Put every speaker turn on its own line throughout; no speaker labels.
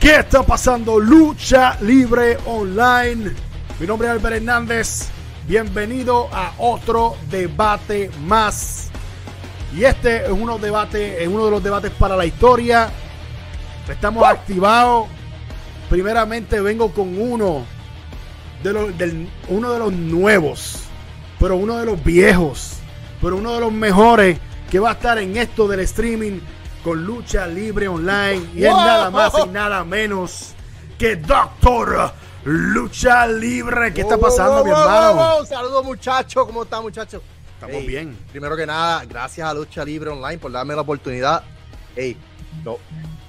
¿Qué está pasando? Lucha Libre Online. Mi nombre es Albert Hernández. Bienvenido a otro debate más. Y este es uno, es uno de los debates para la historia. Estamos activados. Primeramente vengo con uno de los, del, uno de los nuevos, pero uno de los viejos, pero uno de los mejores que va a estar en esto del streaming con lucha libre online y es nada más y nada menos que Doctor Lucha Libre. ¿Qué está pasando, mi hermano?
Saludos, muchachos. ¿Cómo están, muchachos?
Estamos
Ey,
bien.
Primero que nada, gracias a Lucha Libre Online por darme la oportunidad. Ey, lo,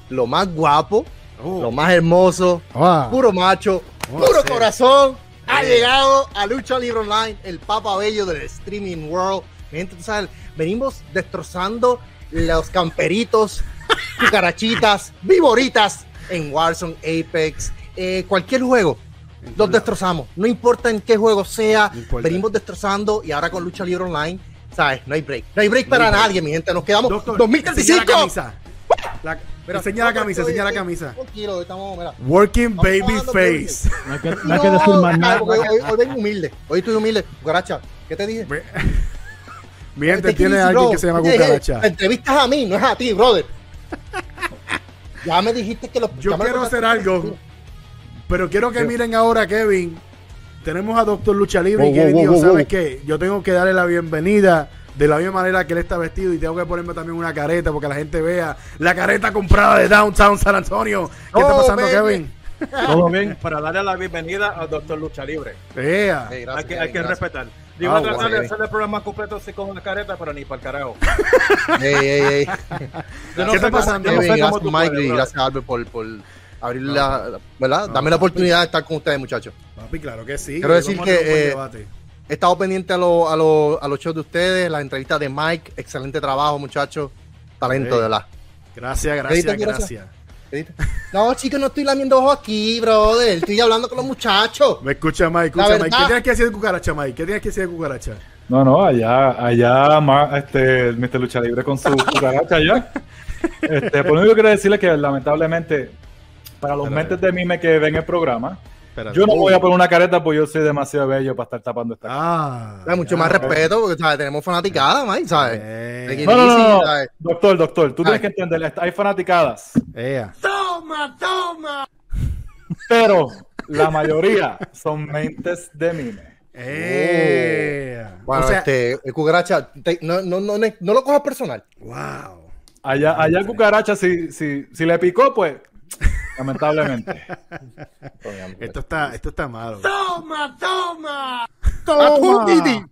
lo más guapo,
Oh.
lo más hermoso,
Ah.
puro macho,
Oh,
puro
sí.
corazón. Ha llegado a Lucha Libre Online, el papa bello del streaming world. Gente, tú sabes, venimos destrozando los camperitos, cucarachitas, viboritas en Warzone, Apex, eh, cualquier juego. Los destrozamos. No importa en qué juego sea,
No
venimos destrozando y ahora con Lucha Libre Online, ¿sabes? No hay break. No hay break
No
para
hay break.
nadie, mi gente. Nos quedamos
Doctor,
2035.
enseña la
Mira,
enseña la
doctor,
camisa,
oye,
enseña la
oye,
camisa.
Tranquilo, estamos, mira.
Working
Estamos
baby face.
No hay que, no hay que decir más
ah,
nada.
Hoy, hoy- hoy vengo humilde. Hoy estoy humilde. Cucaracha, ¿qué te dije?
Mi gente
it
tiene a alguien
bro.
que se llama cucaracha.
La entrevistas a mí, no es a ti, brother. ya me dijiste que los.
Yo
me
quiero hacer algo, pero quiero que miren ahora, Kevin. Tenemos a Doctor Lucha Libre y Kevin
wow,
dijo,
wow,
¿sabes qué? Yo tengo que darle la bienvenida de la misma manera que él está vestido y tengo que ponerme también una careta porque la gente vea la careta comprada de Downtown San Antonio. ¿Qué está
Oh,
pasando,
baby.
Kevin?
Todo bien.
para darle la bienvenida al Doctor Lucha Libre.
Gracias,
hay que,
Kevin,
respetar. Yo
Ah,
iba a tratar
bueno.
de hacer el programa completo así con una careta, pero ni para el carajo.
Ey, ey, ey.
Yo
¿Qué está pasando?
no
gracias
tú
Mike
puedes,
y gracias Albert por, por abrir la, ¿verdad? Dame la oportunidad de estar con ustedes, muchachos.
Papi, claro que sí.
Quiero decir que, eh,
debate.
He estado pendiente a, lo- a, lo- a los shows de ustedes, las entrevistas de Mike. Excelente trabajo, muchachos. Talento, de verdad.
Gracias, gracias,
gracias. No, chicos, no estoy lamiendo ojos aquí, brother. Estoy hablando con los muchachos.
Me escucha, Mike. Escucha, Mike. ¿Qué tienes que decir de cucaracha, Mike? ¿Qué tienes que decir de cucaracha?
No, no, allá, allá, ma- este, Mr. Lucha Libre con su cucaracha allá. Este, por lo único que quiero decirle es que lamentablemente, para los mentes de mime que ven el programa,
Espérate.
yo no voy a poner una careta porque yo soy demasiado bello para estar tapando esta
Ah.
Hay mucho
ya.
más respeto porque, ¿sabes? Tenemos fanaticada, Mike, ¿sabes?
Eh,
No, no, no,
easy,
no,
¿sabes?
Doctor, doctor, tú tienes que entender, hay fanaticadas,
Ea.
pero la mayoría son mentes de mime.
Ea.
Bueno,
o sea,
este, el cucaracha, te- no, no, no, no, no lo cojas personal.
wow.
Allá, allá el cucaracha, si, si, si le picó, pues, lamentablemente.
Esto está, esto está malo.
¡Toma! Titi!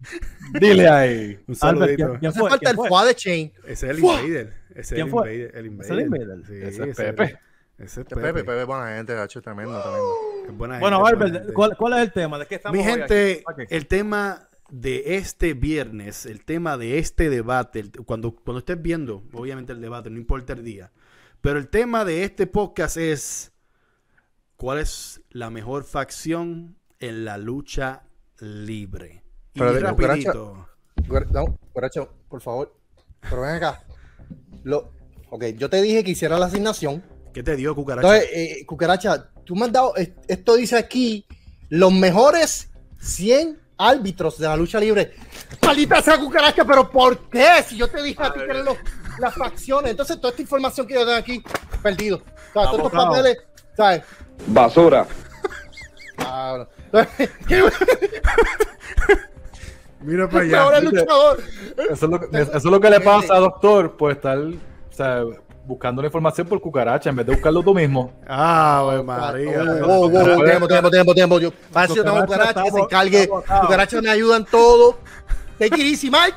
Dile ahí.
Un
Albert,
saludito.
¿quién, quién fue?
falta
¿Quién
el
fue?
de Chain.
Ese es el
¡Fua!
Invader. Ese es
¿Quién
el
fue?
Invader. El Invader.
¿Es el Invader?
Sí,
Ese es Pepe.
Ese es
Pepe,
Pepe.
Pepe, buena gente, gacho, tremendo, tremendo.
Es buena
Bueno,
gente, buena
Albert,
gente.
¿cuál, cuál es el tema? ¿De qué estamos
Mi
hoy
gente,
aquí?
El tema de este viernes, el tema de este debate, el- cuando, cuando estés viendo, obviamente el debate, no importa el día, pero el tema de este podcast es ¿cuál es la mejor facción en la lucha libre? Y
Pero
rapidito.
No, cucaracha, por favor. Pero ven acá. Lo, ok, yo te dije que hiciera la asignación.
¿Qué te dio, cucaracha?
Entonces, eh, cucaracha, tú me has dado, es- esto dice aquí, los mejores 100 árbitros de la lucha libre. Maldita sea cucaracha, pero ¿por qué? Si yo te dije a ti que eran los- las facciones. Entonces, toda esta información que yo tengo aquí, perdido. O sea, todos estos papeles, ¿sabes?
Basura.
Ah,
Mira para allá.
el luchador.
Eso es, lo que, eso es lo que le pasa, doctor, por estar o sea, buscando la información por cucaracha en vez de buscarlo tú mismo.
Ah, güey, María.
Wow, wow, wow, tiempo, tiempo, tiempo, tiempo. Yo, para eso yo tengo
Cucaracha
que se encargue.
bo- está botado.
Cucaracha me ayudan todo. Take it easy, Mike.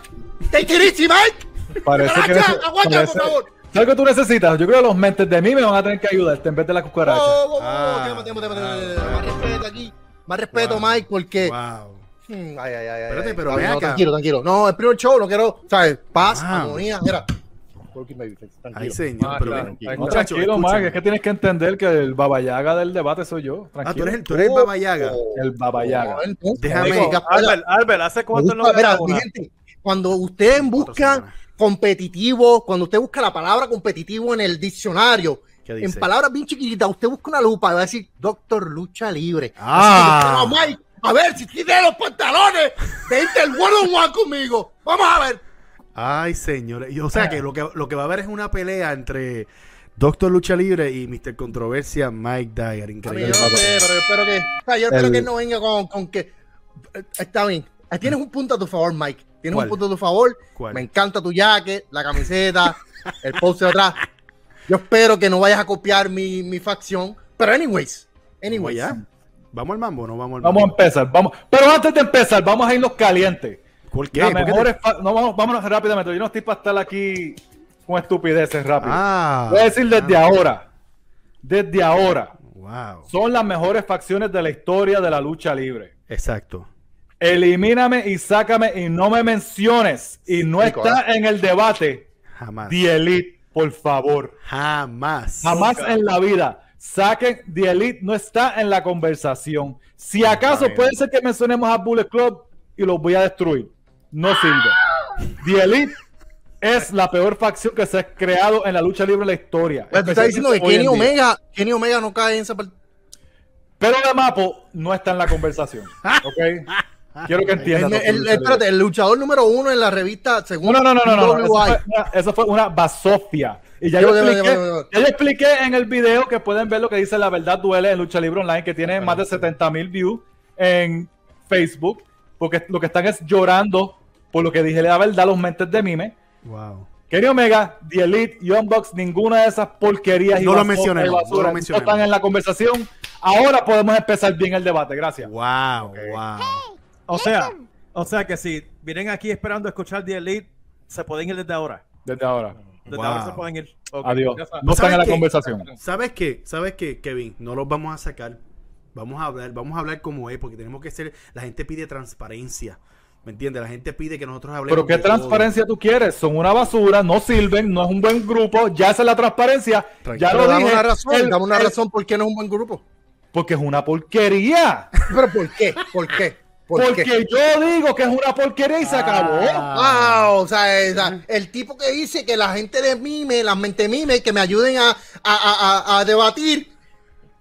Take it easy, Mike.
Parece que
aguanta,
parece-
por favor.
¿Sabes qué tú necesitas? Yo creo que los mentes de mí me van a tener que ayudarte en vez de la cucaracha.
Oh, oh, oh,
Ah.
tiempo, tiempo, tiempo. Más respeto aquí. Más respeto,
Wow.
Mike, porque.
Wow.
Hmm, Ay, ay, ay.
Espérate, pero ven acá.
Tranquilo, tranquilo. No, el primer show, no quiero. ¿Sabes? Paz,
Wow.
armonía. Mira. Working babyface,
Ay,
Tranquilo.
señor.
Ah,
pero
claro. Ay,
No,
muchacho,
tranquilo. Mike, es que tienes que entender que el babayaga del debate soy yo. Tranquilo.
Ah, tú eres el, tú eres el Baba Yaga.
el babayaga.
Entonces,
Déjame-
digo,
Albert, Albert, ¿hace cuánto no
mira, mi gente, cuando usted
Cuatro
busca
semanas.
competitivo, cuando usted busca la palabra competitivo en el diccionario,
¿Qué
en palabras bien chiquititas, usted busca una lupa y va a decir Doctor Lucha Libre.
Ah.
Así que, Mike, a ver si tiene los pantalones de irte el one on one conmigo. Vamos a ver.
Ay, señores. O sea que lo, que lo que va a haber es una pelea entre Doctor Lucha Libre y Mr. Controversia Mike Dyer.
Mí,
Increíble.
yo no sé, pero yo espero que, o sea, yo espero
El-
que no venga con, con que. eh, Está bien. Eh, Tienes un punto a tu favor, Mike. Tienes
¿Cuál?
un punto a tu favor.
¿Cuál?
Me encanta tu jacket, la camiseta, el post de atrás. Yo espero que no vayas a copiar mi, mi facción. Pero, anyways.
Vamos
Anyways.
allá. ¿Vamos al mambo no vamos al
Vamos a
mambo?
empezar, vamos. Pero antes de empezar, vamos a irnos calientes.
¿Por qué?
Las
¿Por qué te-
mejores fa- no, vamos, vámonos rápidamente. Yo no estoy para estar aquí con estupideces rápido.
Ah.
Voy a decir desde ahora. Desde ahora.
Wow.
Son las mejores facciones de la historia de la lucha libre.
Exacto.
Elimíname y sácame y no me menciones. Y no está en el debate.
Jamás.
The Elite, por favor.
Jamás.
Jamás en la vida. Saquen The Elite, no está en la conversación. Si acaso puede ser que mencionemos a Bullet Club y los voy a destruir. No sirve. The Elite es la peor facción que se ha creado en la lucha libre en la historia.
Pero tú estás diciendo que Kenny. Omega, Kenny Omega no cae en esa parte.
Pero de Mapo no está en la conversación. ¿Ok? Quiero que
El,
entiendan.
el- espérate, el luchador número uno en la revista, según
No, no, no, no, no, no. Eso fue una, eso fue una basofia. Y ya
Yo-
expliqué,
yo- yo
expliqué en el video que pueden ver lo que dice La Verdad Duele en Lucha Libre Online, que tiene más de 70 mil views en Facebook, porque lo que están es llorando por lo que dije la verdad, los mentes de mime.
Wow.
Kenny Omega, The Elite, Young Bucks, ninguna de esas porquerías y
No lo
y
no lo
basura no
mencionemos.
están en la conversación. Ahora podemos empezar bien el debate. Gracias.
Wow. Wow.
O sea, o sea que si vienen aquí esperando escuchar The Elite, se pueden ir desde ahora.
Desde ahora.
Desde
Wow.
ahora se pueden ir.
Adiós. No están en la conversación.
¿Sabes qué? ¿Sabes qué, Kevin? No los vamos a sacar. Vamos a hablar, vamos a hablar como es, porque tenemos que ser. La gente pide transparencia. ¿Me entiendes? La gente pide que nosotros hablemos.
Pero qué
de todo.
transparencia tú quieres, son una basura, no sirven, no es un buen grupo, ya esa es la transparencia,
Tranquilo.
ya lo
dame
dije,
una razón,
el-
dame una
el-
razón por qué no es un buen grupo.
porque es una porquería,
Pero ¿por qué? ¿Por qué? ¿Por
porque
qué?
yo digo que es una porquería y se acabó.
Ah.
Wow, o sea, sea, el tipo que dice que la gente de mime, las mente mime, que me ayuden a, a, a- a- a debatir,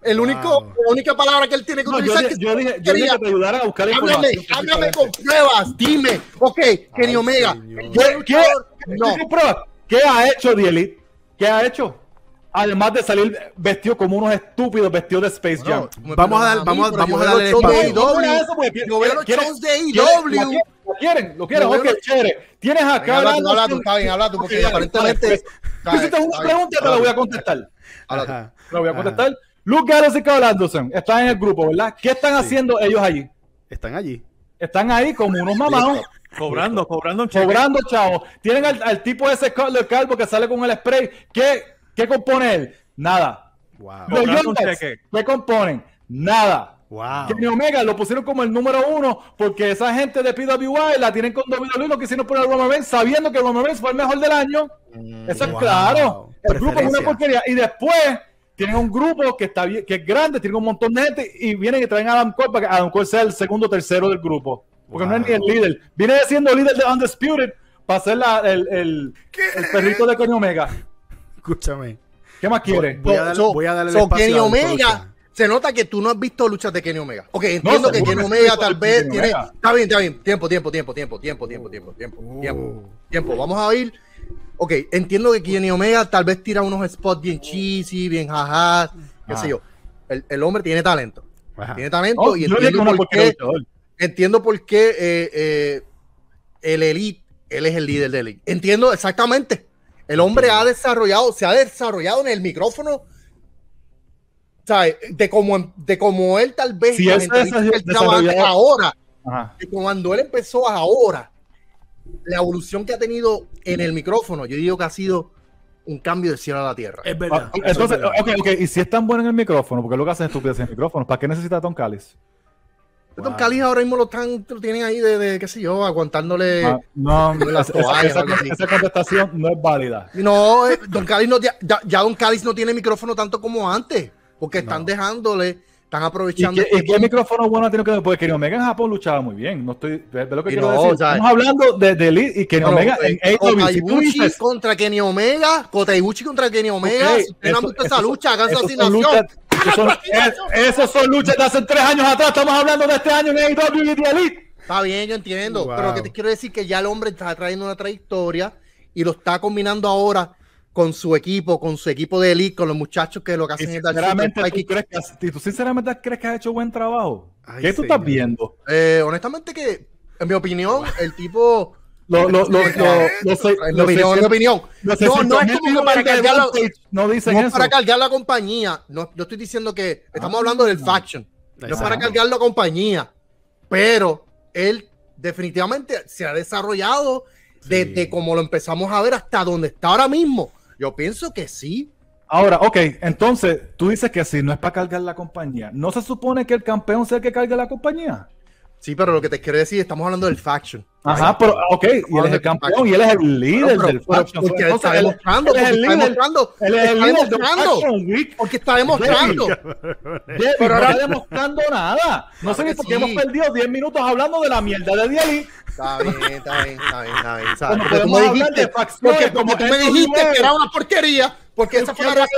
el
Wow.
único, la única palabra que él tiene que
No,
utilizar es
yo dije, yo dije que te ayudara a buscar la
Háblame,
información.
háblame con pruebas, dime. Ok, Kenny Omega.
¿Qué, qué-
No,
qué? ¿Qué ha hecho The Elite? ¿Qué ha hecho? Además de salir vestido como unos estúpidos vestidos de Space Jam.
Bueno,
Vamos a dar- vamos vamos a darle
de
espacio.
No,
Yo veo los shows de.
¿Lo quieren? ¿Lo quieren? Ok, chévere. Tienes acá...
Habla tú,
hablando-
habla tú, está bien, habla tú, porque
Ok,
aparentemente-
pues, Tú hiciste
Está
una pregunta, te la voy a contestar. La voy a contestar. Luke Gallows y Carl Anderson están en el grupo, ¿verdad? ¿Qué están haciendo ellos allí?
Están allí.
Están ahí como unos mamados,
Cobrando, cobrando
cobrando chavos. Tienen al, al tipo ese calvo que sale con el spray. ¿Qué, qué compone él? Nada.
Wow.
Los. ¿qué componen? Nada.
Wow.
Kenny Omega lo pusieron como el número uno porque esa gente de PWI la tienen con WWE lo quisieron poner a Roman Reigns sabiendo que Roman Reigns fue el mejor del año. Eso es
Wow.
claro. El grupo es una porquería. Y después tienen un grupo que está bien, que es grande, tiene un montón de gente y vienen y traen a Adam Cole para que Adam Cole sea el segundo o tercero del grupo. Porque no es
Wow.
ni el líder. Viene siendo líder de Undisputed para ser la- el, el- el perrito de Kenny Omega.
Escúchame.
¿Qué más quiere?
Voy a dar-
So-
voy a darle
so
espacio
Kenny Omega. Se nota que tú no has visto luchas de Kenny Omega. Ok, entiendo que Kenny Omega tal vez
Kenny
tiene.
Omega.
Está bien, está bien. Tiempo, tiempo, tiempo, tiempo, tiempo, tiempo, tiempo, tiempo, tiempo, tiempo. Vamos a ir. Ok, entiendo que Kenny Omega tal vez tira unos spots bien cheesy, bien jajas, qué sé yo. El, el hombre tiene talento.
Ajá.
Tiene talento
Oh,
y entiendo por qué,
de luchador.
entiendo por qué eh, eh, el Elite, él es el líder del Elite. Entiendo exactamente. El hombre ha desarrollado, se ha desarrollado en el micrófono. ¿sabes? De como, de como él tal vez
desarrolló-
trabaja ahora,
Ajá.
de cuando él empezó ahora, la evolución que ha tenido en el micrófono, yo digo que ha sido un cambio del cielo a la tierra.
Es verdad.
Ah, Entonces,
es verdad.
ok, ok, y si es tan bueno en el micrófono, porque lo que hacen estupidez en el micrófono, ¿para qué necesita Tom Callis?
Don
Wow.
Cali ahora mismo lo, están, lo tienen ahí de, de, qué sé yo, aguantándole.
Ah, no,
las
esa, contestación no es válida.
No, eh, Don Cáliz no, ya, ya Don Cáliz no tiene micrófono tanto como antes, porque están
No.
dejándole están
¿Y
aprovechando.
qué, y qué micrófono bueno tiene que Porque Kenny Omega en Japón luchaba muy bien. No estoy. Ve, ve lo que
Y
quiero
no,
decir.
o sea,
Estamos hablando de, de Elite y Kenny Omega en
eh,
AEW. Si
Kota
dices,
contra Kenny Omega, Kota Ibushi contra Kenny Omega.
ok,
si ustedes no han
eso-
visto esa lucha, hagan su
esos son
asignación.
luchas- esos son- es- Esos son luchas de hace tres años atrás. Estamos hablando de este año en AEW y de Elite.
Está bien, yo entiendo.
Wow.
Pero lo que te quiero decir que ya el hombre está trayendo una trayectoria y lo está combinando ahora con su equipo, con su equipo de elite, con los muchachos que lo que hacen es
sinceramente, ¿tú, crees que, tú sinceramente crees que has hecho buen trabajo?
Ay,
¿Qué tú
señor.
estás viendo?
Eh, honestamente que, en mi opinión, el tipo...
Lo, lo, lo, lo-
opinión, en mi
600
opinión.
los
No, no es
600.000
como para cargarlo,
Rampage no dicen
no para cargar la compañía. No, yo estoy diciendo que estamos
Ah.
hablando del faction. No es para cargar la compañía. Pero él definitivamente se ha desarrollado desde como lo empezamos a ver hasta donde está ahora mismo. Yo pienso que sí.
Ahora, ok, entonces tú dices que si no es para cargar la compañía, ¿no se supone que el campeón sea el que cargue la compañía?
Sí, pero lo que te quiero decir, estamos hablando del faction.
Ajá, pero ok, y él es el campeón y él es el líder
pero-
del faction.
porque él está demostrando,
él es
porque
el
está demostrando,
él es el
está
líder del
demostrando, porque está demostrando. Pero
no
ahora-
está demostrando nada. No sé ni por qué hemos perdido 10 minutos hablando de la mierda de Dieli.
Está bien, está bien, está bien, está bien. ¿sabes?
Como
Porque
hablar
dijiste, porque como
como
tú me dijiste que era una porquería, porque esa fue la razón.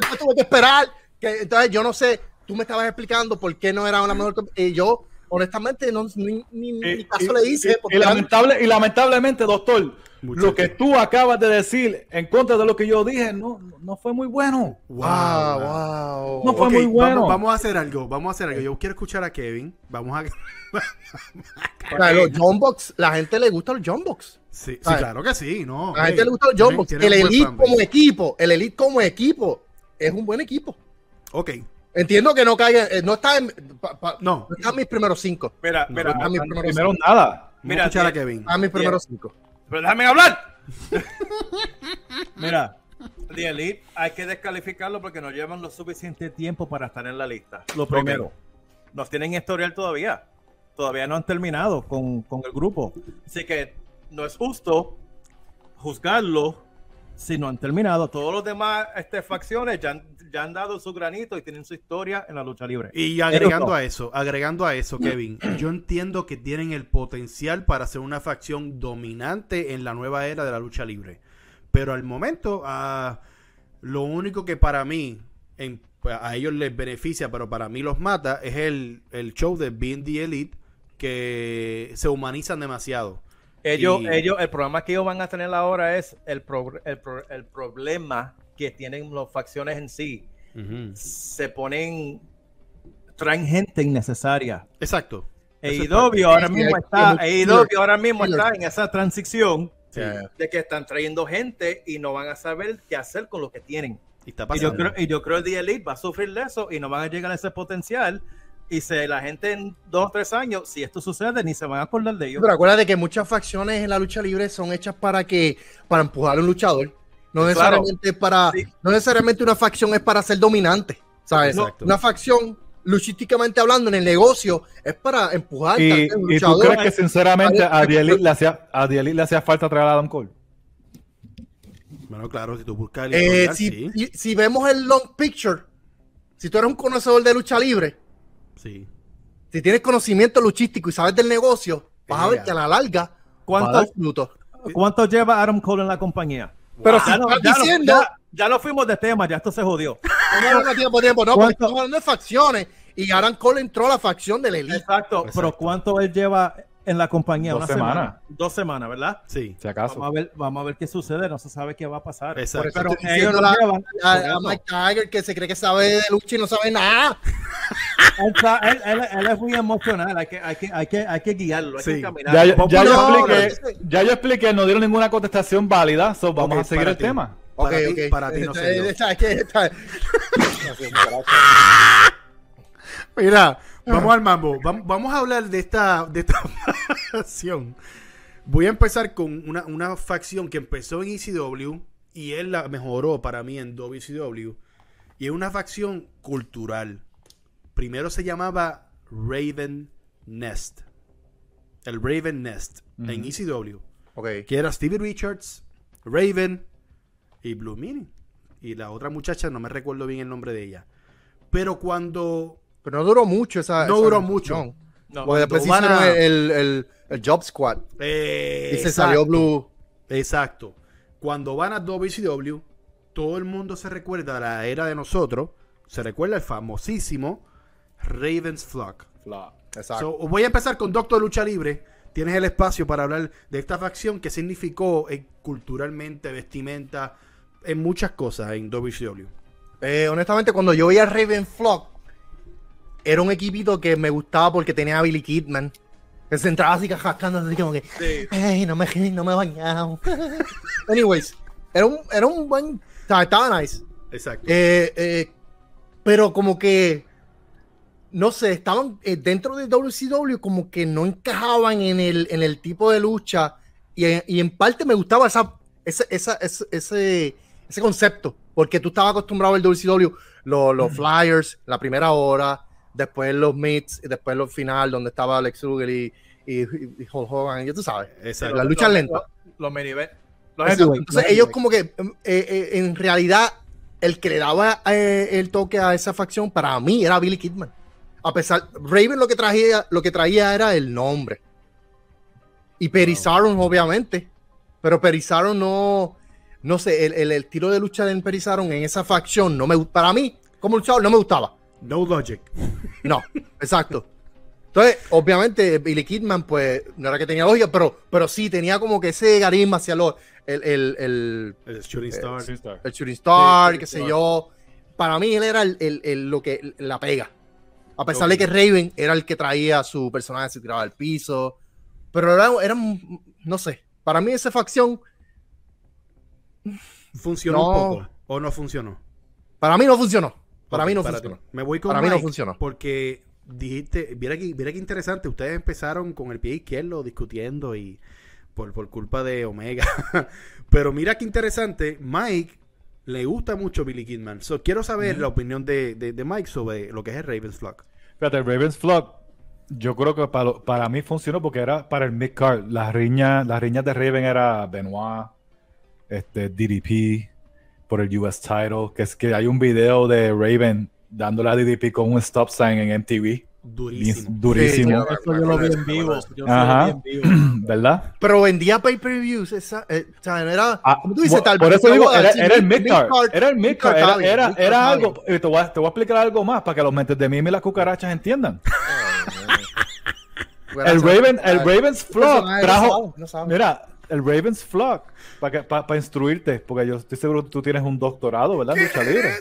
Después tuve que esperar. Que, entonces, yo no sé, tú me estabas explicando por qué no era una mejor. Y yo, honestamente, no, ni, ni, ni
Y-
caso
y-
le hice.
y-
porque
y,
eran-
lamentable, y lamentablemente, doctor,
Muchacho.
lo que tú acabas de decir en contra de lo que yo dije no, no fue muy bueno.
Wow,
Wow,
wow.
No fue muy bueno.
Vamos, vamos a hacer algo. Vamos a hacer algo. Yo quiero escuchar a Kevin. Vamos a.
O sea, los John Box, la gente le gusta los John Box.
Sí, claro que sí. No,
A la
hey,
gente le gusta los John Box. El Elite como equipo, el Elite como equipo, es un buen equipo.
Ok.
Entiendo que no caiga, eh, no está en, pa- pa-
No.
no está en mis primeros cinco.
Mira,
No,
mira,
está mi primeros
Primero
cinco.
nada.
Mira,
a escuchar a. Kevin.
Está en mis primeros cinco.
pero déjame hablar. Mira, The Elite hay que descalificarlo porque no llevan lo suficiente tiempo para estar en la lista. Lo primero, nos tienen historial todavía. Todavía no han terminado con, con el grupo. Así que no es justo juzgarlo si no han terminado. Todos los demás este, facciones ya han, ya han dado su granito y tienen su historia en la lucha libre.
Y agregando a eso, agregando a eso, Kevin, yo entiendo que tienen el potencial para ser una facción dominante en la nueva era de la lucha libre. Pero al momento, ah, lo único que para mí, en- pues, a ellos les beneficia, pero para mí los mata, es el, el show de Being the Elite, que se humanizan demasiado.
Ellos,
Y-
ellos, el problema que ellos van a tener ahora es el, pro- el, pro- el problema que tienen las facciones en sí.
Ujú.
Se ponen, traen gente innecesaria.
Exacto.
AEW ahora
Sí,
mismo está, AEW ahora mismo está en esa transición
Sí.
de que están trayendo gente y no van a saber qué hacer con lo que tienen.
Y está
Y yo
pasando.
creo, y yo creo que The Elite va a sufrir de eso y no van a llegar a ese potencial. Y se, la gente en dos o tres años, si esto sucede, ni se van a acordar de ellos.
Pero acuérdate que muchas facciones en la lucha libre son hechas para que para empujar a un luchador. No
Claro.
necesariamente para
Sí.
no necesariamente una facción es para ser dominante, ¿sabes?
Exacto.
Una facción luchísticamente hablando en el negocio es para empujar
Y, y tú crees que sinceramente
a-
Elite le le hacía falta traer a Adam Cole?
Bueno, claro, si tú buscas el
Eh, si,
sí.
si- si vemos el long picture, si tú eres un conocedor de lucha libre,
sí.
si tienes conocimiento luchístico y sabes del negocio, vas a ver que a la larga
¿Cuánto-
va a dar fruto.
¿Cuánto lleva Adam Cole en la compañía?
Pero
ya,
si
no,
estás
ya, no-
diciendo-
ya- ya no fuimos de tema, ya esto se jodió.
No, no, no, tiempo, tiempo, no, porque
¿Cuánto?
estamos hablando de facciones y Aaron Cole entró a la facción de la elite.
Exacto, pero ¿cuánto él lleva en la compañía?
Dos
Una
semanas.
semana. Dos semanas, ¿verdad?
Sí.
Si acaso.
Vamos a ver, vamos a ver qué sucede, no se sabe qué va a pasar.
Exacto.
Pero ellos
la-
llevan.
a, a. Mike Tiger que se cree que sabe de lucha y no sabe nada.
Él, está- él- él- él es muy emocional, hay que, hay que, hay que, hay que guiarlo, hay
Sí.
que caminar.
Ya, yo- ya yo expliqué, ya yo expliqué, no dieron ninguna contestación válida, so vamos a seguir el
ti.
tema.
Para
Ok,
ti-
ok.
para ti no se Mira, vamos al mambo. Vam- Vamos a hablar de esta, de esta facción. Voy a empezar con una, una facción que empezó en ECW y él la mejoró para mí en WCW. Y es una facción cultural. Primero se llamaba Raven Nest. El Raven Nest en ECW.
Ok.
Que era Stevie Richards, Raven y Blue Mini. Y la otra muchacha, no me recuerdo bien el nombre de ella. Pero cuando
Pero no duró mucho esa.
No
esa
duró mucho.
No,
Porque después hicieron el, el, el Job Squad.
Eh,
Y se
exacto.
salió Blue.
Exacto. Cuando van a WCW, todo el mundo se recuerda de la era de nosotros. Se recuerda el famosísimo Ravens Flock.
Exacto.
So, voy a empezar con Doctor Lucha Libre. Tienes el espacio para hablar de esta facción que significó eh, culturalmente, vestimenta, en muchas cosas en WCW.
Eh, honestamente, cuando yo veía Raven Flock, era un equipito que me gustaba porque tenía a Billy Kidman. Que se entraba así cascando, así como que,
Sí.
¡Ey, no me, no me he bañado! Anyways, era un, era un buen. o sea, estaba nice.
Exacto.
Eh, eh, pero como que. No sé, estaban eh, dentro de WCW como que no encajaban en el, en el tipo de lucha. Y, en- y en parte me gustaba esa, ese, esa- ese, ese, ese concepto. Porque tú estabas acostumbrado al WCW, lo- los Flyers, la primera hora, después los Meets, y después los final, donde estaba Alex Luger y, y, y Hulk Hogan, ya tú sabes.
Exacto.
La lucha
Los-
lenta.
Los, los
Entonces
los
ellos como que eh, eh, en realidad el que le daba eh, el toque a esa facción para mí era Billy Kidman. A pesar Raven lo que traía lo que traía era el nombre. Y Perisaron obviamente, pero Perisaron no no sé, el, el, el tiro de lucha de Perisaron en esa facción no me para mí como luchador no me gustaba.
No logic.
No, exacto. Entonces, obviamente, Billy Kidman, pues, no era que tenía lógica, pero, pero sí tenía como que ese carisma hacia los, el, el, el,
El Shooting Star.
el Shooting Star,
Sí,
qué sé yo. Para mí él era el, el- el- lo que la pega. A pesar de que Raven era el que traía su personaje, se tiraba al piso. Pero era, era un- no sé. Para mí esa facción,
¿Funcionó
No.
un poco o no funcionó?
para mí no funcionó. Para mí no
para
funcionó.
ti. Me voy con
Para mí no
Mike,
funcionó.
Porque dijiste, mira que, mira qué interesante, ustedes empezaron con el pie izquierdo discutiendo y por, por culpa de Omega. Pero mira qué interesante, Mike le gusta mucho Billy Kidman. So, quiero saber la opinión de, de- de Mike sobre lo que es el Ravens Flock.
Fíjate, el Ravens Flock, yo creo que para, lo- para mí funcionó porque era para el mid-card. Las riñas, las riñas de Raven era Benoit, este, DDP, por el US title, que es que hay un video de Raven dándole a DDP con un stop sign en MTV.
Durísimo.
durísimo,
Sí,
Eso yo lo vi en vivo. Yo
Ajá.
lo vi en vivo.
¿verdad?
Pero vendía pay-per-views. Esa, eh, o sea, no era.
Ah,
como tú dices,
por,
tal
por
vez
eso digo, era, el
mid-
mid-card. Era el mid-card. Era, era, algo. y Te voy, a, te voy a explicar algo más para que los mentes de mí y las cucarachas entiendan. El Raven, el Ravens Flock
no
trajo.
sabe, no sabe.
Mira, el Ravens Flock para para instruirte, porque yo estoy seguro que tú tienes un doctorado, ¿verdad? Lucha libre.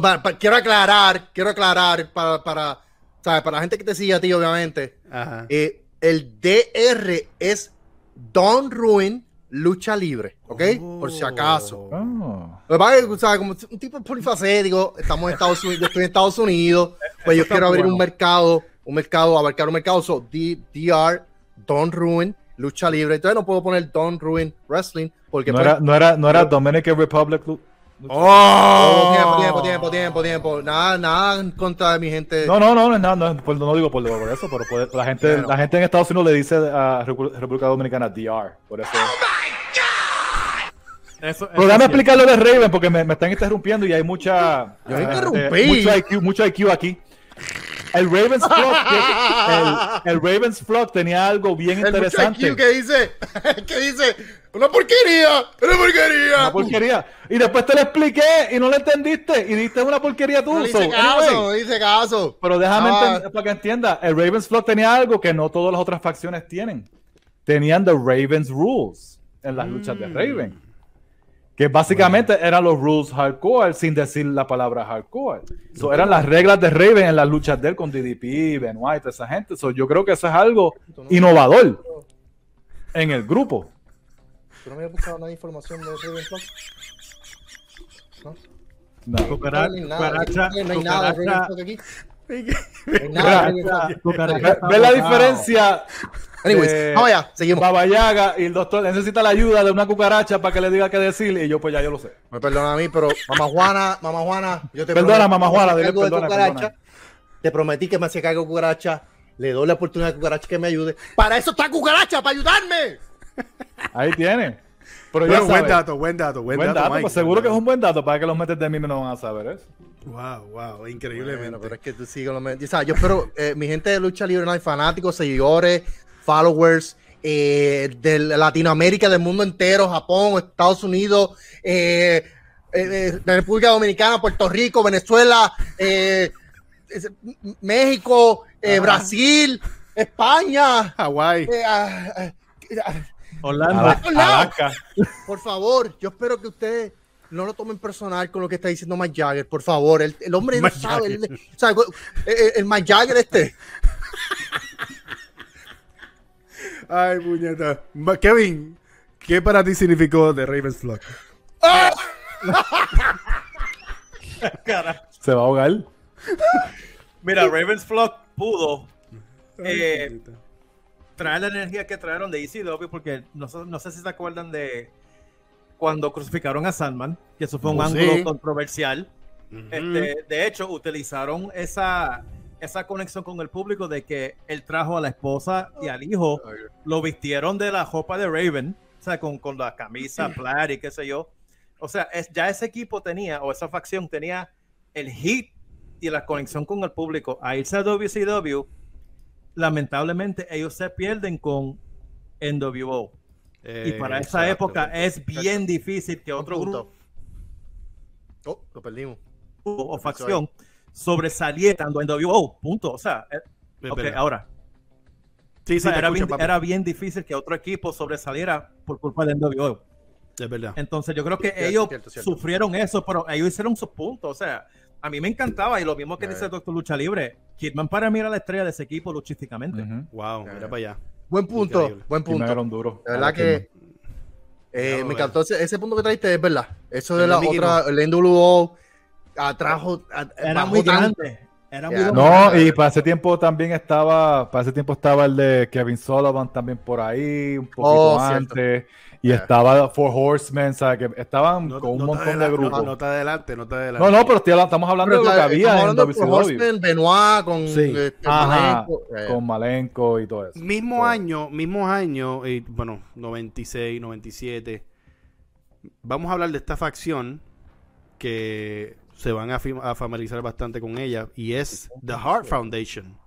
Pa- pa- quiero aclarar, quiero aclarar para, para, ¿sabes? para la gente que te sigue a ti, obviamente.
Ajá.
eh, el DR es Don Ruin Lucha Libre, ¿ok? Por si acaso.
Oh.
Lo que pasa es que, ¿sabes? Como un tipo polifacético, estamos en Estados Unidos, yo estoy en Estados Unidos, pues yo quiero abrir
bueno.
un mercado, un mercado, abarcar un mercado, so D- DR, Don Ruin Lucha Libre. Entonces no puedo poner Don Ruin Wrestling, porque
No
pues,
era, no era, no era Dominican Republic. Lu-
Oh, tiempo, tiempo, tiempo, tiempo, tiempo. Nada, nada en contra de mi gente.
No, no, no, no, es nada, no, es por- no digo por, por eso, pero puede- la gente, la gente en Estados Unidos le dice a República Dominicana DR, por eso.
Eso,
Pero
eso
déjame
sí.
explicar lo de Raven porque me, me están interrumpiendo y hay mucha.
Yo
eh,
interrumpí.
eh, mucho, IQ, mucho IQ aquí. El Ravens Flock, el, el Ravens Flock tenía algo bien
El
interesante.
que dice, que dice, una porquería, una porquería.
Una porquería. Y después te lo expliqué y no lo entendiste y diste una porquería tú.
No
So,
hice caso,
anyway,
no hice caso.
pero déjame
Ah.
entender- para que entienda. El Ravens Flock tenía algo que no todas las otras facciones tienen. Tenían The Ravens Rules en las luchas de Raven. Que básicamente eran los rules hardcore sin decir la palabra hardcore. So, eran las reglas de Raven en las luchas de él con DDP, Ben White, toda esa gente. So, yo creo que eso es algo innovador en el grupo.
¿Tú no me has buscado nada de información de Raven Flock?
No.
No hay nada,
cucaracha,
no hay nada de Raven
cucaracha,
Flock aquí. No hay nada de Raven
cucaracha
Ve, la diferencia.
Anyways, vamos allá, seguimos.
Baba Yaga y el doctor necesita la ayuda de una cucaracha para que le diga qué decirle. Y yo, pues ya yo lo sé.
Me perdona a mí, pero mamá Juana, mamá Juana, yo te
Perdona, mamá Juana, dile perdona,
cucaracha.
perdona.
Te prometí que me hacía cargo cucaracha. Le doy la oportunidad a cucaracha que me ayude. Para eso está cucaracha, para ayudarme.
Ahí tiene. Pero ya
Bueno, buen
sabes.
dato, buen dato, buen,
Buen dato,
Mike.
pues seguro que es un buen dato para que los metes de mí no van a saber eso.
Wow, wow, increíblemente.
Bueno, pero es que tú sigues lo O sea, yo espero, eh, mi gente de lucha libre, no hay fanáticos, seguidores, followers eh, de Latinoamérica, del mundo entero, Japón, Estados Unidos, eh, eh, República Dominicana, Puerto Rico, Venezuela, eh, es- México, eh, Brasil, España.
Hawái.
eh, ah, ah, ah, lados.
Alaska.
por favor, yo espero que ustedes no lo tomen personal con lo que está diciendo Mike Jagger, por favor. El, el hombre no sabe. El- o sea, el, el- el Mike Jagger este.
Ay, puñeta. Kevin, ¿qué para ti significó The Ravens Flock?
Cara.
Se va a ahogar.
Mira, Ravens Flock pudo Eh, traer la energía que trajeron de ECW, porque no sé si se acuerdan de cuando crucificaron a Sandman, que eso fue un
Oh,
ángulo
sí.
controversial.
Ujú.
Este, de hecho, utilizaron esa, esa conexión con el público de que él trajo a la esposa y al hijo, lo vistieron de la ropa de Raven, o sea, con, con la camisa, plaid y qué sé yo. O sea, es, ya ese equipo tenía, o esa facción tenía el hit y la conexión con el público. A irse a WCW, lamentablemente ellos se pierden con NWO. Y para
Eh,
esa
exacto.
época es bien difícil que otro
Punto.
grupo
Oh, lo perdimos.
o facción sobresaliera tanto en NWO. Punto. O sea, eh, ahora.
Sí,
o
sí,
sea, era,
escucho,
bien,
papi.
era bien difícil que otro equipo sobresaliera por culpa de NWO.
Es verdad.
Entonces yo creo que
Cierto,
ellos
cierto, cierto.
sufrieron eso, pero ellos hicieron sus puntos. O sea, a mí me encantaba y lo mismo que
Eh.
dice Doctor Lucha Libre. Kidman para mí era la estrella de ese equipo luchísticamente.
Wow, mira para allá.
Buen punto,
Increíble.
buen punto.
duro.
De verdad que eh, me encantó ese, ese punto que traiste, es verdad. Eso de
El
la otra, el NWO atrajo.
Era muy
tanto.
grande. Era muy
No, y para ese tiempo también estaba, para ese tiempo estaba el de Kevin Sullivan también por ahí, un poquito
Oh, cierto.
Y
Ya.
estaba Four Horsemen, o sea, que estaban
No,
con un
no
montón de grupos.
No,
No,
no te adelante, no te adelante.
no, pero estoy- estamos hablando
Pero,
de lo que había en
hablando
WCW,
Horseman, Benoit con
Sí.
este,
Ajá,
Malenko. Eh,
con Malenko y todo eso.
Mismo año, mismos años, y, bueno, 96, 97. Vamos a hablar de esta facción que se van a familiarizar bastante con ella y es The Heart Foundation.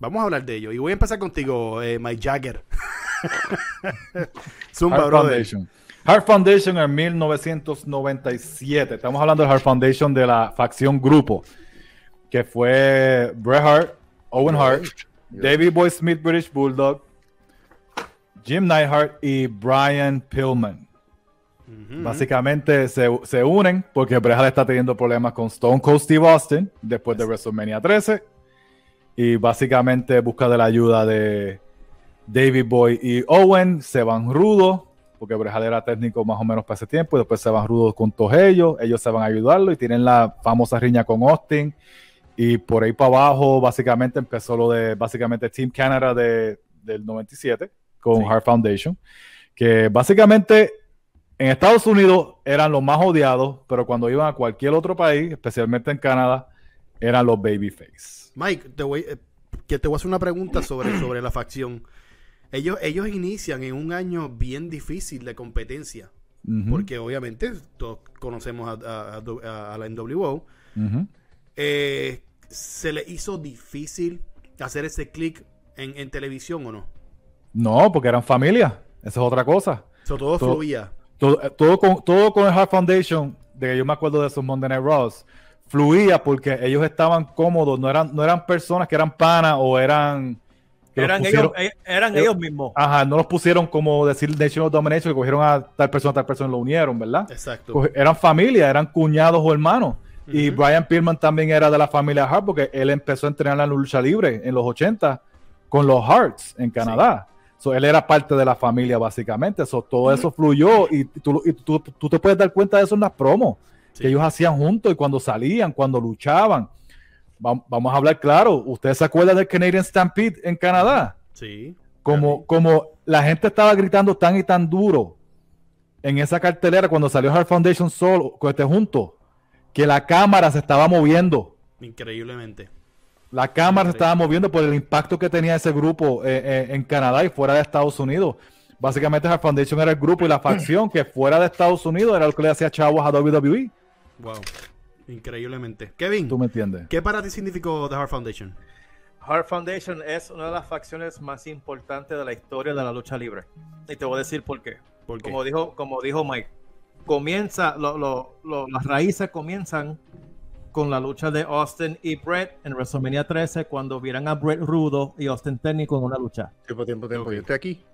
Vamos a hablar de ello. Y voy a empezar contigo, eh, Mike Jagger. Zumba,
Heart
brother.
Foundation. Heart Foundation en 1997. Estamos hablando del Heart Foundation de la facción grupo, que fue Bret Hart, Owen Hart, David Boy Smith, British Bulldog, Jim Neidhart y Brian Pillman.
Ujú.
Básicamente se, se unen porque Bret Hart está teniendo problemas con Stone Cold Steve Austin después de WrestleMania 13 y básicamente busca de la ayuda de David Boy y Owen, se van rudos porque Bret Hart era técnico más o menos para ese tiempo y después se van rudos con todos ellos, ellos se van a ayudarlo y tienen la famosa riña con Austin y por ahí para abajo básicamente empezó lo de básicamente Team Canada de, del 97 con
Sí.
Heart Foundation que básicamente en Estados Unidos eran los más odiados, pero cuando iban a cualquier otro país, especialmente en Canadá, eran los babyface.
Mike, te voy, eh, que te voy a hacer una pregunta sobre, sobre la facción. Ellos, ellos inician en un año bien difícil de competencia. Porque obviamente todos conocemos a, a- a- a la NWO.
ujú.
Eh, ¿Se le hizo difícil hacer ese clic en, en televisión o no?
No, porque eran familia. Esa es otra cosa.
Todo,
Todo-
fluía.
Todo, eh, todo con, todo con el Heart Foundation, de que yo me acuerdo de esos Monday Night Raws, fluía porque ellos estaban cómodos, no eran, no eran personas que eran panas o eran...
Eran,
pusieron-
ellos, eh, eran
ellos-
ellos mismos.
Ajá, no los pusieron como decir National Domination, que cogieron a tal persona, tal persona y lo unieron, ¿verdad?
Exacto.
Coge- eran familia, eran cuñados o hermanos. Y. Brian Pillman también era de la familia Hart porque él empezó a entrenar en la lucha libre en los 80 con los Hearts en Canadá. So, él era parte de la familia básicamente. So, todo eso fluyó y, tú, y tú, tú te puedes dar cuenta de eso en las promos
Sí.
que ellos hacían juntos y cuando salían, cuando luchaban. Va- vamos a hablar claro. ¿Ustedes se acuerdan del Canadian Stampede en Canadá?
Sí.
como, como la gente estaba gritando tan y tan duro en esa cartelera cuando salió Heart Foundation solo, con este junto, que la cámara se estaba moviendo.
Increíblemente.
La cámara se estaba moviendo por el impacto que tenía ese grupo eh, eh, en Canadá y fuera de Estados Unidos. Básicamente Heart Foundation era el grupo y la facción que fuera de Estados Unidos era lo que le hacía chavos a WWE.
Wow. Increíblemente. Kevin,
Tú me entiendes.
¿qué para ti significó The Heart Foundation?
Heart Foundation es una de las facciones más importantes de la historia de la lucha libre. Y te voy a decir por qué.
¿Por qué?
Como dijo, como dijo Mike, comienza, lo- lo- lo- las raíces comienzan con la lucha de Austin y Brett en WrestleMania 13 cuando vieran a Brett rudo y Austin técnico en una lucha.
Tiempo, tiempo, tiempo. Yo estoy aquí.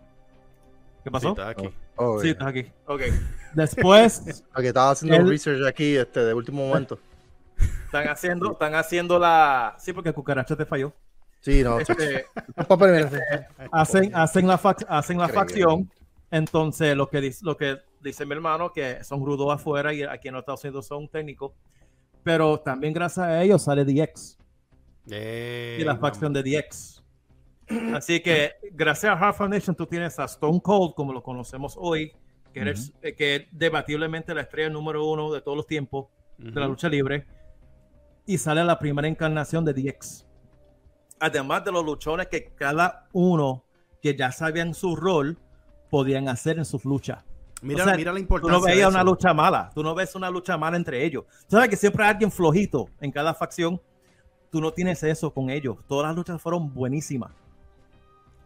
¿Qué
Sí,
pasó?
está aquí.
Oh,
Sí,
yeah.
estás aquí. Ok. Después
Ok, estaba haciendo
El-
research aquí este, de último momento.
están haciendo, están haciendo la. Sí, porque Cucaracha te falló.
Sí, no.
Este, hacen, hacen la, fac- hacen la facción. Entonces, lo que, dice, lo que dice mi hermano, que son rudos afuera y aquí en los Estados Unidos son técnicos. Pero también gracias a ellos sale DX
Eh,
y la facción de DX. Así que gracias a Heart Foundation tú tienes a Stone Cold, como lo conocemos hoy, que, eres, eh, que es debatiblemente la estrella número uno de todos los tiempos de la lucha libre. Y sale la primera encarnación de DX. Además de los luchones que cada uno que ya sabían su rol podían hacer en sus luchas.
Mira,
O sea,
mira la
Tú
importancia.
no
de
veías una lucha mala, tú no ves una lucha mala entre ellos. Tú Sabes que siempre hay alguien flojito en cada facción. Tú no tienes eso con ellos. Todas las luchas fueron buenísimas.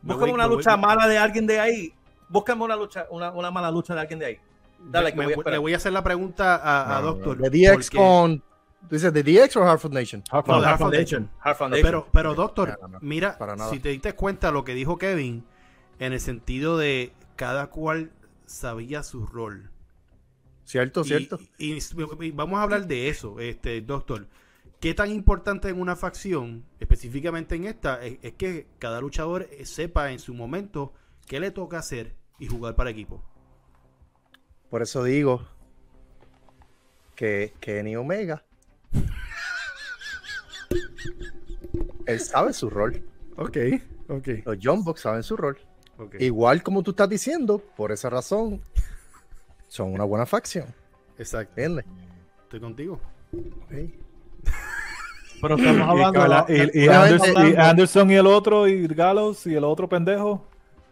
Me
Búscame una lucha mala de alguien de ahí. Búscame una lucha, una, una mala lucha de alguien de ahí. Dale, que
Me-
voy a
le voy a hacer la pregunta a, a
No, no,
Doctor.
De DX
porque-
con. ¿Tú dices de DX o Hard Foundation?
No,
No,
Foundation.
Heart Foundation.
Pero, pero Doctor,
No, no, no.
mira,
Para nada.
si te diste cuenta lo que dijo Kevin, en el sentido de cada cual sabía su rol.
Cierto,
Y-
cierto.
Y, y vamos a hablar de eso, este Doctor. ¿Qué tan importante en una facción, específicamente en esta, es, es que cada luchador eh, sepa en su momento qué le toca hacer y jugar para equipo?
Por eso digo que Kenny Omega. él sabe su rol.
Ok, ok.
Los John Bucks saben su rol.
ok.
Igual como tú estás diciendo, por esa razón, son una buena facción.
Exacto.
¿Entiendes?
Estoy contigo.
Ok.
Pero estamos hablando
y- Anderson, y Anderson y el otro, y Gallows y el otro pendejo.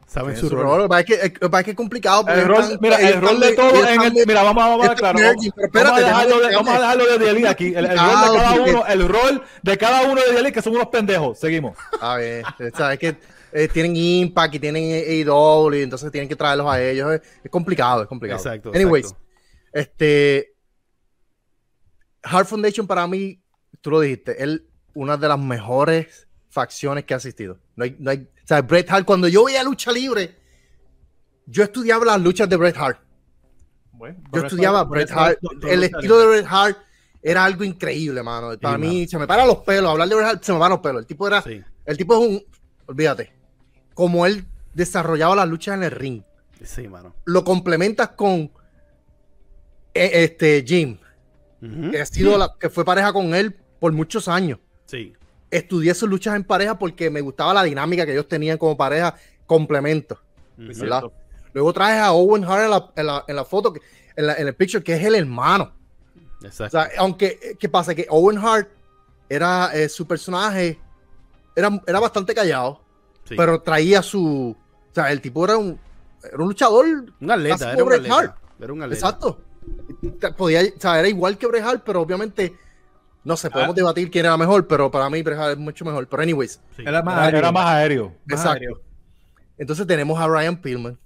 Saben su rol.
Lo que es que- que complicado.
El rol,
están-
mira, el rol de todo en el. Mira, vamos, vamos a
es
Vamos, vamos a dejarlo de,
déjame-
vamos a dejarlo de Dieli aquí. El, el rol de
Ah,
cada uno, el rol de cada uno de que son unos pendejos. Seguimos.
A ver, sabes que eh, tienen Impact y tienen AEW, y entonces tienen que traerlos a ellos. Es, es complicado, es complicado.
Exacto,
Anyways,
exacto.
este. Hard Foundation para mí, tú lo dijiste, es una de las mejores facciones que ha asistido. No hay, no hay, o sea, Bret Hart, cuando yo veía lucha libre, yo estudiaba las luchas de Bret Hart.
Bueno,
Yo estudiaba Bret Hart. El estilo de. Bret Hart era algo increíble, mano. Para
Sí,
mí,
mano.
se me paran los pelos. Hablar de Bret Hart se me paran los pelos. El tipo era.
Sí,
El tipo es un. Olvídate. Como él desarrollaba las luchas en el ring.
sí, mano.
Lo complementas con. eh, Este, Jim. Que, ha sido la- que fue pareja con él por muchos años.
Sí,
Estudié sus luchas en pareja porque me gustaba la dinámica que ellos tenían como pareja. Complemento. Luego traes a Owen Hart en la, en la- en la foto, en, la- en el picture, que es el hermano. O
exacto.
sea, aunque, eh, ¿qué pasa? Que Owen Hart era eh, su personaje, era, era bastante callado,
Sí.
pero traía su. O sea, el tipo era un, era un luchador.
un atleta, era un atleta. Era un atleta.
Exacto. Podía, o sea, era igual que Bret Hart, pero obviamente. No sé, podemos
Ah.
debatir quién era mejor, pero para mí Bret Hart es mucho mejor. Pero, anyways,
Sí.
Era más
Era,
aéreo.
era más aéreo.
Más
exacto.
aéreo.
Entonces tenemos a Ryan Pillman,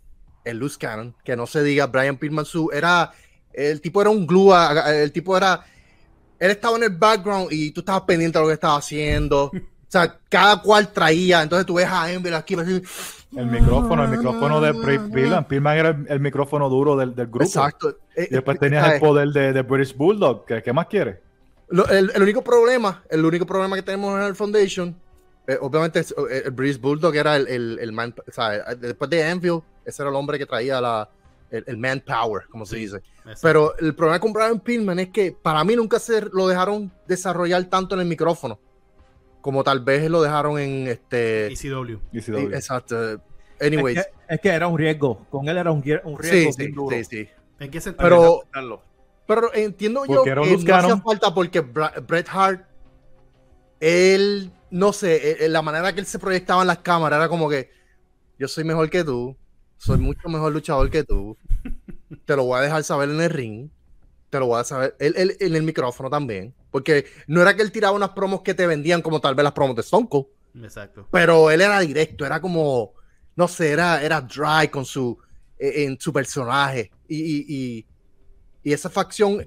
el loose cannon, que no se diga, Brian Pillman su, era, el tipo era un glue, el tipo era, él estaba en el background y tú estabas pendiente de lo que estaba haciendo. O sea, cada cual traía, entonces tú ves a Ember aquí, así,
El micrófono, el micrófono de Pillman. Pillman era el, el micrófono duro del, del grupo.
exacto. Eh,
Y después
eh,
tenías
¿sabes?
el poder de, de British Bulldog. ¿Qué, qué más quieres?
Lo- el, el único problema, el único problema que tenemos en el Foundation, eh, obviamente es, eh, el British Bulldog era el, el, el man, o sea, eh, después de Anvil, ese era el hombre que traía la, el, el manpower, como se
Sí.
dice.
Exacto.
Pero el problema con Brian Pillman es que para mí nunca se lo dejaron desarrollar tanto en el micrófono como tal vez lo dejaron en este.
ECW.
Sí,
doble.
exacto. Anyways.
Es que, es que era un riesgo. Con él era un, un
Sí,
riesgo
sí,
bien duro.
sí, sí.
¿En qué sentido?
Pero. Pero entiendo yo que no hacía falta porque Bret Hart, él, no sé, eh, eh, la manera que él se proyectaba en las cámaras era como que yo soy mejor que tú, soy mucho mejor luchador que tú, te lo voy a dejar saber en el ring. te lo voy a saber. Él, él- en el micrófono también. Porque no era que él tiraba unas promos que te vendían como tal vez las promos de Stone Cold,
Exacto.
pero él era directo, era como, no sé, era, era dry con su, eh, en su personaje. Y, y, y- y esa facción,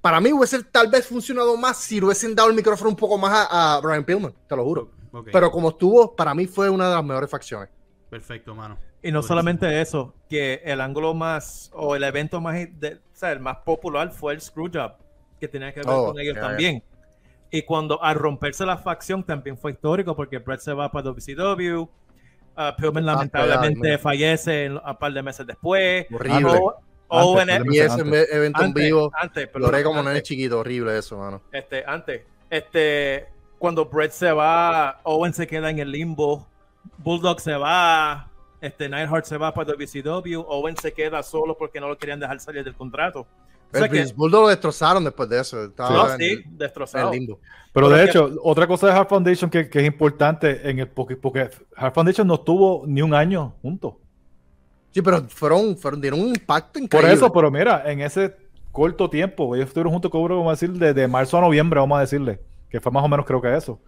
para mí hubiese tal vez funcionado más si le hubiesen dado el micrófono un poco más a, a Brian Pillman, te lo juro. Pero como estuvo, para mí fue una de las mejores facciones.
Perfecto, mano.
Y no
Buenísimo.
solamente eso, que el ángulo más, o el evento más, de- o sea, el más popular fue el Screwjob, que tenía que ver
Oh,
con ellos también. Y cuando al romperse la facción también fue histórico, porque Brett se va para WCW, uh, Pillman lamentablemente
ya,
fallece en- un par de meses después.
Horrible.
O- Owen,
Y ese
antes.
evento en
antes,
vivo,
antes, perdón,
lloré como
antes.
nene chiquito, horrible eso, mano.
este, antes, este, cuando Brett se va, Owen se queda en el limbo, Bulldog se va, este, Neidhart se va para WCW, Owen se queda solo porque no lo querían dejar salir del contrato. O sea
El
que,
Prince Bulldog lo destrozaron después de eso. Estaba
no,
en,
sí,
en
destrozado.
el limbo.
Pero
Pero
de
que-
hecho, otra cosa de Hard Foundation que, que es importante en el porque, porque Hard Foundation no estuvo ni un año juntos.
Sí, pero fueron, fueron, dieron un impacto
Por
increíble.
eso, pero mira, en ese corto tiempo, ellos estuvieron juntos, como vamos a decir, de, marzo a noviembre, vamos a decirle, que fue más o menos creo que eso.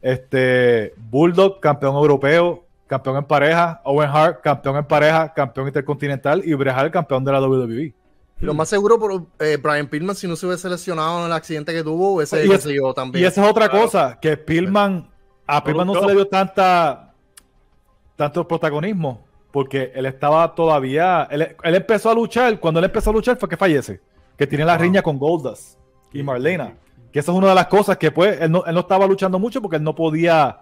Este, Bulldog, campeón europeo, campeón en pareja, Owen Hart, campeón en pareja, campeón intercontinental y Bret Hart, campeón de la WWE.
Lo más seguro, por, eh, Brian Pillman, si no se hubiese lesionado en el accidente que tuvo, hubiese yo también.
Y esa es otra
Claro.
cosa, que Pillman, a Pillman no se le dio tanta, tanto protagonismo, porque él estaba todavía, él, él empezó a luchar, cuando él empezó a luchar fue que fallece, que tiene la
Wow.
riña con Goldust y Marlena, que esa es una de las cosas que pues, él no, él no estaba luchando mucho porque él no podía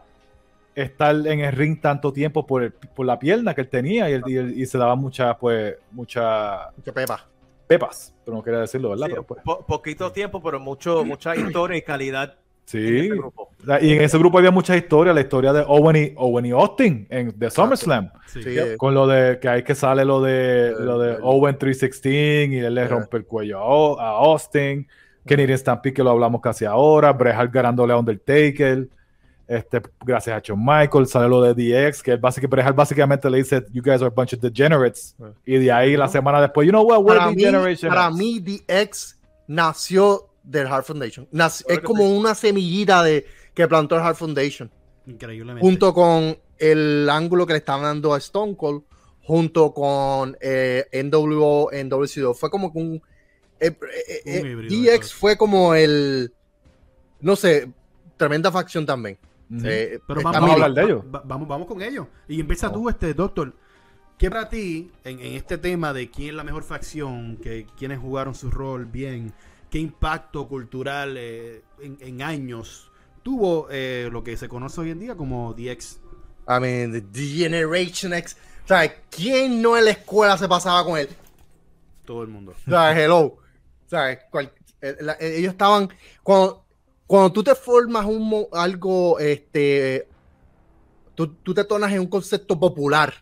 estar en el ring tanto tiempo por, el- por la pierna que él tenía y, él- y él- y se daba mucha, pues, mucha
Qué pepa.
pepas, pero no quería decirlo, ¿verdad?
Sí,
Pero, pues,
po- poquito tiempo, pero mucho, mucha historia y calidad
sí.
grupo.
Y en ese grupo había muchas historias, la historia de Owen y, Owen y Austin en, de SummerSlam,
Sí.
Sí,
con lo de que ahí que sale lo de,
El-
lo de
el-
Owen 316 y él le
Yeah.
rompe el cuello a, Austin, Canadian Stampede que lo hablamos casi ahora, Bret Hart ganándole a Undertaker, este, gracias a Shawn Michaels, sale lo de DX, que básicamente, básicamente le dice, you guys are a bunch of degenerates,
Yeah.
y de ahí la semana después, you know what, we're
para,
the
mí,
generation.
para
X".
mí, DX nació del Heart Foundation. Es como
sí.
una semillita de, que plantó el Heart Foundation.
Increíblemente.
Junto con el ángulo que le estaban dando a Stone Cold, junto con eh, NWO en WCW. Fue como que un. eh, eh, eh,
Un híbrido de
DX fue como el. No sé, tremenda facción también. Eh,
Pero vamos,
Vamos a hablar de ellos.
va- vamos, vamos con ellos. Y empieza tú, este doctor. ¿Qué para ti, en, en este tema de quién es la mejor facción, que quienes jugaron su rol bien, qué impacto cultural eh, en, en años tuvo eh, lo que se conoce hoy en día como DX?
I mean, the Generation X. O sea, ¿quién no en la escuela se pasaba con él?
Todo el mundo.
O sea, hello. O sea, cual- eh, la- ellos estaban. Cuando, cuando tú te formas un, algo, este. Tú, tú te tornas en un concepto popular,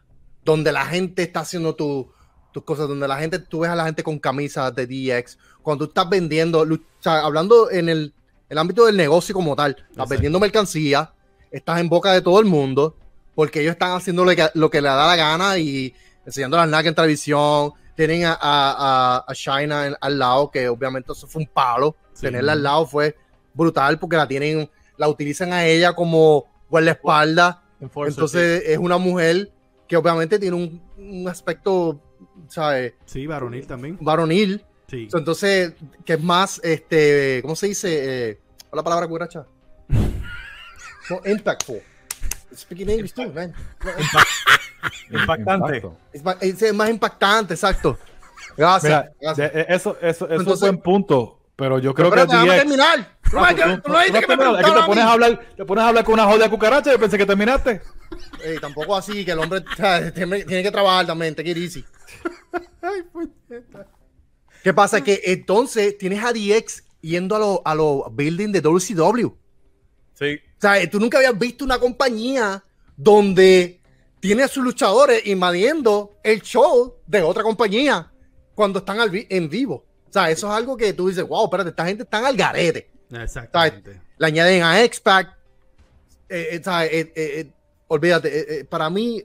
donde la gente está haciendo tu- tus cosas, donde la gente, tú ves a la gente con camisas de DX, cuando tú estás vendiendo, o sea, hablando en el, el ámbito del negocio como tal, estás
Exacto.
vendiendo mercancía, estás en boca de todo el mundo, porque ellos están haciendo lo que, lo que le da la gana y enseñando las nalgas en televisión, tienen a, a, a, China en- al lado, que obviamente eso fue un palo,
Sí.
tenerla al lado fue brutal, porque la tienen, la utilizan a ella como guardaespaldas, entonces es una mujer que obviamente tiene un, un aspecto, ¿sabes?
Sí, varonil también.
Varonil.
Sí.
So, Entonces, que es más, este, ¿cómo se dice? Eh, ¿cuál es la palabra curacha? No, impactful. Speaking English too, man.
Impactante.
Impacto.
Es más, impactante, exacto. Gracias.
Mira,
gracias.
de- eso, eso, eso
Entonces-
es buen punto, pero yo creo
Pero
que
déjame
DX
terminar. No,
tú-
no, que me
es que te pones a hablar, te pones a hablar con una joda cucaracha y yo pensé que terminaste.
Ey, tampoco así, que el hombre o sea, tiene, tiene que trabajar también, te ¿Qué pasa? Que entonces tienes a DX yendo a los a los buildings de WCW.
Sí.
O sea, tú nunca habías visto una compañía donde tiene a sus luchadores invadiendo el show de otra compañía cuando están al vi- en vivo. O sea, eso es algo que tú dices, wow, espérate, esta gente está al garete.
Exactamente.
Le añaden a X-Pac. eh, eh. Eh, eh, eh, olvídate, eh, eh, para mí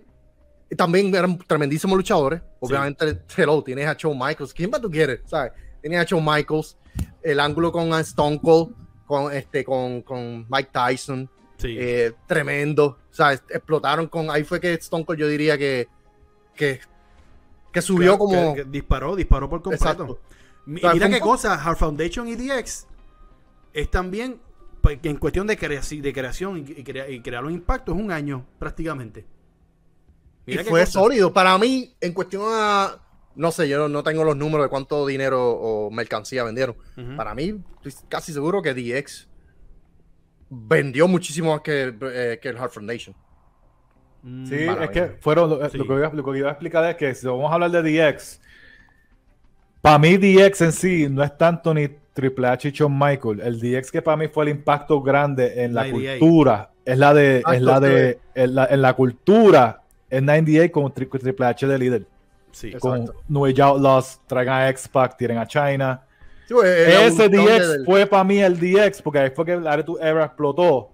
también eran tremendísimos luchadores. Obviamente, hello, tienes a Shawn Michaels. ¿Quién más tú quieres? ¿Sabes? tenía a Shawn Michaels, el ángulo con Stone Cold, con, este, con, con Mike Tyson,
Sí.
eh, tremendo. Est- explotaron con. Ahí fue que Stone Cold yo diría que. que, que subió
Claro,
como.
que- que disparó, disparó por completo. Mira qué cosa, Hard Foundation y DX es también pues, en cuestión de, creaci- de creación y, y crea- y crear un impacto es un año prácticamente.
Y
Mira
fue
cosa.
sólido. Para mí, en cuestión a. No sé, yo no, tengo los números de cuánto dinero o mercancía vendieron. Para mí, estoy casi seguro que DX vendió muchísimo más que, eh, que el Hard Foundation.
Mm,
Sí, es que fueron lo,
Sí.
lo que iba, lo que iba a explicar es que si vamos a hablar de DX, para mí DX en sí no es tanto ni Triple H y Shawn Michael. El DX que para mí fue el impacto grande en la
98.
cultura es la de,
Ah,
es la de, en la, en la cultura es 98 con Tri- Triple H de líder.
Sí.
Con
Exacto.
New Age Outlaws, traigan a X-Pac, tiren a China.
Sí,
Ese DX
del-
fue para mí el DX, porque ahí fue que el Attitude Era explotó.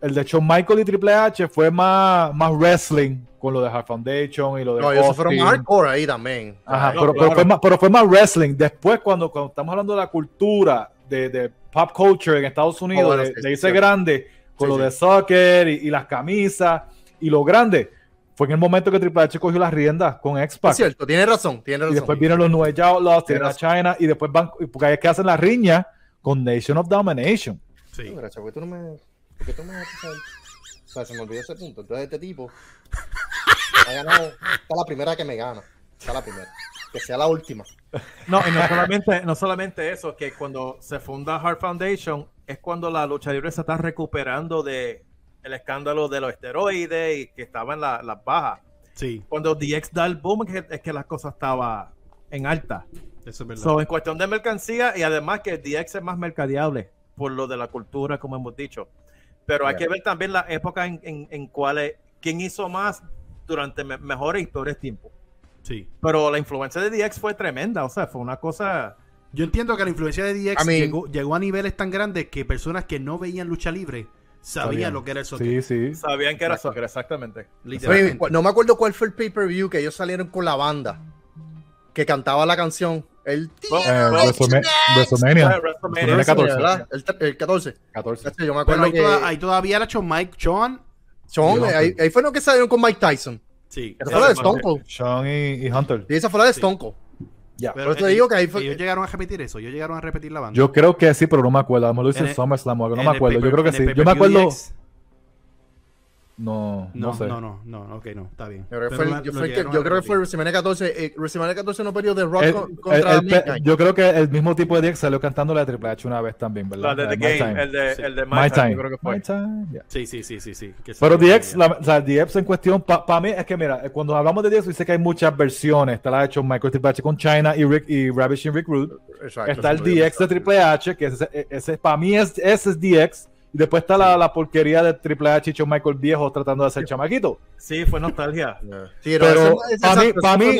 El de Shawn Michael y Triple H fue más, más wrestling con lo de Hard Foundation y lo de
No, ellos fueron más hardcore ahí también.
Ajá,
No,
pero, fue más, pero fue más wrestling. Después, cuando, cuando estamos hablando de la cultura de, de pop culture en Estados Unidos,
Oh, bueno,
de,
sí,
de
sí,
irse
sí.
grande, con
Sí,
lo
sí.
de soccer y, y las camisas y lo grande, fue en el momento que Triple H cogió las riendas con X-Pac.
Es cierto, tiene razón, tiene
Y
razón.
después vienen los New Age Outlaws, tienen a China y después van, y porque ahí es que hacen la riña con Nation of Domination.
Sí.
Mira, chavo, tú no me. ¿Por qué tú me? O sea, se me olvidó ese punto. Entonces, este tipo. Ha ganado. Esta es la primera que me gana. Esta es la primera. Que sea la última.
No, y no solamente, no solamente eso, que cuando se funda Hard Foundation es cuando la lucha libre se está recuperando de el escándalo de los esteroides y que estaban la- las bajas.
Sí,
Cuando DX da el boom es que, es que las cosas estaban en alta.
eso es verdad.
So, en cuestión de mercancía y además que DX es más mercadeable por lo de la cultura, como hemos dicho. Pero hay que ver también la época en, en, en cuál quién hizo más durante me- mejores y peores tiempos.
sí.
Pero la influencia de DX fue tremenda, o sea, fue una cosa...
Yo entiendo que la influencia de DX
I mean-
llegó, llegó a niveles tan grandes que personas que no veían lucha libre sabían
Sabían.
lo que era el soccer.
Sí, sí.
Sabían que era soccer, exactamente.
Literalmente.
Oye, no me acuerdo cuál fue el pay-per-view que ellos salieron con la banda. Que cantaba la canción. El
Eh,
bueno,
WrestleMania, WrestleMania,
WrestleMania
WrestleMania 14.
¿verdad? El, el 14.
14.
Este, Yo me acuerdo
ahí,
que.
toda- ahí todavía era Shawn Mike, Sean.
Sean,
Y
ahí, ahí fue lo que salieron con Mike Tyson.
Sí.
Esa fue la de Stone Cold.
Sean y, y Hunter.
Y esa fue la de
Sí.
Stone Cold.
Ya.
Pero
Por eso te
eh,
digo que ahí fue-
Ellos llegaron a repetir eso. Ellos llegaron a repetir la banda.
Yo creo que sí, pero no me acuerdo. A lo mejor lo hice
En
SummerSlam o algo, no me acuerdo. Yo
pay-per-
creo que sí. Yo me acuerdo.
DX.
No, no,
No,
sé.
no, no, no, ok, no, está bien.
Yo creo fue, yo, fue que- yo creo que fue. WrestleMania 14. Eh, WrestleMania 14 no perdió de Rock
El-
con-
el-
contra
el- yo creo que el mismo tipo de DX salió cantando la de Triple H una vez también, ¿verdad?
La de
La
The Game,
Time.
el de,
Sí.
el de
My
My Time,
Time.
yo creo que fue.
My Time, yeah.
Sí, sí, sí, sí, sí. que
Pero DX, la, o sea, DX en cuestión, para mí es que mira, eh, cuando hablamos de DX, dice que hay muchas versiones. Está la de Shawn Michael Triple H con China y, Rick, y Ravishing Rick Rude.
Exacto,
Está el. DX de Triple H, que ese, ese para mí es, ese es DX. Y después está la, la porquería de Triple H y Shawn Michael viejo tratando de hacer chamaquito.
Sí, fue nostalgia.
Sí, no,
Pero
ese- ese-
pa' mí-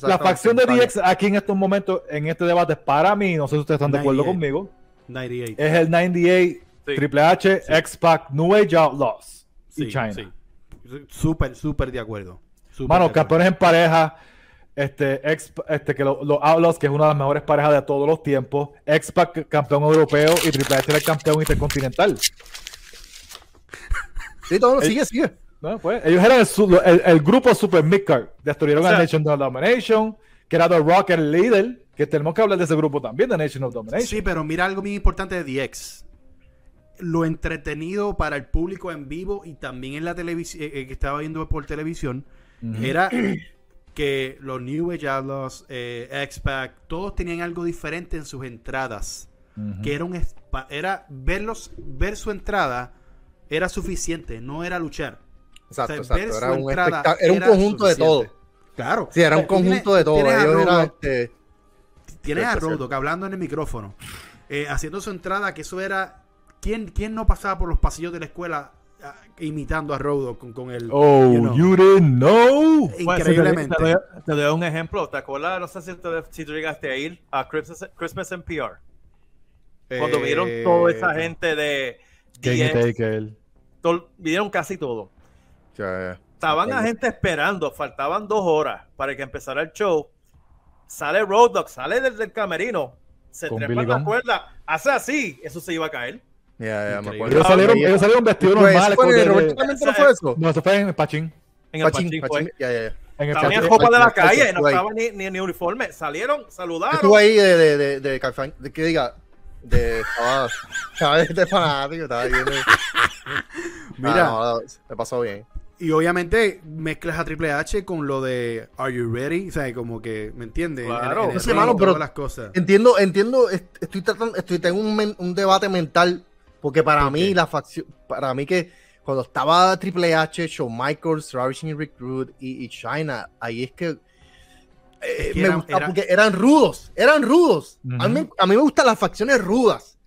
La facción de. DX aquí en estos momentos, en este debate, para mí, no sé si ustedes están de acuerdo
98.
conmigo,
98.
es el 98
Sí.
Triple H, X-Pac, New Age Outlaws
Sí,
y China.
sí. Súper, súper de acuerdo. De acuerdo.
campeones en pareja. Este, ex, este, que lo- los Outlaws, que es una de las mejores parejas de todos los tiempos. X-Pac, campeón europeo. Y Triple H era el campeón intercontinental.
Sí, todo, sigue, sigue.
No, pues, ellos eran el, el- el grupo Super Midcard. Destruyeron
O sea-
a Nation of Domination. Que era The Rock, el líder. Que tenemos que hablar de ese grupo también, de Nation of Domination.
Sí, pero mira algo bien importante de DX. Lo entretenido para el público en vivo y también en la televisión, que estaba viendo por televisión, era que los New Age Outlaws, eh, X-Pac, todos tenían algo diferente en sus entradas. Que era un era verlos, ver su entrada era suficiente, no era luchar.
Exacto,
O sea, ver
exacto.
su
Era un, era un conjunto de todo.
Claro.
Sí, era un conjunto de todo.
tienes a Roadhog,
este,
Tienes a. Roadhog hablando en el micrófono, eh, haciendo su entrada, que eso era. ¿Quién, quién no pasaba por los pasillos de la escuela imitando a Roadhog con, con el.
Oh,
you know,
you didn't know.
Pues, si te-
increíblemente.
Te, doy, te doy un ejemplo. ¿Te acuerdas? No sé si, te- si tú llegaste a ir a Christmas, Christmas en PR. Cuando
Eh,
vieron toda esa gente de
Taker.
vieron casi todo. Estaban
Bueno.
la gente esperando, faltaban dos horas para que empezara el show. sale Road Dogg, sale desde el camerino, se trepa la cuerda, hace así, eso se iba a caer.
Ya, ya, me acuerdo.
Ellos salieron, ellos salieron vestidos
Pues,
normales.
fue en
el-
Roberto Clemente no fue eso?
No, eso fue en Pachín.
En el
Pachín,
Pachín
Pachín,
fue.
ya, ya, ya.
En el
Estaban en ropa de la calle, no
estuve
estaban ni, ni, ni uniforme. Salieron, saludaron.
Estuvo ahí de, de, de, de, de que diga, de, estaba, estaba de fanático, estaba viendo.
Mira.
Ah, no, me pasó bien.
Y obviamente mezclas a Triple H con lo de Are You Ready? O sea, como que, ¿me entiendes?
Claro.
el
No sé, mano, pero-
las cosas.
Entiendo, entiendo, est- estoy tratando, estoy tengo un, men- un debate mental, porque para
¿Por
mí la facción, para mí que cuando estaba Triple H, Shawn Michaels, Ravishing Rick Rude y, y China, ahí es que, eh, me
eran-
gustaba
era-
porque eran rudos, eran rudos. a, mí, a mí me gustan las facciones rudas.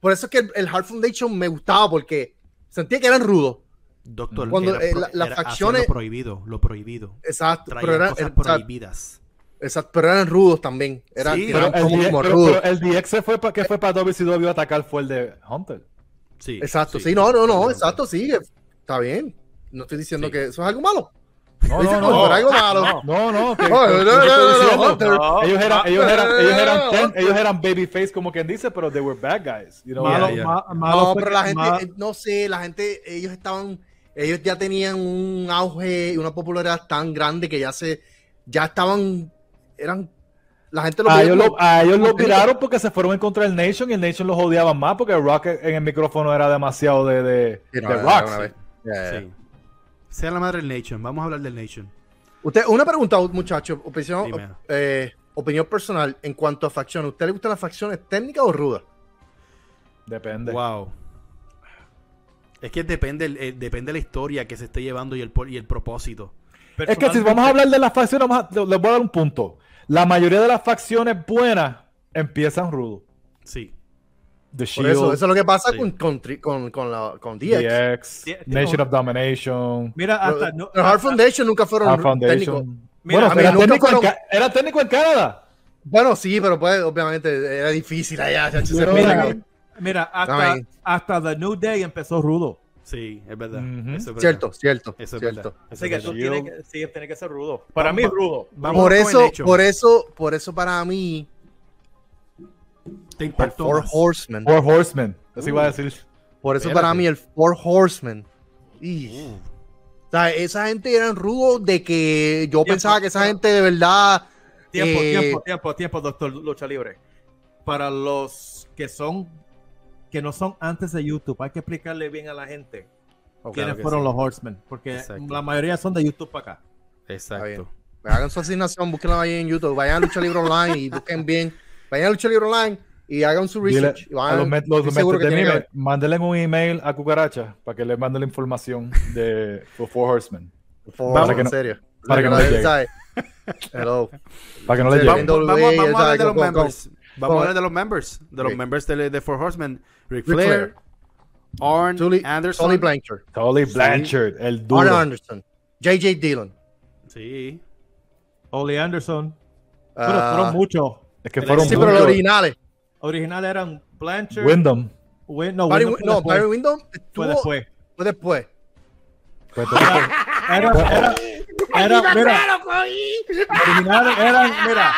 Por eso es que el, el Hard Foundation me gustaba, porque sentía que eran rudos.
Doctor,
Cuando,
era
eh, la- las
era
facciones-
Lo prohibido, lo prohibido.
Exacto,
Traían
pero eran,
cosas prohibidas.
Exacto, pero eran rudos también. Eran,
Sí,
eran
Pero el,
como, como
pero-
rudos.
pero el DX se fue pa- que fue para WCW a atacar fue el de Hunter.
Sí.
Exacto, sí, no, no, no, exacto, sí, está bien. No estoy diciendo
Sí.
que eso es algo malo.
No, no,
como
no.
fuera algo malo.
No, no,
No, no, no, no, no.
No,
Ellos eran, ellos eran, ellos eran,
no,
ten-
no.
ellos eran babyface como quien dice, pero they were bad guys. You know?
Malo, ma- malo
No, pero la gente,
ma-
eh, no sé, la gente, ellos estaban, ellos ya tenían un auge y una popularidad tan grande que ya se, ya estaban, eran, la gente lo
A ellos, lo, a ellos lo tiraron porque se fueron en contra del Nation y el Nation los odiaba más porque Rock en el micrófono era demasiado de, de,
Sí, no,
de
era
Rock.
Sí. Sea la madre del Nation. Vamos a hablar del Nation.
Usted, una pregunta, muchachos, opinión, eh, opinión personal en cuanto a facciones. ¿A usted le gustan las facciones técnicas o rudas?
Depende.
Wow. Es que depende, eh, depende la historia que se esté llevando y el, por- y el propósito.
Es que si vamos a hablar de las facciones, vamos a- les voy a dar un punto. La mayoría de las facciones buenas empiezan rudo.
Sí.
The
Por
Shield,
eso, eso es lo que pasa
Sí.
con, con, con, con, la, con DX.
DX, Nation of Domination,
Mira, hasta. No-
Hard
hasta-
Foundation nunca fueron
Hard
técnicos.
Mira,
bueno,
a mí
era,
nunca
técnico en
fueron-
Ca- era técnico en Canadá.
Bueno, sí, pero pues obviamente era difícil allá.
Pero mira,
Mira, hasta, hasta The New Day empezó rudo.
Sí, es verdad. Eso es verdad.
Cierto, cierto,
Eso es
cierto.
verdad. Eso
Así
es
que tú tienes que, sí, tiene que ser rudo. Para mí, rudo.
Vamos
Por eso, por eso, por eso para mí,
Te
el
impactó
Four. Horsemen.
Four Horsemen. Así iba a decir.
Por eso
Espérate.
para mí el Four Horsemen. Y,
Uh,
o sea, esa gente eran rudos de que yo
Tiempo,
pensaba que esa
tiempo.
gente de verdad.
Tiempo,
eh,
tiempo, tiempo, tiempo, doctor Lucha Libre. Para los que son, que no son antes de YouTube, hay que explicarle bien a la gente
claro
quiénes fueron
sí.
los Horsemen, porque
Exacto.
la mayoría son de YouTube para acá.
Exacto.
Hagan su asignación, búsquenla ahí en YouTube. Vayan a Lucha Libre Online y busquen bien. Vayan a Lucha Libre Online y hagan su
Dile
research. y van
a los, met- los
estoy seguro
mentes de
que tiene que
mime, mándenle un email a Cucaracha para que les mande la información de los Four Horsemen. Para que
en
no-
serio.
para que no les llegue.
Hello.
Para que no
Sí,
llegue.
Vamos,
WWE,
vamos- vamos a hablar de los members. Vamos a hablar de los members. De los
Ok.
members de, de Four Horsemen. Ric Flair,
Flair.
Arn
Tully,
Anderson.
Tony Blanchard.
Tully Blanchard, el
Arn
duro.
Anderson. JJ Dillon.
Sí.
Ole Anderson. Pero
Ah,
fueron muchos.
Es que fueron
sí, pero los
muchos.
originales.
Originales eran Blanchard.
Wyndham.
Win- no,
Barry,
Wyndham fue
no,
después.
Barry Windham
Fue
estuvo
después.
fue después.
Pues entonces,
Era, era, era, mira, originales eran, mira,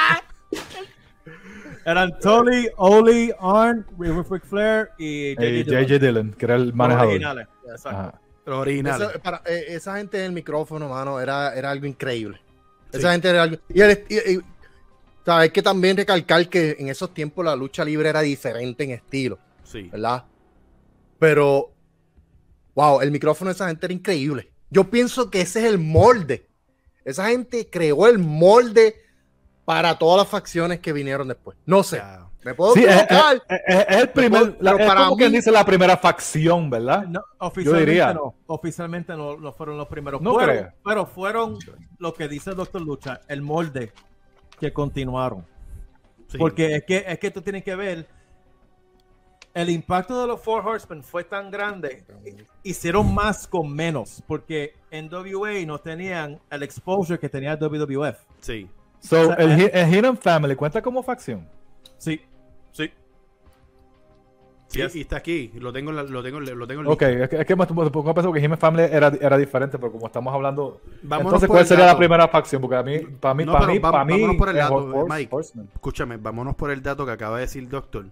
eran Tully, Oli, Arn, Rick Flair y
eh,
Dillon.
JJ Dillon, que era el
Los
manejador.
originales. Exacto.
Los originales.
Para, eh, esa gente en el micrófono, mano, era, era algo increíble.
Sí.
Esa gente era algo. Y, el- y- y- o sea, hay que también recalcar que en esos tiempos la lucha libre era diferente en estilo,
Sí.
¿verdad? Pero, wow, el micrófono de esa gente era increíble. Yo pienso que ese es el molde. Esa gente creó el molde para todas las facciones que vinieron después. No sé, me puedo
Sí, es,
equivocar.
es- es- es el primer,
puedo-
la- es
para
como quien dice la primera facción, ¿verdad?
No, oficialmente
diría.
no. Oficialmente no, no fueron los primeros.
No
fueron,
creo.
pero fueron lo que dice el doctor Lucha, el molde que continuaron.
Sí.
Porque es que, es que tú tienes que ver, el impacto de los Four Horsemen fue tan grande, hicieron más con menos, porque en WA no tenían el exposure que tenía WWF.
Sí.
So,
O sea,
el,
eh,
el Hidden Family cuenta como facción.
Sí, sí.
Sí,
Yes.
y está aquí. Lo tengo, lo tengo, en- lo tengo. en
Ok, es que, es que me, me pongo a pensar que He-Man Family era, era diferente, pero como estamos hablando.
Vámonos
entonces, ¿cuál sería la primera facción? Porque a mí, para mí,
No,
para mí,
va-
para mí,
vámonos por el dato,
Horse-
Mike.
Horseman.
Escúchame, vámonos por el dato que acaba de decir el doctor.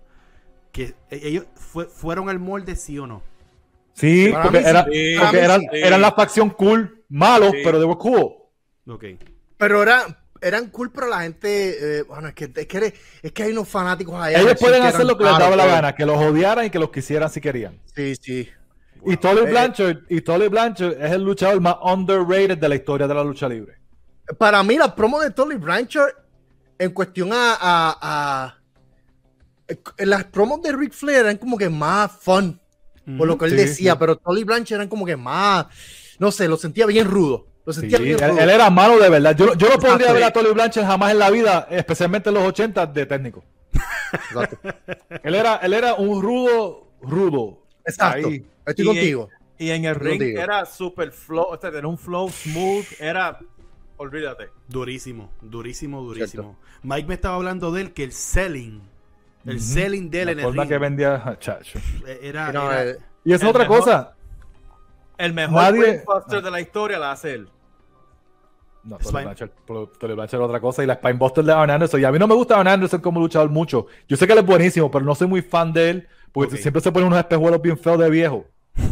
Que e- ellos fue- fueron al molde, sí o no.
Sí,
Para
porque,
mí
era,
Sí,
porque
para mí
eran,
sí.
eran la facción cool, malos,
Sí.
pero de cool.
Ok.
Pero era, eran cool, pero la gente, eh, bueno, es que, es que, es que hay unos fanáticos allá.
Ellos pueden hacer
eran
lo que les daba la gana, que los odiaran y que los quisieran si querían.
Sí, sí.
Y Tully
Eh,
Blanchard, y Tully Blanchard es el luchador más underrated de la historia de la lucha libre.
Para mí, la promo de Tolly Blanchard, en cuestión a, a, a- las promos de Ric Flair eran como que más fun, por lo que él
Sí,
decía,
sí.
pero Tolly Blanchard eran como que más, no sé, lo sentía bien rudo.
Sí, él, era malo de verdad. Yo, yo no podría ver a Tully Blanchard jamás en la vida, especialmente en los 80 de técnico.
Exacto.
Él era, él era un rudo, rudo.
Exacto.
Ahí.
Estoy
Y-
contigo.
Y en el ring era super flow, o sea, tenía un flow smooth, era, olvídate.
Durísimo, durísimo, durísimo. Mike me estaba hablando de él que el selling, el selling de él
La
en el
forma
ring,
que vendía, chacho.
era, era-
Y esa es otra
mejor-
cosa.
El mejor
Nadie-
brainbuster de la historia la hace él.
No,
Spine-
Tully Blanchard, Tully Blanchard era otra cosa. Y la Spinebuster de Arn Anderson. Y a mí no me gusta Arn Anderson como luchador mucho. Yo sé que él es buenísimo, pero no soy muy fan de él. Porque siempre se pone unos espejuelos bien feos de viejo.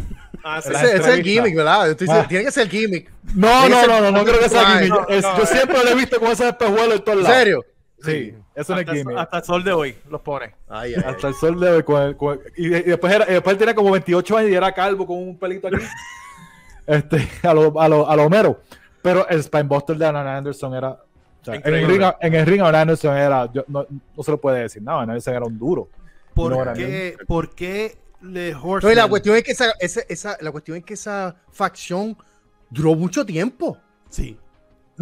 Ah, sí.
Ese, ese es el gimmick, ¿verdad? Estoy diciendo,
Ah.
Tiene que ser el gimmick.
No, no,
ser-
no, no, no creo que sea
Ay,
gimmick.
no,
Es-
no,
yo
no.
siempre lo he visto con esos espejuelos en todos
¿En
lados.
serio?
Sí, eso no es
hasta,
gimmick.
hasta el sol de hoy los pone.
Ay, ay, ay.
Hasta el sol de hoy. Con el- con el- y, y después, era, y después él tenía como 28 años y era calvo con un pelito aquí. este, a lo, a lo, a lo Homero. Pero el Spinebuster de Arn Anderson era. o sea, en, el ring, en el ring, Arn Anderson era. yo- no, no se lo puede decir. No, Arn Anderson era un duro.
¿por,
no
qué, ¿por qué le
No, y
Horseman?
la cuestión es que esa, esa, esa- la cuestión es que esa facción duró mucho tiempo.
Sí,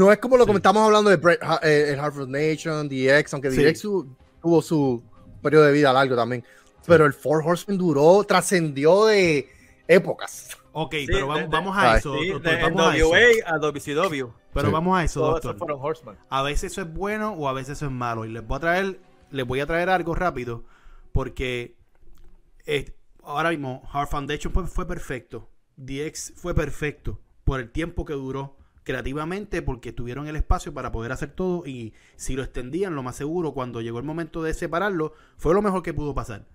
No es como lo
Sí.
que estamos hablando de Bret Ha- eh, el Harvard Nation, DX, aunque
Sí.
DX su- tuvo su periodo de vida largo también. Pero el Four Horsemen duró, trascendió de épocas.
ok,
Sí,
pero vamos,
de- de-
vamos a eso,
Sí,
doctor,
de
vamos a eso.
NWA a WCW.
Pero
Sí.
vamos a eso,
Todo
doctor.
eso.
A veces eso es bueno o a veces eso es malo. Y les voy a traer, les voy a traer algo rápido. Porque eh, ahora mismo Hard Foundation fue, fue perfecto. DX fue perfecto por el tiempo que duró creativamente porque tuvieron el espacio para poder hacer todo y si lo extendían lo más seguro cuando llegó el momento de separarlo fue lo mejor que pudo pasar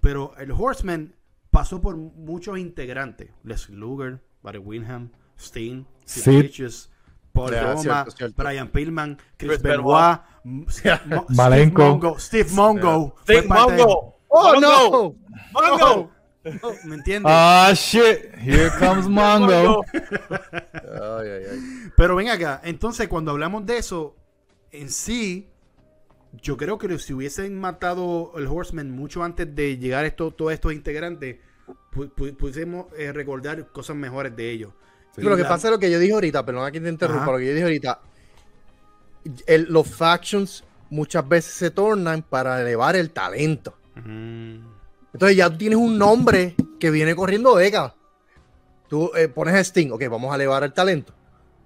pero el Horseman pasó por muchos integrantes Leslie Luger, Barry Windham, Steen, Sid. Vicious, Paul Roma,
cierto, cierto.
Brian Pillman, Chris,
Chris
Benoit, M- Mo-
Malenko.
Steve Mongo, Steve Mongo,
Steve
parte de-
Mongo.
¡Oh,
Mongo.
No!
¿Me entiendes?
Ah, shit. Here comes Mongo.
Ay, ay, ay.
Pero ven acá, entonces cuando hablamos de eso, en sí, yo creo que si hubiesen matado el Horseman mucho antes de llegar esto, todos estos integrantes, pu- pu- pudiésemos eh, recordar cosas mejores de ellos.
Pero lo que pasa es lo que yo dije ahorita, perdona que te interrumpa,
Ajá.
lo que yo dije ahorita. el- los factions muchas veces se tornan para elevar el talento.
Mm,
Entonces ya tú tienes un nombre que viene corriendo décadas. Tú eh, pones a Sting, ok, vamos a elevar el talento.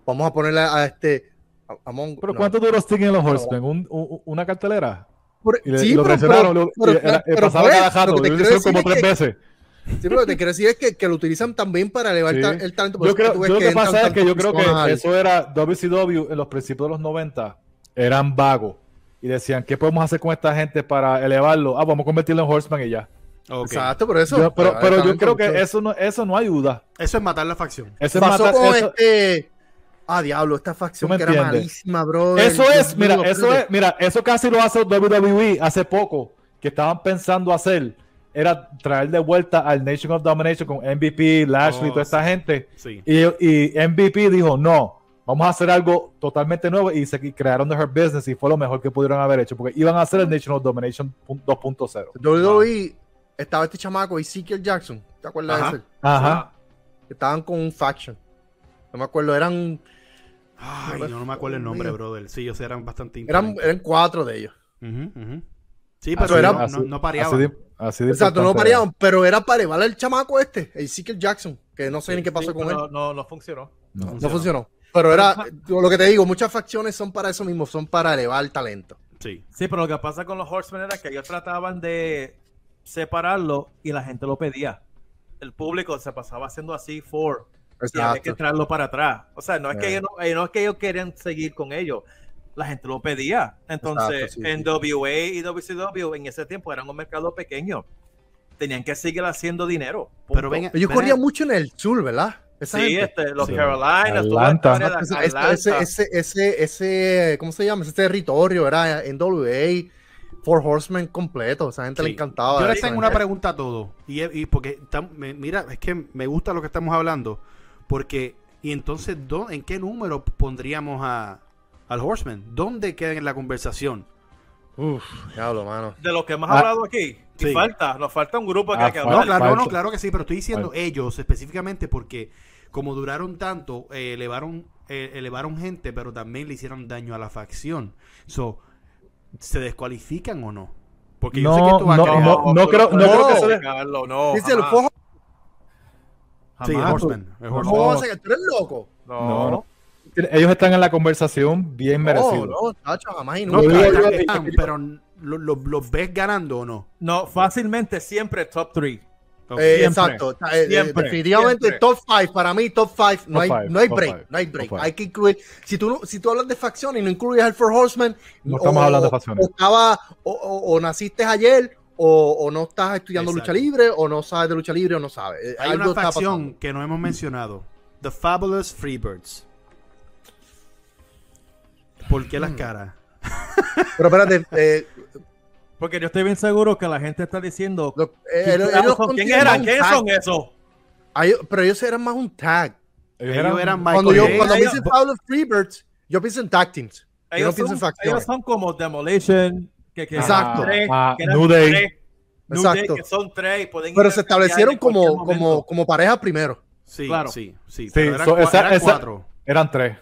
Vamos a ponerle a este. A, a Mongo-
¿Pero
no.
cuánto duró Sting en los Horsemen? ¿Un- un- ¿Una cartelera?
Por-
Y, le-
sí,
y lo
pero-
lo-
pero-
y era- y
pero
pasaba
fue,
cada
lo
jato.
que te
Lo
quiero
hicieron como tres
es que-
veces.
Sí, pero lo que te quiero decir es que, que lo utilizan también para elevar
Sí.
ta- el talento.
Yo creo, yo lo que pasa es que yo creo que eso era WCW en los principios de los 90 eran vagos y decían ¿qué podemos hacer con esta gente para elevarlo? Ah, vamos a convertirlo en Horseman y ya.
Exacto, por eso.
Yo- pero, pero yo creo que eso no, eso no ayuda.
Eso es matar la facción.
Eso es matar-
con
eso-
este. Ah, diablo, esta facción
¿Tú me
que era malísima, bro.
Eso es, mira, eso es, mira, eso casi lo hace WWE hace poco, que estaban pensando hacer, era traer de vuelta al Nation of Domination con MVP, Lashley,
Oh,
toda esta gente.
Sí.
Y, y MVP dijo, no, vamos a hacer algo totalmente nuevo y se crearon The Hurt Business y fue lo mejor que pudieron haber hecho, porque iban a hacer el Nation of Domination pun- 2.0.
WWE estaba este chamaco, Ezekiel Jackson. ¿Te acuerdas
Ajá.
de ese?
Ajá.
Estaban con un faction. No me acuerdo, eran,
Ay, no, no me acuerdo el nombre, brother. Sí, ellos eran bastante
eran, eran cuatro de ellos.
Ujú, ujú. Sí,
Así-
pero era-
así-
no, no pareaban.
así de- así de
Exacto, no pareaban, pero era para elevar al chamaco este, Ezekiel Jackson, que no sé ni qué pasó
Sí,
con él.
No, no funcionó.
No.
No funcionó. Pero era, lo que te digo, muchas facciones son para eso mismo, son para elevar el talento.
Sí.
Sí, pero lo que pasa con los Horsemen era que ellos trataban de separarlo y la gente lo pedía. El público se pasaba haciendo así for y había que traerlo para atrás. O sea, no es, que
Eh.
ellos no, no es que ellos querían seguir con ellos. La gente lo pedía. Entonces,
Exacto, sí,
en
sí.
WA y WCW en ese tiempo eran un mercado pequeño. Tenían que seguir haciendo dinero. punto.
Pero ven,
Ellos
ven-
corrían mucho en el sur, ¿verdad? Esa
Sí,
gente.
este, los
Sí.
Carolinas, toda
Atlanta.
Ese, ese, ese, ese, ese, ¿cómo se llama? Ese territorio era en WA, Four Horsemen completo. Esa gente le
Sí.
encantaba.
Yo les tengo una pregunta a todos. Y, y porque, tam- me- mira, es que me gusta lo que estamos hablando. Porque, y entonces, ¿dó- ¿en qué número pondríamos a, al Horseman? ¿Dónde queda en la conversación?
Uf, diablo, mano.
de lo que hemos
Ah,
hablado aquí. Y
sí.
falta, nos falta un grupo acá
Ah,
que
falta.
No, claro, no, claro que sí, pero estoy diciendo
Falta.
ellos específicamente porque como duraron tanto, eh, elevaron, eh, elevaron gente, pero también le hicieron daño a la facción. So, ¿se descualifican o no? Porque yo sé que
No,
tú vas a
no,
querer-
no, no creo, no
No.
creo que se de-
Carlos, no,
Dice el Four
Sí, el. Horseman. el
No,
Horseman.
¿Cómo vas a ¿Tú eres loco?
No, no. Ellos están en la conversación bien merecido.
No, no, Tacho, jamás y
No,
nunca.
pero ¿lo- lo- ¿los ves ganando o no?
No, fácilmente siempre top 3.
Eh, exacto. Eh, definitivamente
Siempre.
top 5. Para mí, top 5. No, hay,
five,
no hay break.
five,
No hay break. Hay que incluir. Si tú, si tú hablas de facciones y no incluyes al Four Horseman.
No estamos hablando de facciones.
O, estaba, o, o- o naciste ayer. O, o no estás estudiando
Exacto.
lucha libre. O no sabes de lucha libre. O no sabes. Eh,
Hay
algo
una facción que no hemos mencionado. The Fabulous Freebirds. ¿Por qué las
Mm.
caras?
Pero espérate. eh,
Porque yo estoy bien seguro que la gente está diciendo.
lo- eh,
"¿Quién
ellos- ellos
son? ¿Quién
consideran
eran?
un
¿Quiénes
tag.
son esos?
Pero ellos eran más un tag.
Ellos
Ellos eran Michael
Cuando, yo, cuando me
ellos-
dicen Pablo Freebirds, yo pienso en tag teams. Yo no
Ellos,
pienso en
son,
facciones.
ellos son como Demolition. Que, que
Exacto.
eran tres,
Ah,
que eran
New Day.
tres, New Day,
Exacto.
que son tres. y pueden
Pero se establecieron como, como, como pareja primero.
Sí,
Claro.
sí, sí.
Sí,
pero eran,
so esa-
eran
esa-
cuatro.
Eran tres.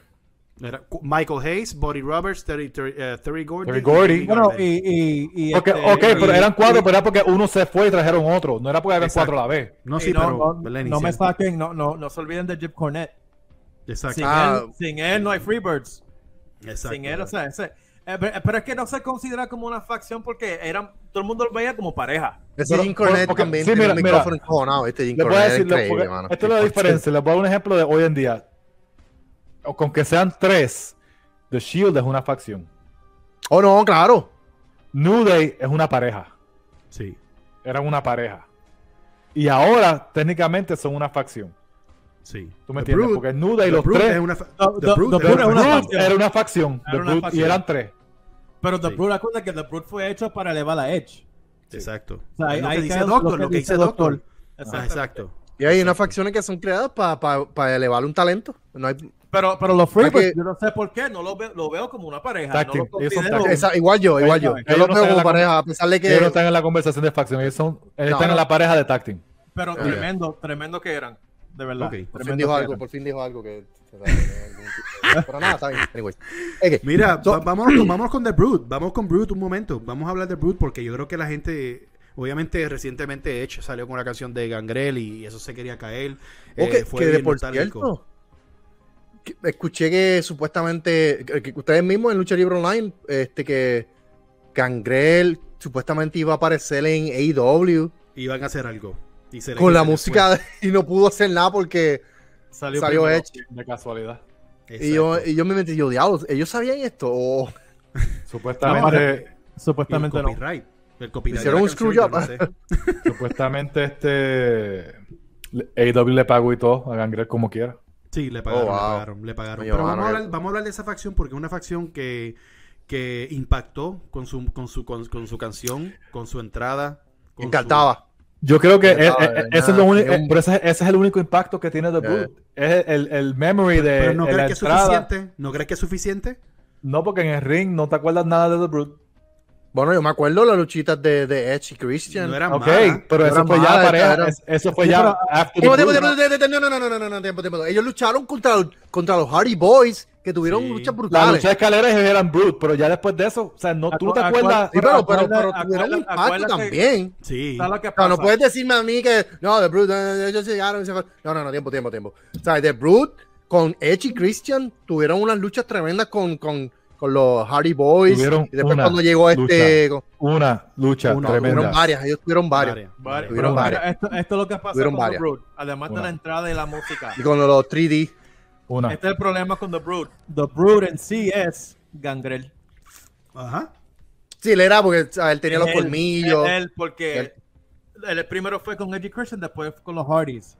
Era Michael Hayes, Buddy Roberts, Terry, Terry, eh, Terry Gordy.
Terry Gordy.
y
Bueno, y, y, y
Porque,
este,
ok, pero eran cuatro,
y-
pero era porque uno se fue y trajeron otro. No era porque habían
Exacto.
cuatro a la vez.
no, sí,
no,
pero
no, me saquen, no, no, no se olviden de Jim Cornette.
Exacto.
Sin,
Ah.
él, sin él no hay Freebirds.
exacto.
Sin él, o sea, ese- eh, pero, pero es que no se considera como una facción porque eran, todo el mundo lo veía como pareja.
Ese Jim Cornette
porque-
también
sí,
tiene
mira,
un
mira.
micrófono encojonado. Este Jim Cornette es increíble, mano.
esto es la diferencia. Les voy a dar un ejemplo de hoy en día. O con que sean tres, The Shield es una facción.
Oh, no, claro.
New Day es una pareja.
Sí.
Eran una pareja. Y ahora, técnicamente, son una facción.
Sí.
¿Tú me
The
entiendes?
Brood-
Porque New Day, los
Brood
tres.
es una fa-
The-
The Brood
The Brood
una
facción.
era una facción.
Era
The
una facción.
Y eran tres.
Pero The
Sí.
Brood, acuérdate que The Brood fue hecho para elevar la Edge.
Exacto.
O sea,
lo que dice Doctor, lo que dice Doctor. Ah,
Exacto.
exacto.
Y hay unas facciones que son creadas para elevar un talento. No hay,
Pero, pero los Freebirds,
que-
yo no sé por qué, no lo veo, lo veo como una pareja. No
team.
lo
Ellos son
considero-
tag
esa- igual yo, igual yo. Yo
no
los veo como pareja, a pesar de que.
Ellos no están en la conversación de facción. Ellos, son, ellos
No,
están
no.
en la pareja de team.
Pero tremendo, tremendo que eran. De verdad.
Por fin dijo algo, por fin dijo algo que. Pero nada, está bien. Anyway.
Mira,
so-
vámonos, con, vámonos con The Brood. Vamos con Brood un momento. Vamos a hablar de Brood porque yo creo que la gente. Obviamente, recientemente Edge salió con una canción de Gangrel y eso se quería caer. Eh,
Ok,
fue
que de por cierto, que- escuché que supuestamente, que, ustedes mismos en Lucha Libre Online, este que Gangrel supuestamente iba a aparecer en AEW
Iban a hacer algo. Y se le-
con la música de- y no pudo hacer nada porque
Salió,
salió
primero.
Edge.
De casualidad.
Y yo, y yo me metí, yo, diablos, ellos sabían esto.
Supuestamente,
Supuestamente no.
El
Hicieron un screw job.
no sé.
supuestamente este AW le pagó y todo a Gangrel como quiera.
Sí, le pagaron,
Oh, wow.
le pagaron, le pagaron. Pero vamos a, hablar, vamos a hablar de esa facción porque es una facción que, que impactó con su, con su, con, con su canción, con su entrada. con
encantaba.
Yo creo que
Ya
e-
estaba,
e-
ya,
ese, es lo único,
tenía un-
pero ese, ese es el único impacto que tiene The
Ya.
Brood. Es el, el memory de,
Pero no crees que es
entrada.
suficiente. ¿No crees que es suficiente?
No, porque en el ring no te acuerdas nada de The Brood.
Bueno, yo me acuerdo las luchitas de, de Edge y Christian.
No eran
Ok,
malas.
pero
No
eso
eran
fue ya
malas,
pareja. es- Eso fue ya after
Tiempo, tiempo, tiempo, no, no, no, no, no, no, tiempo, tiempo. Ellos lucharon contra, contra los Hardy Boys, que tuvieron
Sí.
luchas brutales.
lucha de escaleras eran Brood, pero ya después de eso, o sea, no, tú no te
Acu-
acuerdas.
Sí, pero, pero, pero tuvieron un impacto también.
Sí.
¿Sabes lo que
O sea,
pasa?
no puedes decirme a mí que no, The Brood, eh, ellos llegaron y se fue. No, no, no, tiempo, tiempo, tiempo. O sea, The Brood con Edge y Christian tuvieron unas luchas tremendas con, con, con los Hardy Boys.
Tuvieron
Y después
una
cuando llegó este. con-
Una lucha
Una,
tremenda.
tuvieron varias, ellos tuvieron varias. Tuvieron varias.
esto, esto es lo que pasa
Tuvieron
con The
varias.
Brood. Además de la entrada y la música.
Y con los 3D.
Una.
Este es el problema con The Brood. The Brood en sí es Gangrel.
Ajá.
Sí, él era porque él tenía los
él,
colmillos.
es él, porque el, primero fue con Eddie Christian, después con los Hardys.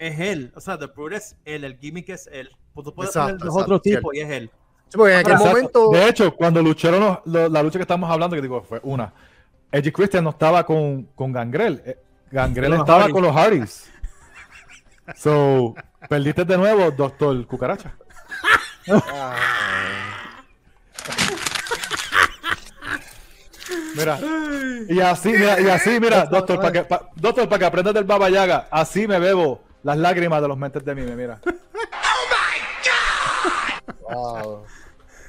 Es él. O sea, The Brood es él. El gimmick es él. Pues tú puedes
Exacto,
poner los
exacto,
otros tipos y es él.
Sí, porque en aquel
Exacto.
momento.
De hecho, cuando lucharon los- la lucha que estamos hablando, que digo, fue una. Edge Christian no estaba con, con Gangrel. eh, Gangrel estaba con los Hardys. So, perdiste de nuevo, Doctor Cucaracha. Mira. Y así, mira, y así, mira, doctor, para que, pa- doctor, para que aprendas del Baba Yaga, así me bebo las lágrimas de los mentes de mime, mira.
wow.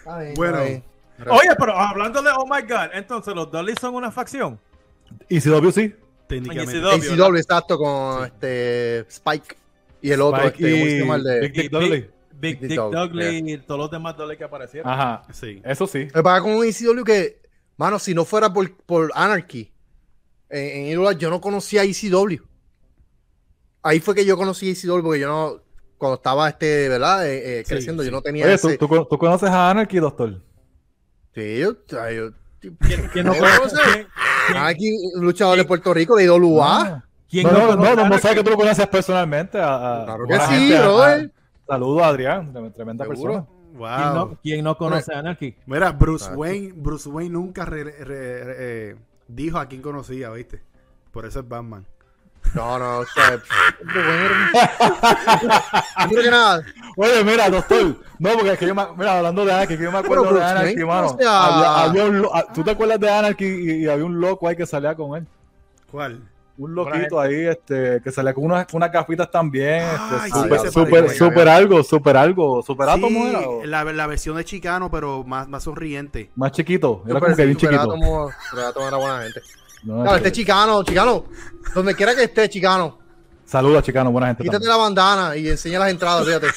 Ay,
Bueno.
ay.
Oye, pero hablando de Oh My God, entonces los Dudley son una facción.
Y si W sí.
Técnicamente.
En ECW.
ACW, exacto, con este Spike. Y el otro,
Spike
este, ¿cómo se
y
llama el de-
Big Dick
Y
Dudley.
Big, Big
Dick
Dick
Dog,
Dudley y todos los demás Dudley que aparecieron.
Ajá.
Sí.
Eso sí.
Me pasa con un ECW que, mano, si no fuera por, por Anarchy, en, en IWA yo no conocía ECW. Ahí fue que yo conocí ECW porque yo no, cuando estaba este, ¿verdad? Eh, eh, creciendo,
sí.
yo no tenía
Oye,
ese.
¿tú, tú, tú conoces a Anarchy, doctor?
Sí, yo, yo-
¿Quién, quién no
No,
conoce? ¿Quién- quién-
Anarchy, luchador de Puerto Rico, de IWA.
Ah.
quién
No, no, no, sabes que tú lo conoces personalmente. A, a-
Claro que sí,
gente, a-
brother.
a- Saludos a Adrián, trem- tremenda
Seguro.
persona.
Wow.
¿Quién no, quién no conoce a Anarchy?
Mira, Bruce
Exacto.
Wayne, Bruce Wayne nunca re- re- re- eh, dijo a quién conocía, ¿viste? Por eso es Batman.
No, no, o sea, Primero que nada,
Oye, mira, doctor. No, porque es que yo me, mira, hablando de Anarchy, que yo me acuerdo
Pero
de Anarchy, mano.
conoce a-
Había- había un lo- ah, ¿Tú te acuerdas de Anarchy y, y había un loco ahí que salía con él?
¿Cuál?
Un loquito ahí, este, que salía con unas, unas gafitas también.
Ay,
este,
sí,
super, algo, super algo. Super átomo
Sí,
era. o-
la, la versión de Chicano, pero más, más sonriente.
Más chiquito. Era
Super-
como que bien
Super
chiquito.
Átomo- Super Átomo era buena gente.
No,
Claro,
este-
chicano, chicano, donde quiera que esté, chicano,
Saludos, chicano, buena gente.
quítate
también.
la bandana y enseña las entradas, fíjate.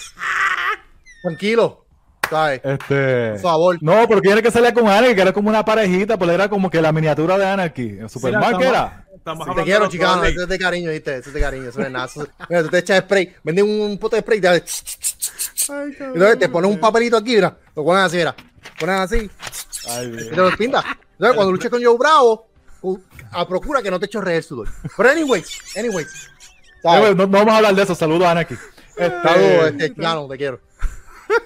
Tranquilo, ¿sabes?
Este.
Por favor.
No, porque tiene que salir con Anarchy, que era como una parejita, pues era como que la miniatura de Anarchy. El Superman
Sí, estamos-
era.
Te quiero, chicano, eso es de cariño, ¿viste? Eso es de cariño, eso no es nada. Eso- Mira, tú te echas spray, venden un pote de spray, te haces- entonces te pones un papelito aquí, mira, lo pones así, mira, pones así,
Ay,
y te lo pintas. Entonces, cuando luches con Joe Bravo, cu- a procura que no te chorree el sudor. Pero, anyways, anyways,
Eh, no, no vamos a hablar de eso. Saludos a Anarchy. Este,
Saludos, este, chicano, te quiero.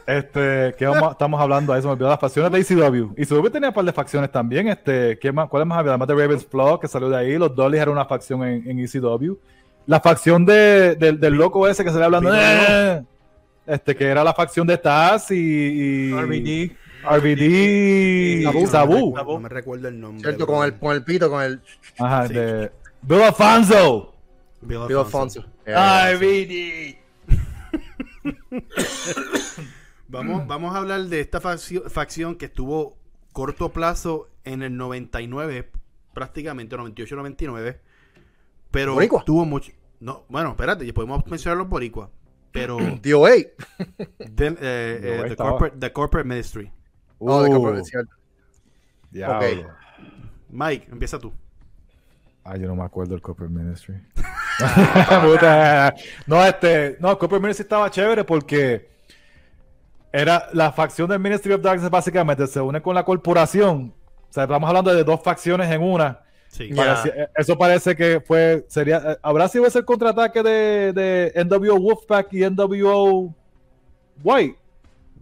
Este, ¿qué vamos, estamos hablando? Ahí se me olvidó las facciones de ECW. ECW tenía un par de facciones también. Este, ¿qué más, ¿Cuáles más había? Además de Ravens Flow, que salió de ahí. Los Dollies era una facción en, en ECW. La facción de, del- del loco ese que se le hablando.
Big
Este, que era la facción de Taz y, y
RVD.
RVD y
Sabu.
No me recuerdo el nombre.
¿Cierto? Con el, con el pito, con el
Ajá,
Sí.
de Bill Alfonso.
Bill
Bill
Alfonso.
Alfonso.
RVD.
Vamos, vamos a hablar de esta faccio- facción que estuvo corto plazo en el 99, prácticamente 98-99, pero
¿Boricua?
tuvo mucho... No, bueno, espérate, ya podemos mencionar los boricuas, pero
DOA.
eh, eh, corporate, the Corporate Ministry.
Oh, de. Ok.
Mike, empieza tú.
Ah, yo no me acuerdo del Copper Ministry. No, este, no, Copper Ministry estaba chévere porque era la facción del Ministry of Darkness básicamente se une con la corporación. O sea, estamos hablando de dos facciones en una.
Sí.
Parecía- eh, eso parece que fue, sería, eh, habrá sido ese el contraataque de, de NWO Wolfpack y NWO White,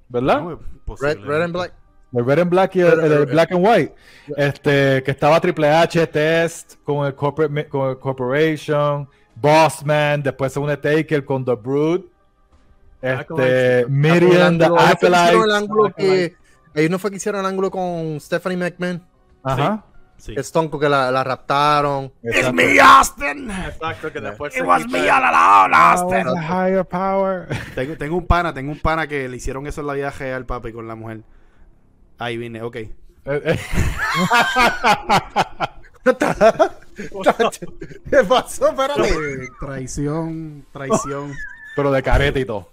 ¿verdad?
No,
Red, red and black.
El Red and Black y el, el- el Black and White. Este, que estaba Triple H, Test, con el, corporate, con el Corporation, Bossman, después se une Taker con The Brood. Este,
Acolytes.
Miriam, The Acolyte.
que. Ellos no fue que hicieron el ángulo con Stephanie McMahon.
Ajá.
Sí.
Que Stonko que la, la raptaron.
Exacto.
Austin!
Exacto, que después
It
se
was me all along, Austin!
Power, higher power.
Tengo, tengo un pana, tengo un pana que le hicieron eso en la vida real, papi, con la mujer. Ahí vine, ok.
Eh, eh,
¿Qué pasó? Espérate.
Eh, traición, traición,
Pero de careta y todo.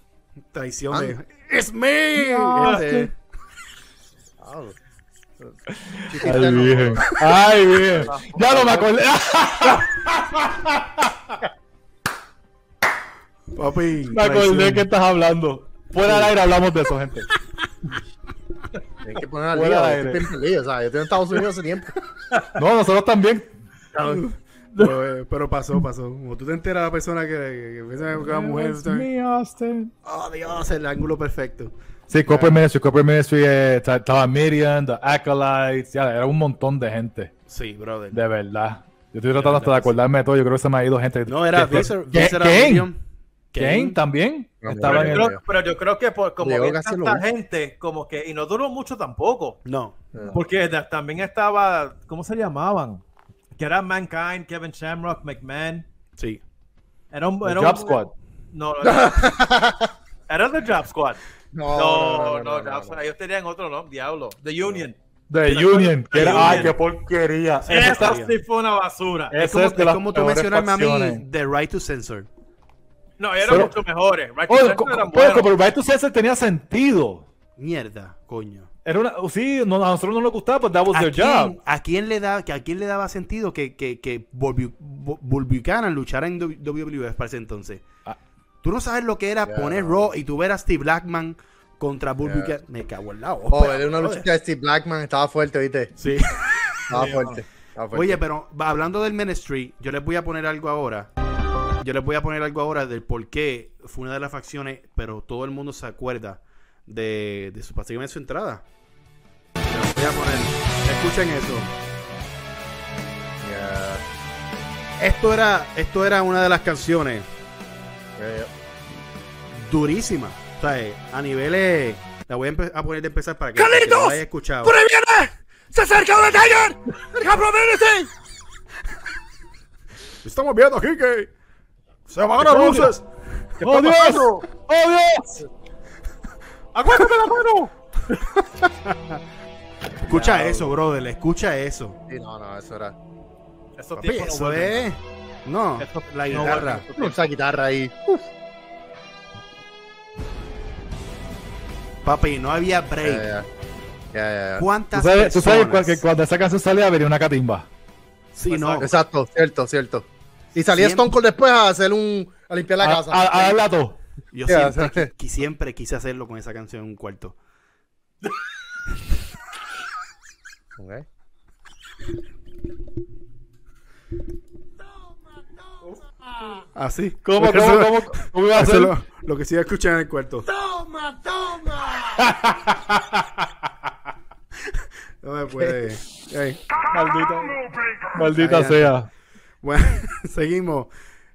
traición
Ah.
de... ¡It's me!
Ah,
Este,
Ay, bien. Ay, bien. Ya no me acordé.
Papi.
Me acordé que estás hablando. Fuera del aire hablamos de eso, gente.
Poner al día. yo estoy perdido, o sea, yo estoy en Estados Unidos hace tiempo.
No, nosotros también.
Pero, eh, pero pasó, pasó. Como tú te enteras de la persona que, que, que piensa que una mujer.
Me, Austin.
Oh, Dios, el ángulo perfecto.
Sí, Corporate Ministry. Corporate Ministry eh, ta- estaba Miriam, The Acolytes. Ya, era un montón de gente.
Sí, brother.
De verdad. Yo estoy tratando hasta de acordarme de todo. Yo creo que se me ha ido gente.
No, era
¿Qué-
Visor.
qué-
Visor
Kane?
William.
Kane también.
No,
Estaba
Pero
en
yo,
el...
creo, pero yo creo que por, como
casi
tanta gente, como que, y no duró mucho tampoco,
No.
porque también estaba, ¿cómo se llamaban? Que era Mankind, Kevin Shamrock, McMahon.
Sí.
Era un, era
Job
un-
Squad.
No, no, no. era The Job Squad.
No,
No, no, Job Squad. Ellos tenían otro, ¿no? Diablo. The Union.
The
The
Union. Que era,
Union.
ay, qué porquería. Eso
sí fue una basura.
Esa
Es como,
es de
es
las
como tú
peores
mencionarme a mí
facciones.
The Right to Censor.
No, eran
Pero-
mucho mejores.
Oye, co-
eran
pero,
buenos.
pero Right to Censor tenía sentido.
Mierda, coño.
Era una, sí, no, a nosotros no nos gustaba, pues that was
¿A
their
quién,
job.
a quién le da, que a quién le daba sentido que, que, que Bull Bu- Bull Buchanan luchara en WWE para ese entonces?
Ah.
Tú no sabes lo que era
Ya.
poner Raw y tú ver a Steve Blackman contra Bull
Ya.
Buchanan. Me cago en la
Oh, era una luchita de Steve Blackman, estaba fuerte, ¿viste?
Sí.
Estaba fuerte. estaba fuerte.
Oye, pero hablando del ministry, yo les voy a poner algo ahora. Yo les voy a poner algo ahora del por qué fue una de las facciones, pero todo el mundo se acuerda de, de su básicamente su entrada. Les voy a poner. Escuchen eso.
Yeah,
Esto era, esto era una de las canciones
yeah.
durísimas. O sea, eh, a niveles. La voy a, poner de empezar para que, para que no la haya escuchado.
¡Por ahí viene! ¡Se acerca una Tiger! ¡Promínese!
Estamos viendo aquí que se apagaron las luces.
¡Oh, Dios! ¡Oh, Dios!
¡Aguántame la mano! Escucha eso, brother. Escucha eso.
Sí, no, no, eso era.
Esos
Papi,
no
eso es. No,
Eso-
la
no
guitarra.
Esa guitarra ahí.
Papi, no había break.
ya, ya. Ya, ya, ya.
Tú
¿Cuántas
sabes, tú sabes
personas?
que cuando esa canción salía venía una catimba.
Sí, no.
Exacto, cierto, cierto. Y salía Stone Cold después a hacer un. a limpiar la
A,
casa.
a, a darle a todo.
Yo siempre, qui- siempre quise hacerlo con esa canción en un cuarto.
Ok.
Así.
¿Cómo,
Eso-
cómo, cómo, cómo iba a ser?
lo, lo que sí escuchan en el cuarto. No me puede.
Maldita, maldita
ay.
sea.
Bueno, seguimos.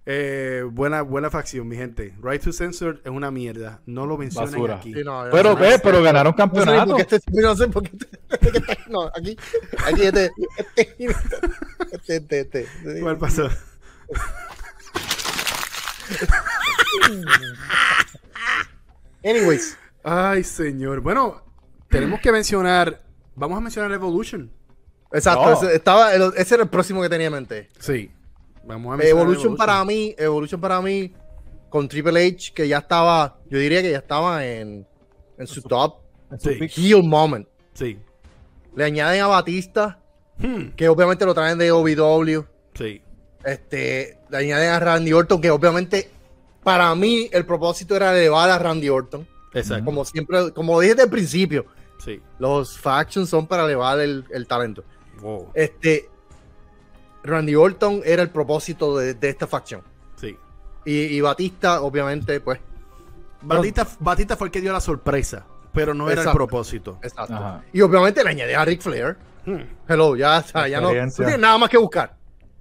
Eh, buena, buena facción, mi gente. Right to Censor es una mierda. No lo mencionen
Basura.
aquí.
Sí, no,
Pero, ve, pero ganaron
No sé
campeonato.
por qué este, no sé por qué este, este- no, aquí, aquí este, este, este, este, este.
¿Cuál pasó?
Anyways,
Ay, señor. Bueno, tenemos que mencionar. Vamos a mencionar Evolution.
Exacto,
No.
ese, estaba, el- ese era el próximo que tenía en mente.
Sí. Vamos a mencionar
Evolution para mí, Evolution para mí, con Triple H, que ya estaba, yo diría que ya estaba en, en su top
Sí.
heel moment.
Sí.
Le añaden a Batista,
Hmm,
que obviamente lo traen de OVW.
Sí.
Este, le añaden a Randy Orton, que obviamente para mí el propósito era elevar a Randy Orton.
Exacto.
Como siempre, como dije desde el principio,
Sí.
los factions son para elevar el, el talento.
Wow.
Este, Randy Orton era el propósito de, de esta facción.
Sí.
Y, y Batista, obviamente, pues,
Batista, Batista fue el que dio la sorpresa, pero no era el propósito.
exacto.
Ajá.
Y obviamente le añadí a Ric Flair.
Hmm,
Hello, ya, o sea, ya no, tiene nada más que buscar.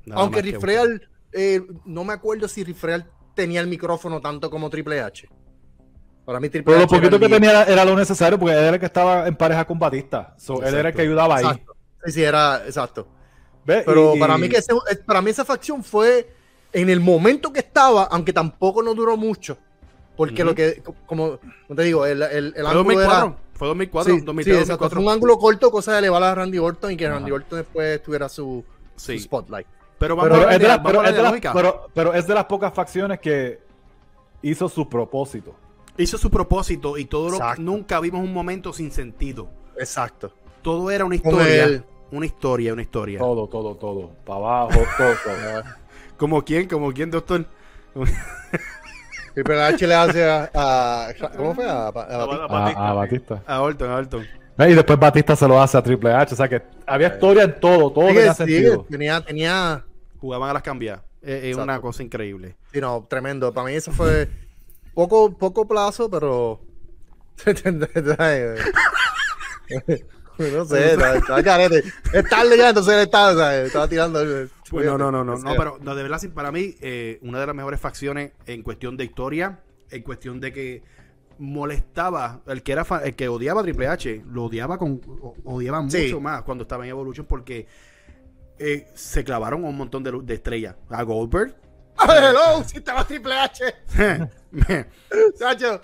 nada
Aunque Ric Flair, eh, no me acuerdo si Ric Flair tenía el micrófono tanto como Triple H. Para mí Triple
Pero lo
H era
poquito que tenía era, era lo necesario porque él era el que estaba en pareja con Batista. So, él era el que ayudaba ahí.
Exacto. Sí, sí, era exacto.
¿Ves?
Pero
Y-
para mí que ese- eh, para mí esa facción fue en el momento que estaba, aunque tampoco no duró mucho. Porque lo que, como, como te digo, el, el, el
Fue
ángulo
2004.
era.
Fue 2004.
Sí,
2003,
sí, exacto.
2004.
Fue un ángulo corto, cosa de elevar a Randy Orton y que
Ajá.
Randy Orton después tuviera su, spotlight.
Pero vamos
pero,
a
es de las-
vamos
pero
a ver
es de
la
las-
lógica.
pero- pero es de las pocas facciones que hizo su propósito.
Hizo su propósito y todo lo nunca vimos un momento sin sentido.
Exacto.
Todo era una historia.
el-
Una historia, una historia.
Todo, todo, todo. Para abajo, todo, todo.
¿Como quién? ¿Como quién, doctor?
Triple H le hace a, a- ¿Cómo fue? A, a- a-
A- a
A,
Batista.
a Batista.
Orton, a Orton.
Y después Batista se lo hace a Triple H. O sea que había historia en todo, todo
Sí,
tenía
sí,
sentido.
tenía, tenía,
Jugaban a las cambiadas. Es, es una cosa increíble.
sí, no, tremendo. Para mí eso fue poco, poco plazo, pero no sé, estaba- estaba carete. Es tarde ya, entonces él estaba, ¿sabes? estaba tirando. el-
Pues no, no, no, no, no,
Sí.
pero no, de verdad, sí, para mí, eh, una de las mejores facciones en cuestión de historia, en cuestión de que molestaba, el que era fa- el que odiaba a Triple H, lo odiaba con, o- odiaba mucho
Sí.
más cuando estaba en Evolution porque eh, se clavaron un montón de, estrellas. A Goldberg,
hello, si estaba Triple H. Chacho,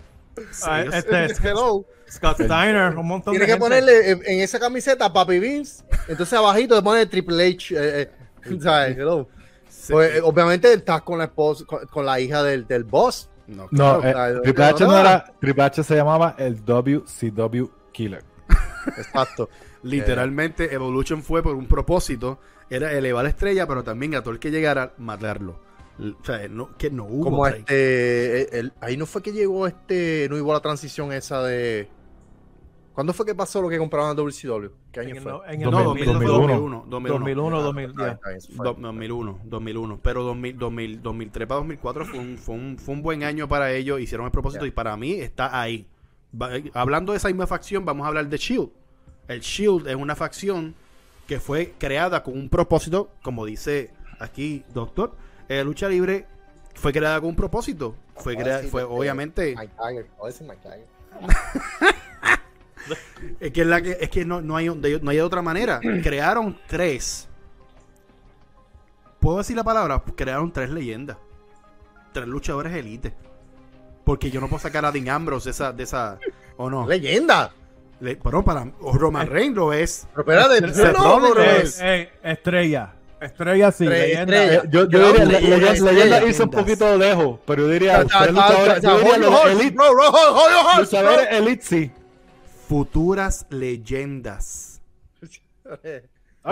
Ah,
ellos-
este,
hello.
Scott Steiner, un montón
Tiene
de
que
gente.
ponerle en, en esa camiseta Papi Vince. Entonces abajito le pone Triple H. eh, eh, ¿sabes? Hello. Pues, eh, obviamente estás con la esposa, con, con la hija del, del boss.
no,
No,
claro,
eh,
o sea,
Triple
no,
H
no.
no era. Triple H se llamaba el WCW Killer.
Exacto.
literalmente Evolution fue por un propósito, era elevar la estrella, pero también a todo el que llegara, matarlo. O sea, no, que no hubo
Como este. eh, el- ahí no fue que llegó este. No hubo la transición esa de. ¿Cuándo fue que pasó lo que compraban a WCW? ¿Qué año
En el,
fue?
no- en el
No,
2000,
2000,
2001.
2001,
2001,
Ah,
2000,
ah,
ya.
está bien, eso fue.
Do- 2001, 2001. Pero 2000, 2000, 2003 para 2004 fue un, fue, un, fue un buen año para ellos. Hicieron el propósito y para mí está ahí. Va- eh, hablando de esa misma facción, vamos a hablar de Shield. El Shield es una facción que fue creada con un propósito, como dice aquí, doctor. eh, lucha libre fue creada con un propósito. Fue,
Ahora
crea- fue
este,
obviamente.
Mike Tiger.
Es que, es la que, es que no, no hay, de- no hay de otra manera. Crearon tres. ¿Puedo decir la palabra? Crearon tres leyendas. Tres luchadores elite. Porque yo no puedo sacar a Dean Ambrose de esa. De esa ¿O no?
Leyenda.
Le- pero para o Roman Reigns lo es.
Pero espérate,
Seth
no,
Rollins
pero
es-
estrella. Estrella sí.
Estrella,
leyenda.
estrella.
Eh, yo yo
Yo
diría,
le-
le-
le-
leyenda,
le-
leyenda
le-
irse un poquito lejos, pero yo diría, luchadores, elite,
Futuras leyendas.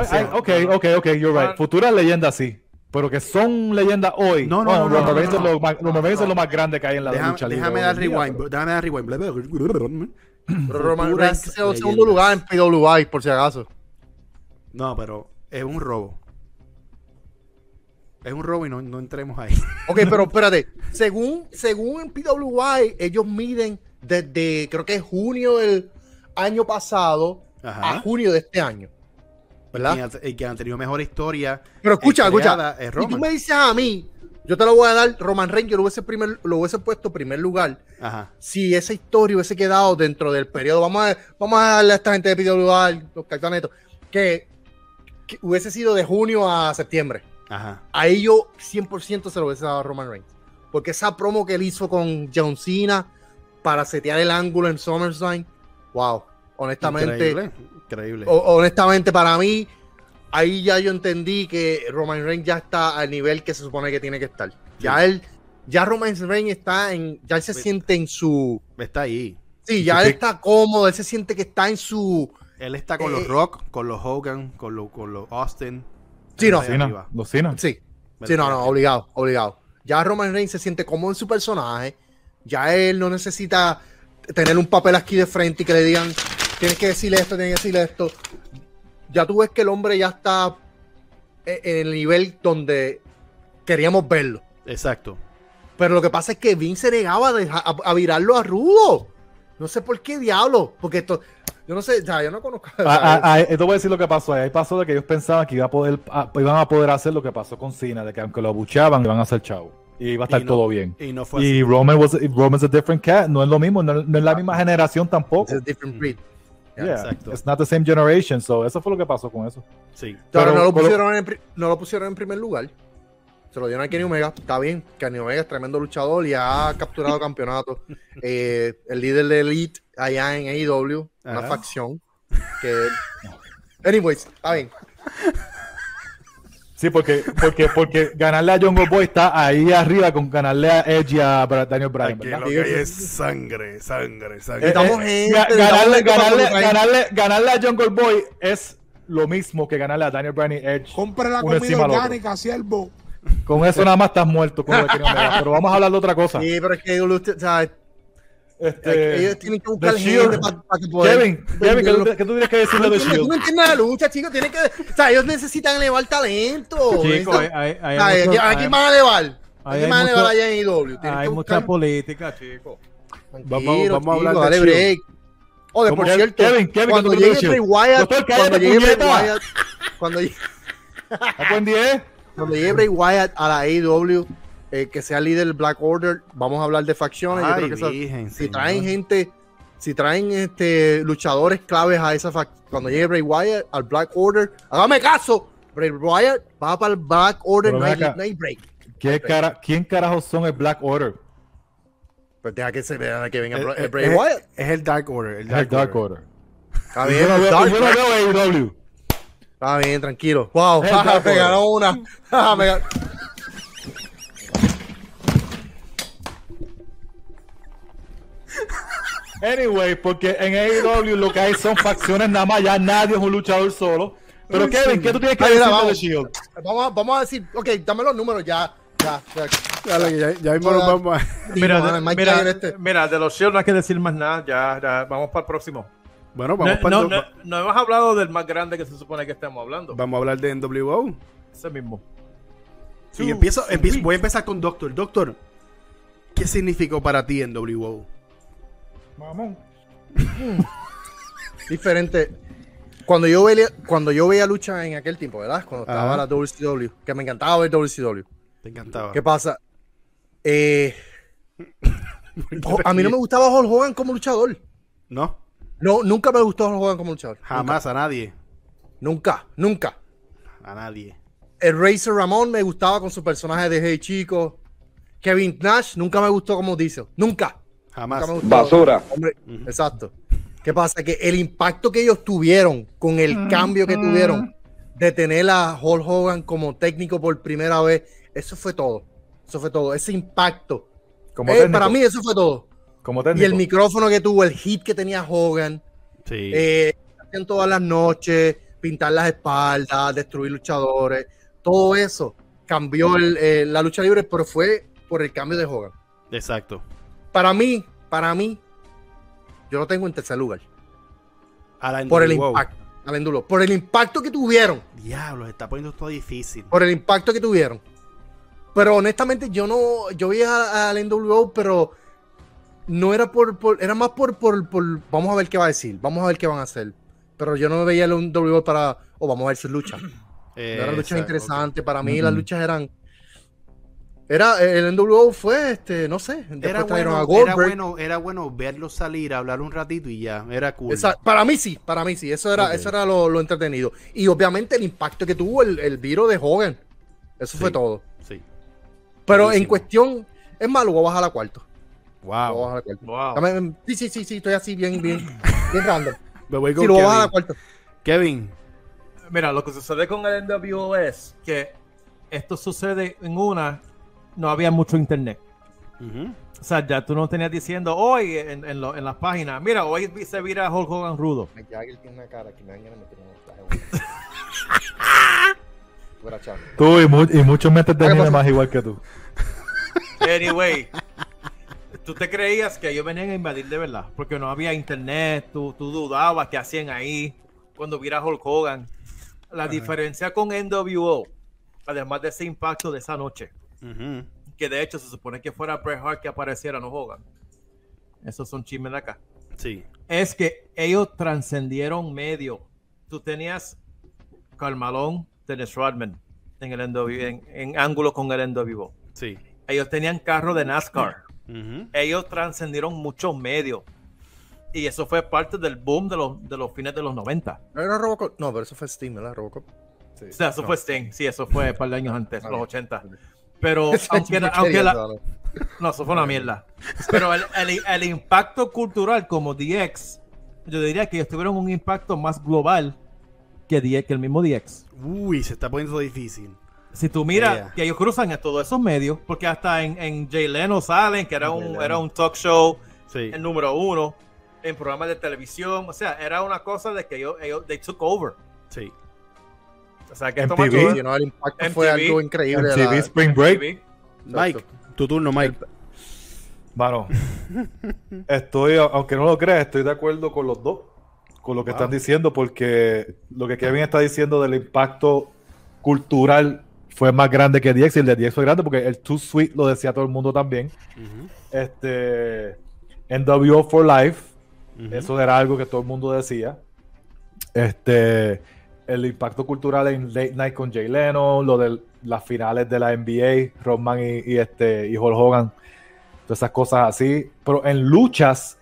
Sea,
ok, ok, ok, you're right. Futuras leyendas sí. Pero que son leyendas hoy.
No, no,
Bueno,
no, no,
Roman Reigns
no,
es
no.
es lo más grande que hay en la
Déjame,
lucha
déjame dar rewind.
pero-
Déjame dar rewind.
Roman Reigns segundo lugar en PWI, por si acaso.
No, pero es un robo. Es un robo y no, no entremos ahí.
Ok, pero espérate. Según, según en PWI, ellos miden desde, creo que es junio del año pasado
Ajá.
a junio de este año. ¿Verdad?
Y quien ha- y quien ha tenido mejor historia.
Pero escucha,
eh,
escucha.
es
Si tú me dices a mí, yo te lo voy a dar, Roman Reigns, yo lo hubiese, primer, lo hubiese puesto primer lugar.
Ajá.
Si esa historia hubiese quedado dentro del periodo, vamos a, vamos a darle a esta gente de PWI, los cartonetos, que, que hubiese sido de junio a septiembre.
Ajá.
Ahí yo 100% se lo hubiese dado a Roman Reigns. Porque esa promo que él hizo con John Cena para setear el ángulo en SummerSlam, wow, honestamente,
Increíble. Increíble.
honestamente para mí, ahí ya yo entendí que Roman Reigns ya está al nivel que se supone que tiene que estar. Ya él, ya Roman Reigns está en, ya él se siente en su,
Está ahí.
sí, ya él está cómodo, él se siente que está en su,
Él está con
Eh,
los Rock, con los Hogan, con los, con los Austin.
Sí, no.
Los Cena.
sí, sí, no, no, obligado, obligado. Ya Roman Reigns se siente cómodo en su personaje, ya él no necesita tener un papel aquí de frente y que le digan, tienes que decirle esto, tienes que decirle esto. Ya tú ves que el hombre ya está e- en el nivel donde queríamos verlo.
Exacto.
Pero lo que pasa es que Vince se negaba a, dejar- a, a virarlo a rudo. No sé por qué diablo. Porque esto, yo no sé, sea, yo no conozco.
Ah, ah, ah, eh, te voy a decir lo que pasó ahí. Ahí pasó de que ellos pensaban que iba a poder, iban a poder hacer lo que pasó con Cena, de que aunque lo abuchaban, iban a hacer chavo. Y iba a estar
no-
todo bien.
Y no fue
Y
así.
Roman was, Roman's a different cat, no es lo mismo, no, no es la misma generación tampoco.
it's a different breed.
Yeah,
exacto.
It's not the same generation, so eso fue lo que pasó con eso.
Sí.
Pero-
no, lo pusieron en, no lo pusieron en primer lugar. Se lo dieron a Kenny Omega. Está bien. Kenny Omega es tremendo luchador y ha capturado campeonatos. Eh, el líder de Elite allá en AEW, una facción. Que... Anyways, está bien.
Sí, porque, porque, porque ganarle a Jungle Boy está ahí arriba con ganarle a Edge y a Daniel Bryan,
Aquí
¿verdad?
lo que hay es sangre, sangre,
Eh,
sangre.
Eh,
necesitamos
ganarle, ganarle, ganarle, ganarle a Jungle Boy es lo mismo que ganarle a Daniel Bryan y Edge.
Compre la comida orgánica, siervo.
Con eso nada más estás muerto con. Pero vamos a hablar de otra cosa.
Sí, pero es que o sea,
Este,
ellos tienen que buscar gente
Shield.
para que poder
Kevin, Kevin, ¿qué tú, qué tú tienes que decirle
No
de
entiendes, tú no
Shield?
entiendes la lucha, chicos. Tienen que, o sea, ellos necesitan elevar talento.
Chicos, hay, hay, hay
¿a
mucho-
quién- ¿a quién
hay-
van a elevar? ¿A
ahí
quién
hay
van a elevar allá en IW?
Hay mucha política, chicos.
Vamos- vamos a hablar de Shield.
break. Oh, de por
Kevin,
cierto,
Kevin, Kevin,
cuando
¿qué tú crees
llegue
Shield?
Wyatt, cuando llegue Bray. Wyatt, cuando llegue-
¿A buen 10?
cuando llegue Bray Wyatt a la AEW, eh, que sea líder del Black Order, vamos a hablar de facciones. Yo creo que esa-
virgen,
si traen gente, si traen este luchadores claves a esa facción, cuando llegue Bray Wyatt al Black Order, hágame caso, Bray Wyatt va para el Black Order, no hay break.
¿Qué cara, ¿Quién carajos son el Black Order?
Pues deja que se vea que venga
Eh,
Bra-
eh,
Bray
es,
Wyatt.
es el Dark Order. El
Es
Dark,
el Dark
Order.
Order.
Está bien,
yo no veo,
Dark
y yo no
Order.
veo AEW.
Está bien, tranquilo. Wow,
el
me ganó una.
Anyway, porque en AEW lo que hay son facciones nada más, ya nadie es un luchador solo. Pero Kevin,
sí.
¿qué tú tienes que decir de
vamos.
Shield?
Vamos, a, vamos a decir, ok, dame los números ya. Ya, ya.
Ya, ya mismo nos vamos a...
Mira, de, mira,
este.
mira, de los Shield no hay que decir más nada. Ya, ya, vamos para el próximo.
Bueno,
No,
vamos, para
no,
el-
no, no hemos hablado del más grande que se supone que estemos hablando.
vamos a hablar de NWO.
Ese mismo.
Y empiezo, empiezo- voy a empezar con Doctor. Doctor, ¿qué significó para ti NWO?
Mamón.
Diferente. Cuando yo veía, cuando yo veía lucha en aquel tiempo, ¿verdad? Cuando estaba
Ajá.
la WCW, que me encantaba ver WCW.
Te encantaba.
¿Qué pasa? Eh, a mí no me gustaba Hulk Hogan como luchador.
No,
No, nunca me gustó Hulk Hogan como luchador.
jamás a nadie.
Nunca, nunca.
A nadie.
El Razor Ramón me gustaba con su personaje de Hey Chico. Kevin Nash nunca me gustó como Diesel. Nunca.
Jamás.
Me.
Basura.
Hombre, exacto. ¿Qué pasa? Que el impacto que ellos tuvieron con el cambio que tuvieron de tener a Hulk Hogan como técnico por primera vez, eso fue todo. Eso fue todo. Ese impacto.
Como
Eh, para mí eso fue todo.
Como
Y el micrófono que tuvo, el hit que tenía Hogan,
Sí.
eh, hacían todas las noches, pintar las espaldas, destruir luchadores, todo eso cambió el- eh, la lucha libre, pero fue por el cambio de Hogan.
Exacto.
Para mí, para mí, yo lo tengo en tercer lugar.
A la
Por el impacto. al Endulo, por el impacto que tuvieron.
Diablo, se está poniendo todo difícil.
Por el impacto que tuvieron. Pero honestamente, yo no. Yo vi a- al NWO, pero no era por. por- era más por, por, por- Vamos a ver qué va a decir. Vamos a ver qué van a hacer. Pero yo no veía el NWO para. O vamos a ver sus luchas. No eran luchas
Exacto,
interesantes. Para mí, las luchas eran. Era, el NWO fue, este, no sé. Después
Era
trajeron
bueno,
a
era
Goldberg.
bueno, era bueno verlo salir, hablar un ratito y ya. Era cool.
Esa- para mí sí, para mí sí, eso era, eso era lo, lo entretenido. Y obviamente el impacto que tuvo el, el viro de Hogan. Eso fue todo.
Sí.
Pero en cuestión, es malo, voy a bajar a cuarto. Voy a
Wow.
bajar a cuarto.
Wow.
Dame- sí, sí, sí, sí, estoy así bien, bien, bien random.
Me voy con
Sí, lo voy a bajar a
Kevin.
cuarto.
Kevin.
Mira, lo que sucede con el NWO es que esto sucede en una, no había mucho internet. O sea, ya tú no tenías diciendo hoy en, en, lo- en las páginas, mira, hoy vi- se vira Hulk Hogan rudo.
Jagger tiene una cara que me. Fuera chavo.
Tú y, mu- y muchos metes de más igual que tú.
Anyway, tú te creías que ellos venían a invadir de verdad, porque no había internet, tú, tú dudabas que hacían ahí cuando viera Hulk Hogan. La diferencia con NWO, además de ese impacto de esa noche, Que de hecho se supone que fuera Bret Hart que apareciera, no Hogan. Esos son chismes de acá.
Sí.
Es que ellos trascendieron medio. Tú tenías Carmalón, Dennis Rodman en el NWO, en, en ángulo con el NWO.
Sí.
Ellos tenían carro de NASCAR. Ellos trascendieron muchos medios. Y eso fue parte del boom de los, de los fines de los 90.
¿No era Robocop? No, pero eso fue Steam, ¿verdad? Robocop. Sí.
O sea, eso fue Sting. Sí, eso fue un par de años antes,
Ah,
los
bien.
80. Pero aunque, aunque la. No, eso fue una mierda. Pero el, el- el impacto cultural como DX, yo diría que ellos tuvieron un impacto más global que, DX, que el mismo DX.
Uy, se está poniendo difícil.
Si tú miras
Yeah.
que ellos cruzan en todos esos medios, porque hasta en, en Jay Leno salen, que era un,
Leno.
era un talk show,
Sí.
el número uno, en programas de televisión, o sea, era una cosa de que ellos, ellos they took over.
Sí.
O sea, que
MTV.
estos machos-
Sí, no, el impacto fue
MTV,
algo increíble.
MTV
la-
Spring Break.
Mike, tu turno, Mike.
Mano, estoy, aunque no lo creas, estoy de acuerdo con los dos, con lo que
Wow.
están diciendo, porque lo que Kevin está diciendo del impacto cultural fue más grande que DX y el de DX fue grande porque el Too Sweet lo decía todo el mundo también.
Ujú,
Este, NWO for Life, eso era algo que todo el mundo decía. Este, el impacto cultural en Late Night con Jay Leno, lo de las finales de la NBA, Rodman y, y este, y Hulk Hogan, todas esas cosas así. Pero en luchas,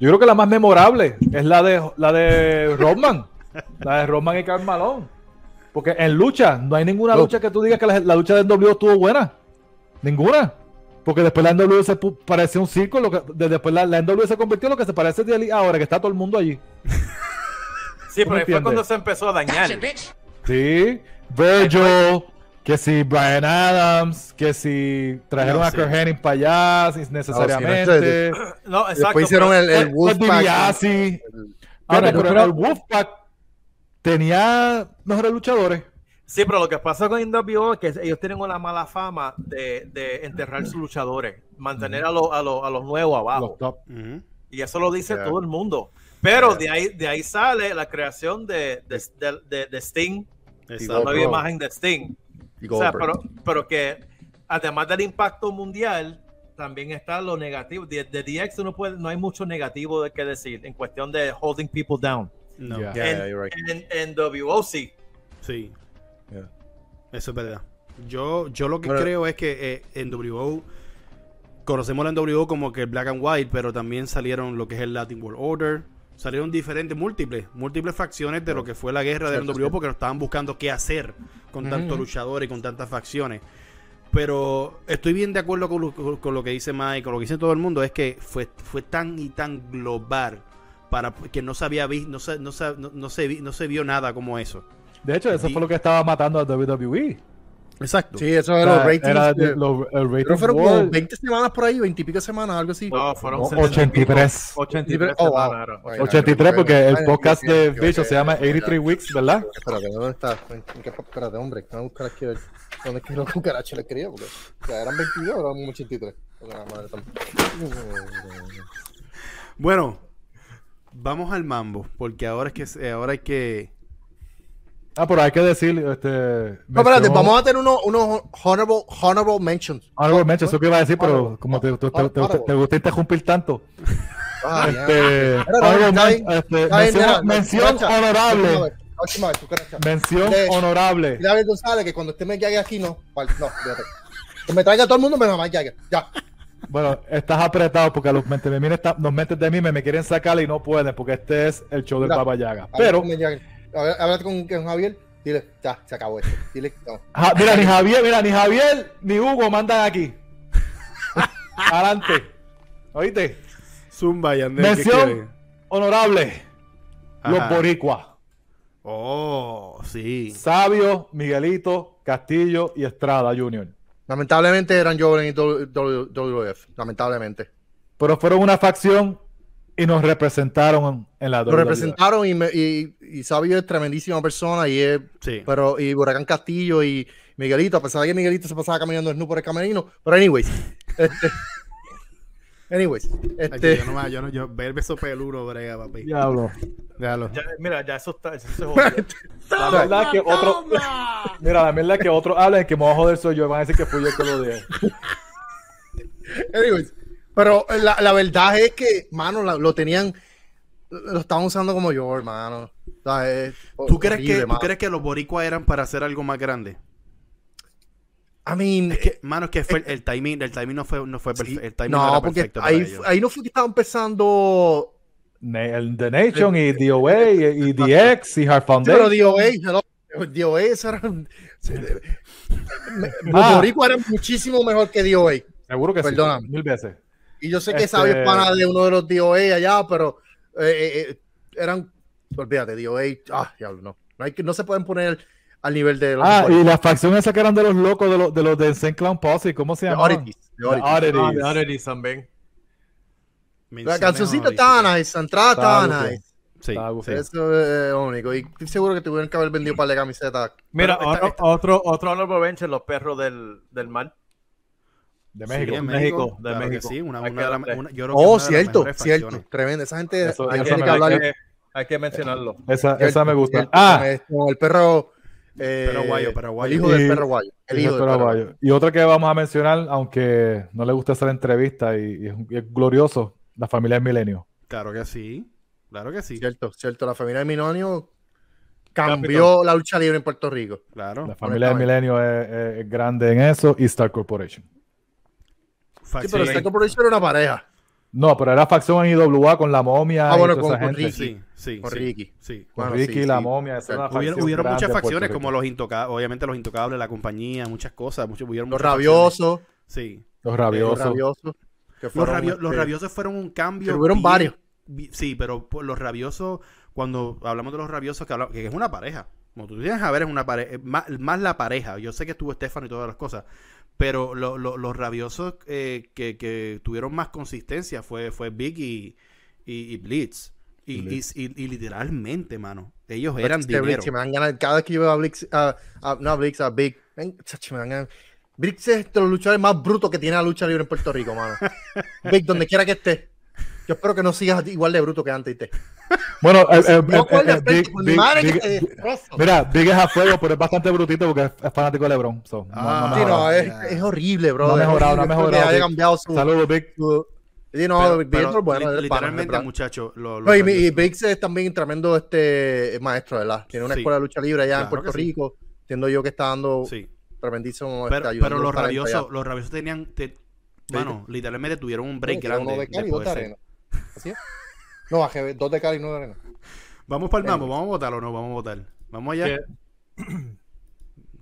yo creo que la más memorable es la de la de Rodman, la de Rodman y Karl Malone. Porque en lucha, no hay ninguna lucha que tú digas que la, la lucha de NWO estuvo buena. Ninguna. Porque después la NWO se parecía un circo, lo que, de- después la, la NWO se convirtió en lo que se parece de ahora, que está todo el mundo allí.
Sí,
¿Tú
pero ahí fue cuando se empezó a dañar.
Sí, Virgil, que si Brian Adams, que si trajeron
No
a
sé.
Kurt Hennig para allá sin- necesariamente.
No, exacto.
Después hicieron
pero-
el, el Wolfpack.
Ahora,
pero
creo-
el Wolfpack tenía mejores luchadores.
Sí, pero lo que pasa con NWO es que ellos tienen una mala fama de, de enterrar sus luchadores, mantener a, los- a, los- a los nuevos abajo.
Los top.
Ujú.
Y eso lo dice
Yeah.
todo el mundo. Pero de, ahí, de ahí sale la creación de, de, de- de- de Sting, la nueva imagen de Sting. O sea, pero, pero que además del impacto mundial, también está lo negativo. De, de DX no, puede, no hay mucho negativo de que decir en cuestión de holding people down.
No.
Yeah.
Yeah,
en,
yeah, right.
en, en WOC.
Sí.
Yeah.
Eso es verdad. Yo, yo lo que creo es que eh, en WO conocemos la NWO como que el Black and White, pero también salieron lo que es el Latin World Order. Salieron diferentes, múltiples, múltiples facciones de lo que fue la guerra de NWO porque no estaban buscando qué hacer con tantos luchadores y con tantas facciones. Pero estoy bien de acuerdo con lo, con- con lo que dice Mike, con lo que dice todo el mundo, es que fue, fue tan y tan global para que no se había visto, no se, no, se, no, no se, no se vio nada como eso.
De hecho, eso fue lo que estaba matando a WWE.
Exacto.
Sí, eso
O
de
sea,
los ratings.
era
de-
el rating
que fueron como 20 semanas por ahí, 20 y pico semanas, algo así.
No, fueron
No,
70 y pico.
83.
83
Oh, wow.
semanas era.
Bueno,
83 porque el podcast de Bicho se llama
ok,
83
ok.
Weeks, ¿verdad?
Espérate, ¿dónde está? ¿En qué- espérate, hombre, voy a buscar aquí a ver dónde es que los cucarachos le escribía, porque ya eran 22 o eran 83. Porque la madre tam-
Bueno, vamos al mambo, porque ahora es que ahora hay que
Ah, pero hay que decir, este...
No, espérate, vamos a tener unos, unos honorable, honorable mentions.
Algo mention, eso que iba a decir, pero
Honorable.
como te, te, te, te-
Honorable.
gusta interrumpir tanto.
Ah.
Este, men-
bien.
este, mención honorable.
última vez.
Mención honorable.
David González, que cuando usted me llegue aquí, no. No. Que me traiga todo el mundo menos Mike Jagger. Ya.
Bueno, estás apretado porque los mentes de mí, me, quieren sacar y no pueden porque este es el show del Baba Yaga. Pero.
Habla- Háblate con, con Javier. Dile, ya, se acabó esto. Dile, no.
ja- mira, ni Javier, mira, ni Javier ni Hugo mandan aquí. Adelante. ¿Oíste?
Zumba y Andel, ¿qué
Mención honorable. Los boricuas.
Oh, sí.
Sabio, Miguelito, Castillo y Estrada Jr.
Lamentablemente eran jóvenes en WWF. Lamentablemente.
Pero fueron una facción y nos representaron en la
Lo
WWE.
representaron y, me- y, y Sabio es tremendísima persona y es
Sí.
Pero, y Huracán Castillo y Miguelito, a pesar de que Miguelito se pasaba caminando desnudo por el camerino. Pero, anyways. Este, anyways.
Ay,
Este,
yo no, me- yo no, yo, ver beso peludo, brega, papi.
Diablo.
Ya, mira, ya eso está. Eso se jodió.
La verdad que otro. Mira, la verdad es que otro habla de que me voy a joder soy yo. Van a decir que fui yo el que lo dije.
anyways. Pero la, la verdad es que, mano, la- lo tenían. Lo estaban usando como yo, hermano. O sea, es
¿Tú crees,
horrible,
que, ¿Tú
mano.
crees que los boricuas eran para hacer algo más grande?
I mean,
Es que, mano, es que fue el, el timing, el timing no fue, no fue
sí.
perfecto. El timing no,
no,
era
porque
perfecto
ahí, ahí no fue que estaba empezando.
Na- el The Nation y DOA y, y DX y Hard
Pero
Foundation.
DOA, hello, DOA, eso era. Los
Ah.
boricuas eran muchísimo mejor que DOA.
Seguro que
Perdóname.
sí. Mil veces.
Y yo sé que
Este-
Sabio es pana de uno de los DOA allá, pero eh, eh, eh, eran, olvídate, DOA, ah, diablo, no. No, hay que, no se pueden poner al nivel de los
Ah, y la facción esa que eran de los locos de los de los de Insane Clown Posse, ¿cómo se llama?
Oddities, de Oddities.
Ah, también.
La cancioncita estaba nice, la entrada estaba nice.
Sí.
Eso es lo único. Y estoy seguro que tuvieron que haber vendido un par de camisetas.
Mira, otro, otro, otro honorable mention, los perros del, del mar.
De
Sí,
México.
en
México,
México,
de
claro
México.
sí, una, una
que
yo creo
Oh,
una de
cierto, cierto. Tremendo. Esa gente
Eso-
hay
eso
que
hay, que, hay que mencionarlo.
Esa,
Cierto,
esa me gusta.
cierto,
Ah,
el- perro. eh,
Perro guayo, perro guayo.
El hijo del perro guayo. El hijo del
perro guayo. Y otra que vamos a mencionar, aunque no le gusta hacer entrevista y, y es, y es glorioso, la familia del milenio.
Claro que sí. Claro que sí.
Cierto, cierto. La familia de Minonio cambió la lucha libre en Puerto Rico.
Claro.
La familia del milenio es, es- es grande en eso y Star Corporation.
Sí, pero Star Corporation era una pareja.
No, pero era facción en IWA con la momia
Ah, bueno, con-
esa
con
gente.
Ricky.
Sí, sí.
Con
sí,
Ricky.
Sí.
Con
Bueno,
Ricky la
sí.
momia. esa
Hubieron, muchas facciones como los intocables, obviamente los intocables, la compañía, muchas cosas, muchos, hubieron
Los rabiosos.
Sí.
Los
Los
rabiosos.
rabiosos.
Los,
fueron,
rabio- los
este,
rabiosos fueron un cambio.
pero hubieron
bien-
varios.
Sí, pero por los rabiosos, cuando hablamos de los rabiosos, que, hablamos- que es una pareja. Como tú tienes a ver, es una pareja. Más, más la pareja. Yo sé que estuvo Estefano y todas las cosas. Pero lo- lo- los rabiosos eh, que, que tuvieron más consistencia fue, fue Big y, y, y Blitz. Y,
Blitz.
y- y- y literalmente, mano. Ellos eran
Este
dinero.
Blitz, que me dan ganas, cada vez que yo veo a Blix, a, a- no a Blix, a Big, ven, chacho, me dan ganas. Blix es de los luchadores más brutos que tiene la lucha libre en Puerto Rico, mano. Big, donde quiera que esté. Yo espero que no sigas igual de bruto que antes. ¿viste?
Bueno, eh, eh, eh, Big- Big- Big-
destrozo.
Mira, Big es a fuego, pero es bastante brutito porque es, fanático de LeBron. so, no-
Ah,
no
Sí,
mejorado.
no, es, horrible, bro.
No ha mejorado, no ha mejorado,
haya
Big.
cambiado su.
Saludos, Big.
su- Sí, no,
Pero-
Big
pero
es bueno.
literalmente,
pana.
lo-
No, y, y Biggs es también tremendo este maestro, ¿verdad? Tiene una
Sí.
escuela de lucha libre allá en Puerto
sí.
Rico. Entiendo yo que está dando
Sí.
tremendísimo.
Pero,
este, ayudando
pero los rabiosos, los rabiosos tenían, te- mano, literalmente tuvieron un break
Sí,
grande
de. ¿Así es? No, bajé dos de cal y uno de arena.
Vamos para el mambo,
Anyways.
vamos a votar o no, vamos a votar. Vamos allá.
¿Qué,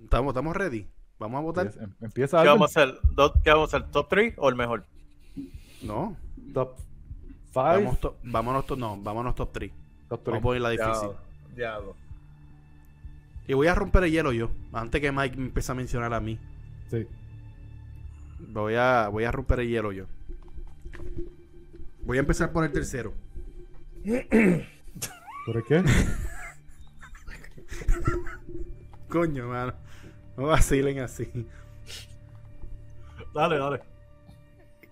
Estamos, estamos ready. Vamos a votar.
Em- Empieza
qué
Albert.
vamos a hacer? ¿Do- ¿Qué vamos a hacer? ¿Top 3 o el mejor?
No,
Top 5.
vamos to- vámonos, to- no, vámonos top 3.
Top
Vamos a
3.
ponerla difícil.
Ya,
Y voy a romper el hielo yo, antes que Mike me empiece a mencionar a mí.
Sí.
Voy a, voy a romper el hielo yo. Voy a empezar por el tercero.
¿Por qué?
Coño, mano. No vacilen así.
Dale, dale.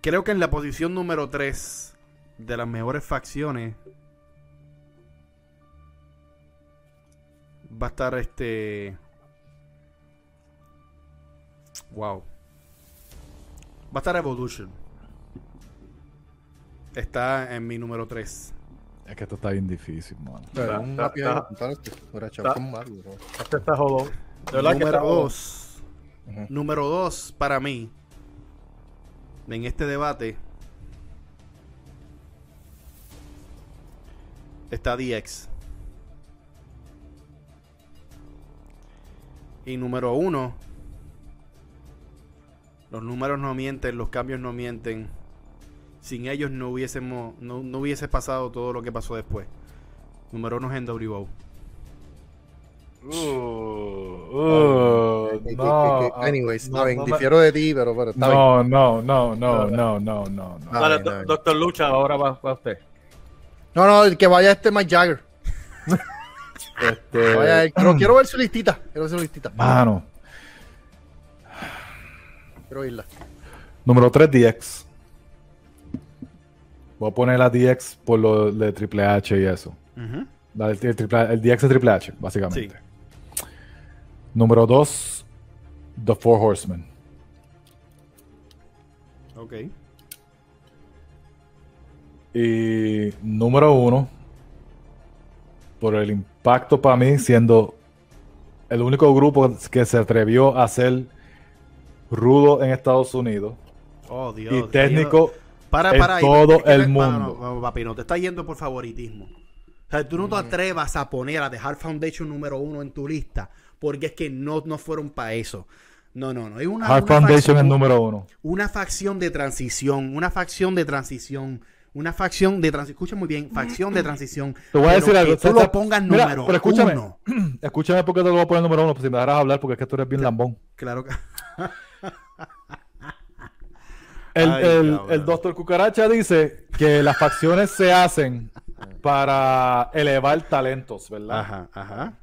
Creo que en la posición número 3 de las mejores facciones va a estar este. Wow. Va a estar Evolution. Está en mi número 3.
Es que esto está bien difícil, mano.
Pero
Está-
un chavo, con Mario, bro.
Este está jodón. De verdad que
Número
está jodón.
2.
Ujú.
Número 2 para mí. En este debate. Está DX. Y número 1. Los números no mienten, los cambios no mienten. Sin ellos no hubiésemos, no, no hubiese pasado todo lo que pasó después. Número 1 es en WO.
Uh,
que-
no,
que- que- Anyways,
no,
bien,
no
difiero de ti, pero, pero está bien.
No, no, no, no, no, no, no, no.
Ah,
Dale,
bien,
do-
bien.
doctor Lucha, ahora va, va usted.
No, no, el que vaya este Mike Jagger.
Este,
Vaya. Pero quiero ver su listita. Quiero ver su listita.
Mano.
Quiero oírla.
Número 3, DX. Voy a poner la DX por lo de Triple H y eso. La el, triple- el DX de Triple H, básicamente. Número 2, The Four Horsemen.
Ok.
Y número 1, por el impacto para mí, siendo el único grupo que se atrevió a ser rudo en Estados Unidos
Oh, Dios.
y técnico
Para,
en
ahí,
todo
es que
el
no- no,
mundo.
no, no, papi, no te está yendo por favoritismo. O sea, tú no
Mm.
te atrevas a poner a dejar Foundation número uno en tu lista porque es que no, no fueron para eso. No, no, no. Es una,
Hard
una
Foundation
facción-
es número uno.
una facción de transición, una facción de transición, una facción de transición. Escucha muy bien, facción de transición.
Te voy a decir algo.
tú lo pongas
mira,
número
pero escúchame,
uno.
escúchame porque te lo voy a poner número uno, pues si me dejaras hablar, porque es que tú eres bien lambón.
Claro que.
El,
Ay,
el, el doctor Cucaracha dice que las facciones se hacen para elevar talentos, ¿verdad?
Ajá, ajá.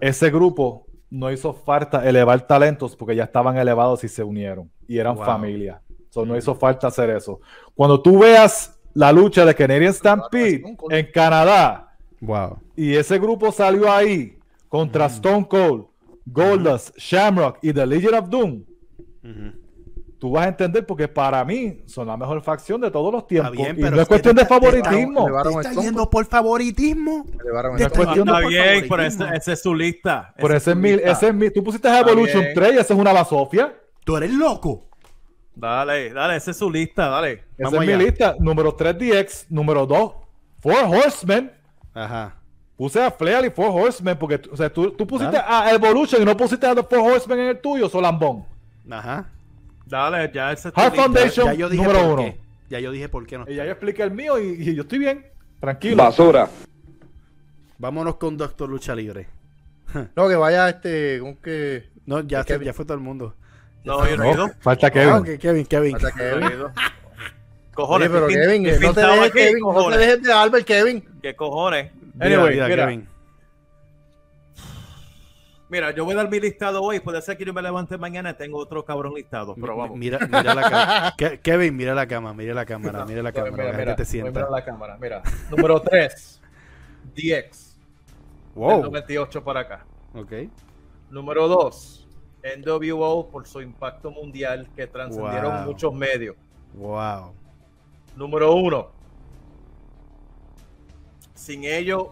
Ese grupo no hizo falta elevar talentos porque ya estaban elevados y se unieron y eran
Wow.
familia. So, no hizo falta hacer eso. Cuando tú veas la lucha de Canadian Stampede en Canadá
Wow.
y ese grupo salió ahí contra Stone Cold, Goldust, Shamrock y The Legion of Doom, tú vas a entender porque para mí son la mejor facción de todos los tiempos.
bien,
y
pero
no
es
cuestión de
está- te está-
favoritismo.
te va-
¿Te
Elevaron
está yendo por favoritismo? Está
de-
bien, pero esa esa es su lista.
Por ese
es
mi, ese es mi, tú pusiste a Evolution
bien.
3 y esa es una basofia.
Tú eres loco.
Dale, dale, esa es su lista, dale.
Esa
Vamos
es mi lista. Número 3 DX, número 2 Four Horsemen.
Ajá.
Puse a Flair y Four Horsemen porque o sea, tú, tú pusiste a Evolution y no pusiste a The Four Horsemen en el tuyo, Solambón.
Ajá.
Dale, ya esa es tu
Hard
lista.
Foundation.
Ya yo dije
número
por
uno.
qué. Ya yo dije por qué no.
Y ya yo expliqué el mío y, y yo estoy bien. Tranquilo.
Basura.
Vámonos con Doctor Lucha Libre.
No, que vaya este. ¿Cómo que.?
No, ya, ya fue todo el mundo.
No, yo no he ido.
No, falta Kevin.
Ah, ok, Kevin, Kevin.
No
Kevin.
Cojones,
Oye, pero
¿qué pin-
Kevin,
qué
no te dejes, Kevin, no te
cojones?
dejes de Albert, Kevin.
¿Qué cojones?
Mira,
Anyway,
mira,
mira.
Kevin.
Mira, yo voy a dar mi listado hoy. Puede ser que yo me levante mañana y tengo otro cabrón listado. Pero vamos.
Mira, mira la cámara. Ke- Kevin, mira la cámara, mira la cámara, mira la cámara. te sienta.
la cámara, mira. Número 3, DX. Del
Wow.
98 para acá.
Ok.
Número 2, NWO por su impacto mundial que trascendieron
Wow.
muchos medios.
Wow.
Número 1,
Sin ellos,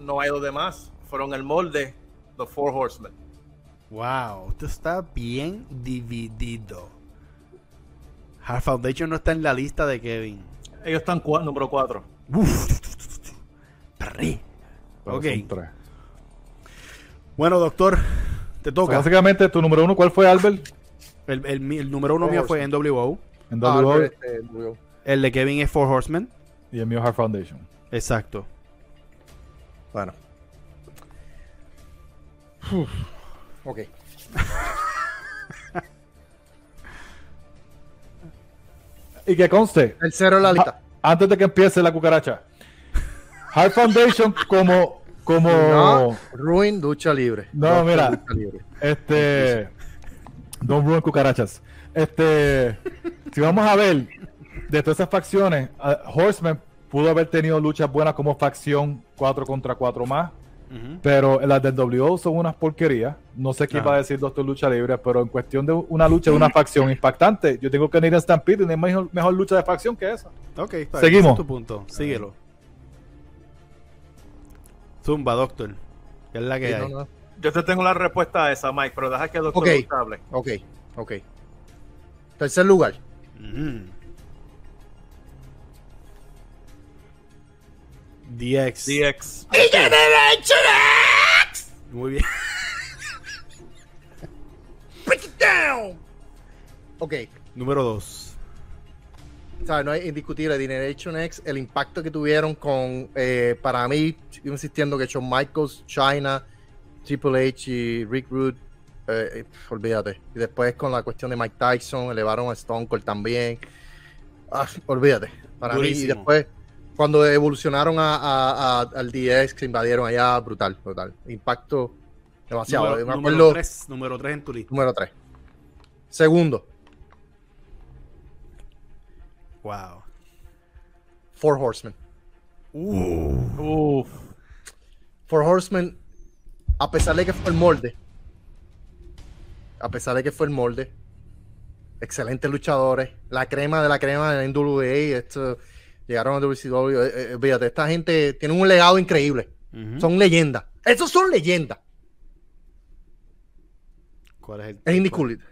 no hay lo demás. Fueron el molde, The Four Horsemen.
Wow. Esto está bien dividido. Hard Foundation no está en la lista de Kevin.
Ellos están cua- número 4.
Uf. Perrí.
Pero
Ok.
son tres.
Bueno, doctor, te toca.
básicamente, tu número uno, ¿cuál fue, Albert?
El, el mi- el número uno mío fue NWO.
En
Ah,
WO
Albert, este.
El de Kevin es Four Horsemen.
y el mío Hard Foundation.
Exacto.
Bueno. Ok.
Y que conste,
El cero en la lista.
antes de que empiece la cucaracha, Hard Foundation como, como,
No, Ruin Lucha Libre.
No, mira.
Libre.
este, Don't Ruin Cucarachas. Este, si vamos a ver, de todas esas facciones, uh, Horseman pudo haber tenido luchas buenas como facción 4 contra 4 más, Pero las del WO son unas porquerías. No sé qué
Ah.
iba a decir Doctor Lucha Libre, pero en cuestión de una lucha de una facción impactante, yo tengo que ir a Stampede y no hay mejor, mejor lucha de facción que esa.
Ok, está
Seguimos.
es tu punto. Síguelo. Zumba, doctor. ¿Qué es la que
Sí,
hay?
no, no.
Yo te tengo la respuesta a esa, Mike, pero deja que el doctor
Ok.
Luis hable.
Ok, ok. Tercer lugar.
Ujú. DX.
DX.
Muy bien.
Ok.
Número 2.
¿sabes? No hay indiscutible. Generation X, el impacto que tuvieron con, eh, para mí, sigo insistiendo que Shawn Michaels, China, Triple H y Rick Rude, eh, eh, olvídate. Y después con la cuestión de Mike Tyson, elevaron a Stone Cold también. Ah, olvídate. Para mí, y
Durísimo.
después, cuando evolucionaron a, a- a- al DX, que invadieron allá, brutal, brutal. Impacto demasiado.
Número,
Me
número
acuerdo-
3. Número 3 en tu lista.
Número 3. Segundo,
Wow.
Four Horsemen.
Uf.
Four Horsemen, a pesar de que fue el molde, a pesar de que fue el molde, excelentes luchadores, la crema de la crema de la NWA, esto, llegaron a WCW, eh, eh, fíjate, esta gente tiene un legado increíble, son leyendas, estos son leyendas,
¿Cuál es el
es indiscutible.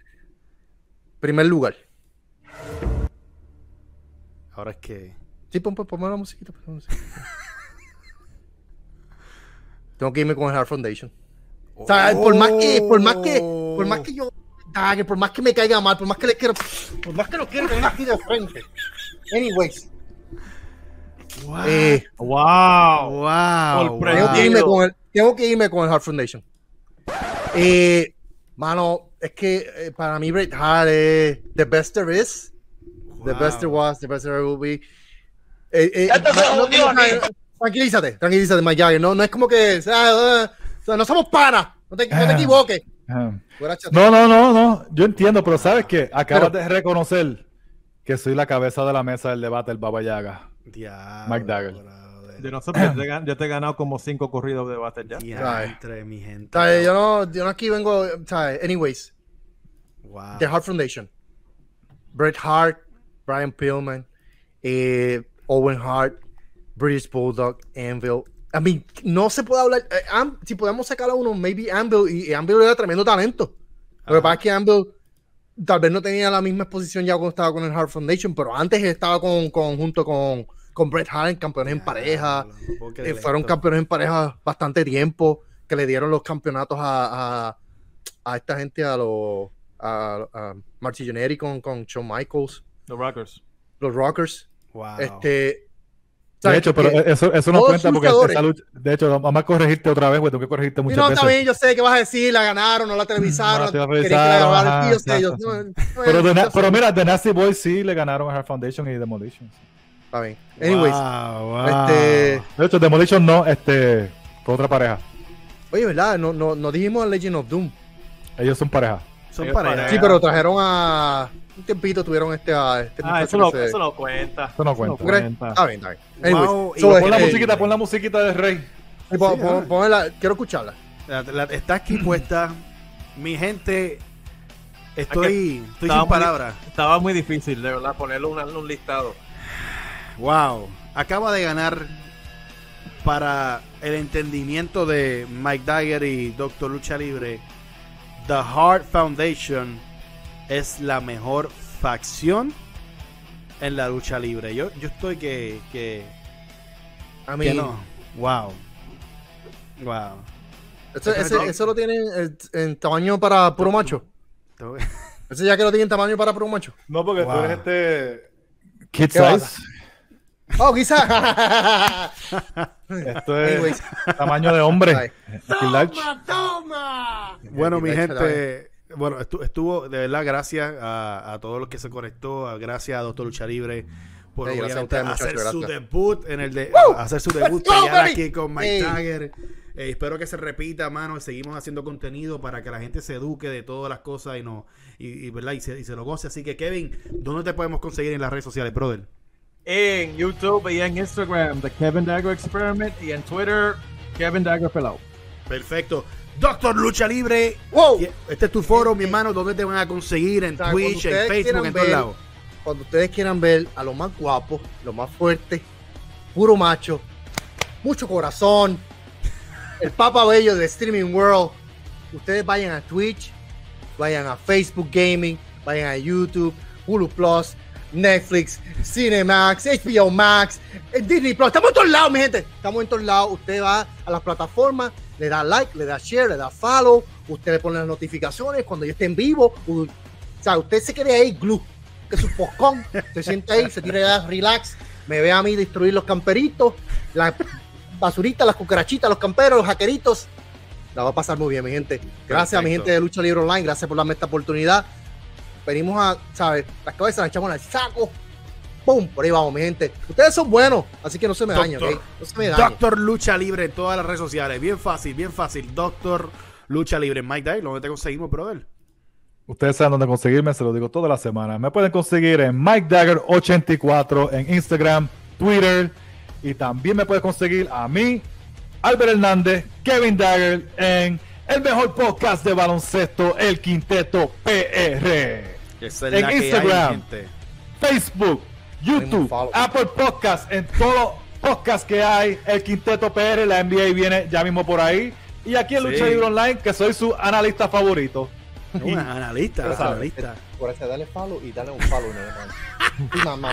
Primer lugar.
Ahora es que.
Sí, pon, pon- ponme la musiquita. ponme la musiquita. Tengo que irme con el Hard Foundation. O sea, por más que, por más que, por más que yo, por más que me caiga mal, por más que le quiero, por más que lo quiero tener aquí de frente, Anyways,
Wow.
eh,
¡Wow!
wow.
Tengo, que irme con el, tengo que irme con el Heart Foundation. Eh, mano, es que eh, para mí Bret Hart es the best there is. The best there was, the best there will be. Eh, eh, no, no, no, tranquilízate, tranquilízate, Mike Jagger. No, no es como que no somos panas. No te, no te
Ah.
equivoques. Chat-
No, no, no, no. Yo entiendo, pero ¿sabes qué? Acabas
Pero-
de reconocer que soy la cabeza de la mesa del debate del Baba Yaga.
Diablo,
Mike Dagger.
brother.
Yo no sé, yo te, he gan- yo te he ganado como cinco corridos de debate ya.
Diantre, mi gente.
Yo no, yo no aquí vengo, anyways,
Wow.
The Hart Foundation. Bret Hart, Brian Pillman, eh, Owen Hart, British Bulldog, Anvil. I mean, no se puede hablar. eh, Am- si podemos sacar a uno, maybe Anvil, y, y Anvil era tremendo talento. Lo que pasa es que Anvil tal vez no tenía la misma exposición ya cuando estaba con el Hart Foundation, pero antes estaba con, con- junto con, con Bret Hart, campeones en pareja. Eh, fueron campeones en pareja bastante tiempo, que le dieron los campeonatos a, a, a esta gente, a los a, a Marty Jannetty con, con Shawn Michaels,
Los Rockers.
los Rockers.
Wow.
Este,
De hecho, pero eso, eso no cuenta porque
luchadores-
esa lucha- de hecho, vamos a corregirte otra vez, güey. Tengo que corregirte muchas
no,
veces.
también yo sé que vas a decir, la ganaron, no la televisaron,
No la
querían que la
televisaron,
grabaran,
ajá,
sí, yo sé, yo-
exacto,
no,
sí.
no,
Pero, de
sé.
mira, The Nasty Boys sí le ganaron a Heart Foundation y Demolition.
Está bien. Anyways,
Wow, wow.
este,
De hecho, Demolition no, este, fue otra pareja.
oye, ¿verdad? No, no, no dijimos Legend of Doom.
Ellos son pareja.
Son
Ellos
parejas.
Sí, pero trajeron a. Un tiempito tuvieron este. A, este
Ah, eso no,
se-
eso no cuenta.
Eso no cuenta.
¿Tú crees?
cuenta.
Está bien, está bien. Anyways,
Wow, y
so,
Pon la
este,
musiquita, pon la musiquita del rey.
Sí, pon-
Sí,
pon-
ah.
ponela, quiero escucharla.
La- la- está aquí puesta. Mi gente, estoy, estoy
Estaba
sin
muy-
palabras.
Estaba muy difícil, de verdad, ponerlo un, un listado.
Wow. Acaba de ganar para el entendimiento de Mike Dagger y Doctor Lucha Libre. The Heart Foundation es la mejor facción en la lucha libre. Yo, yo estoy que, que,
A
que
mí,
no. Wow. Wow.
eso, ese- eso lo tienen en, en tamaño para puro macho. Ese ya que lo tienen tamaño para puro macho.
No, porque
Wow. eres
este. Kid size.
Oh, quizás.
Esto es
Anyways.
tamaño de hombre. Kid large.
Bueno, mi gente, bueno, estu- estuvo de verdad gracias a, a todos los que se conectó, a- gracias a Doctor Lucha Libre por
Sí,
obviamente
ustedes,
hacer su debut en el de
Woo!
hacer su debut
go,
aquí con Mike
Hey.
Tiger. Eh, espero que se repita, mano, y seguimos haciendo contenido para que la gente se eduque de todas las cosas y no y, y, ¿verdad? y, se, y se lo goce. Así que Kevin, ¿dónde te podemos conseguir en las redes sociales, brother?
En YouTube y en Instagram, The Kevin Dagger Experiment. Y en Twitter, Kevin Dagger Pelado.
Perfecto. Doctor Lucha Libre.
Wow.
Este es tu foro, mi hermano, donde te van a conseguir en
O sea, cuando
Twitch, en Facebook, en todos lados.
Cuando ustedes quieran ver a lo más guapo, lo más fuerte, puro macho, mucho corazón, el papa bello de Streaming World, ustedes vayan a Twitch, vayan a Facebook Gaming, vayan a YouTube, Hulu Plus, Netflix, Cinemax, HBO Max, eh, Disney Plus. Estamos en todos lados, mi gente. Estamos en todos lados. Usted va a las plataformas, le da like, le da share, le da follow. Usted le pone las notificaciones cuando yo esté en vivo. U- O sea, usted se quede ahí, glue, que es un poscón. Se siente ahí, se tira ya, relax. Me ve a mí destruir los camperitos, las basuritas, las cucarachitas, los camperos, los jaqueritos. La va a pasar muy bien, mi gente. Gracias a mi gente de Lucha Libre Online. Gracias por darme esta oportunidad. Venimos a, ¿sabes? Las cabezas las echamos al saco. ¡Pum! Por ahí vamos, mi gente. Ustedes son buenos, así que no se me dañen,
Doctor.
¿ok? No se me dañen.
Doctor Lucha Libre en todas las redes sociales. Bien fácil, bien fácil. Doctor Lucha Libre. Mike Dyer, ¿dónde te conseguimos, brother?
Ustedes saben dónde conseguirme, se lo digo toda la semana. Me pueden conseguir en Mike Dagger84 en Instagram, Twitter y también me pueden conseguir a mí, Albert Hernández, Kevin Dagger en el mejor podcast de baloncesto, El Quinteto PR. En
hay,
Instagram. Facebook, YouTube,
follow.
Apple Podcast, en todos los podcasts que hay, El Quinteto PR, la NBA viene ya mismo por ahí. Y aquí en
Sí.
Lucha Libre Online, que soy su analista favorito.
Un analista,
sabes.
analista.
Por eso dale follow y dale un follow, no.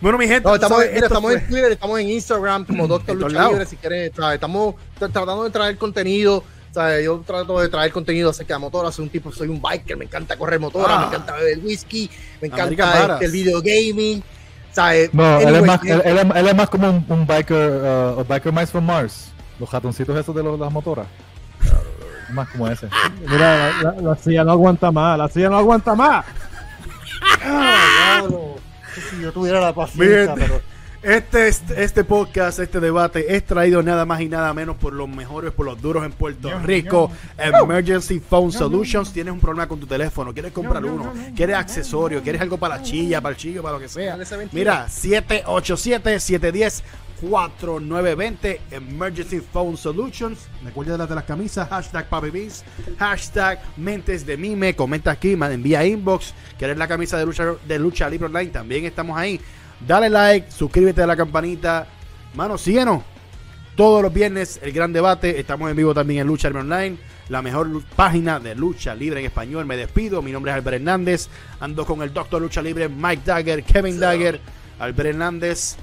Bueno, mi gente,
No, estamos,
sabes,
mira, estamos
fue-
en Twitter, estamos en Instagram como Doctor Lucha. Libre, si quieren, ¿sabes? estamos tra- tratando de traer contenido, O sea, yo trato de traer contenido acerca de motoras, soy un tipo, soy un biker, me encanta correr motora,
Ah.
me encanta beber whisky, me encanta
Varas.
este, el video gaming. O sea, eh,
No, él, es más,
eh,
él, él es, él es más como un, un biker, uh, a biker mice from Mars. Los ratoncitos esos de los- las motoras. Es más como ese.
Mira, la, la- la silla no aguanta más, la silla no aguanta más.
diablo. Si yo tuviera la paciencia, pero
Este, este, este podcast, este debate es traído nada más y nada menos por los mejores, por los duros en Puerto Rico. Emergency Phone Solutions. Tienes un problema con tu teléfono, quieres comprar uno, quieres accesorio, quieres algo para la chilla, para el chillo, para lo que sea. Mira, 787-710-4920 Emergency Phone Solutions. Recuerda de las camisas, hashtag Papi Beans, hashtag Mentes de Mime. Comenta aquí, envía inbox. ¿Quieres la camisa de lucha, de lucha Libre Online? También estamos ahí. Dale like, suscríbete a la campanita. Mano, síguenos. Todos los viernes, el gran debate. Estamos en vivo también en Lucha Libre Online, la mejor página de lucha libre en español. Me despido. Mi nombre es Albert Hernández. Ando con el Doctor Lucha Libre, Mike Dagger, Kevin Dagger, Albert Hernández.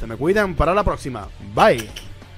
Se me cuidan. Para la próxima. Bye.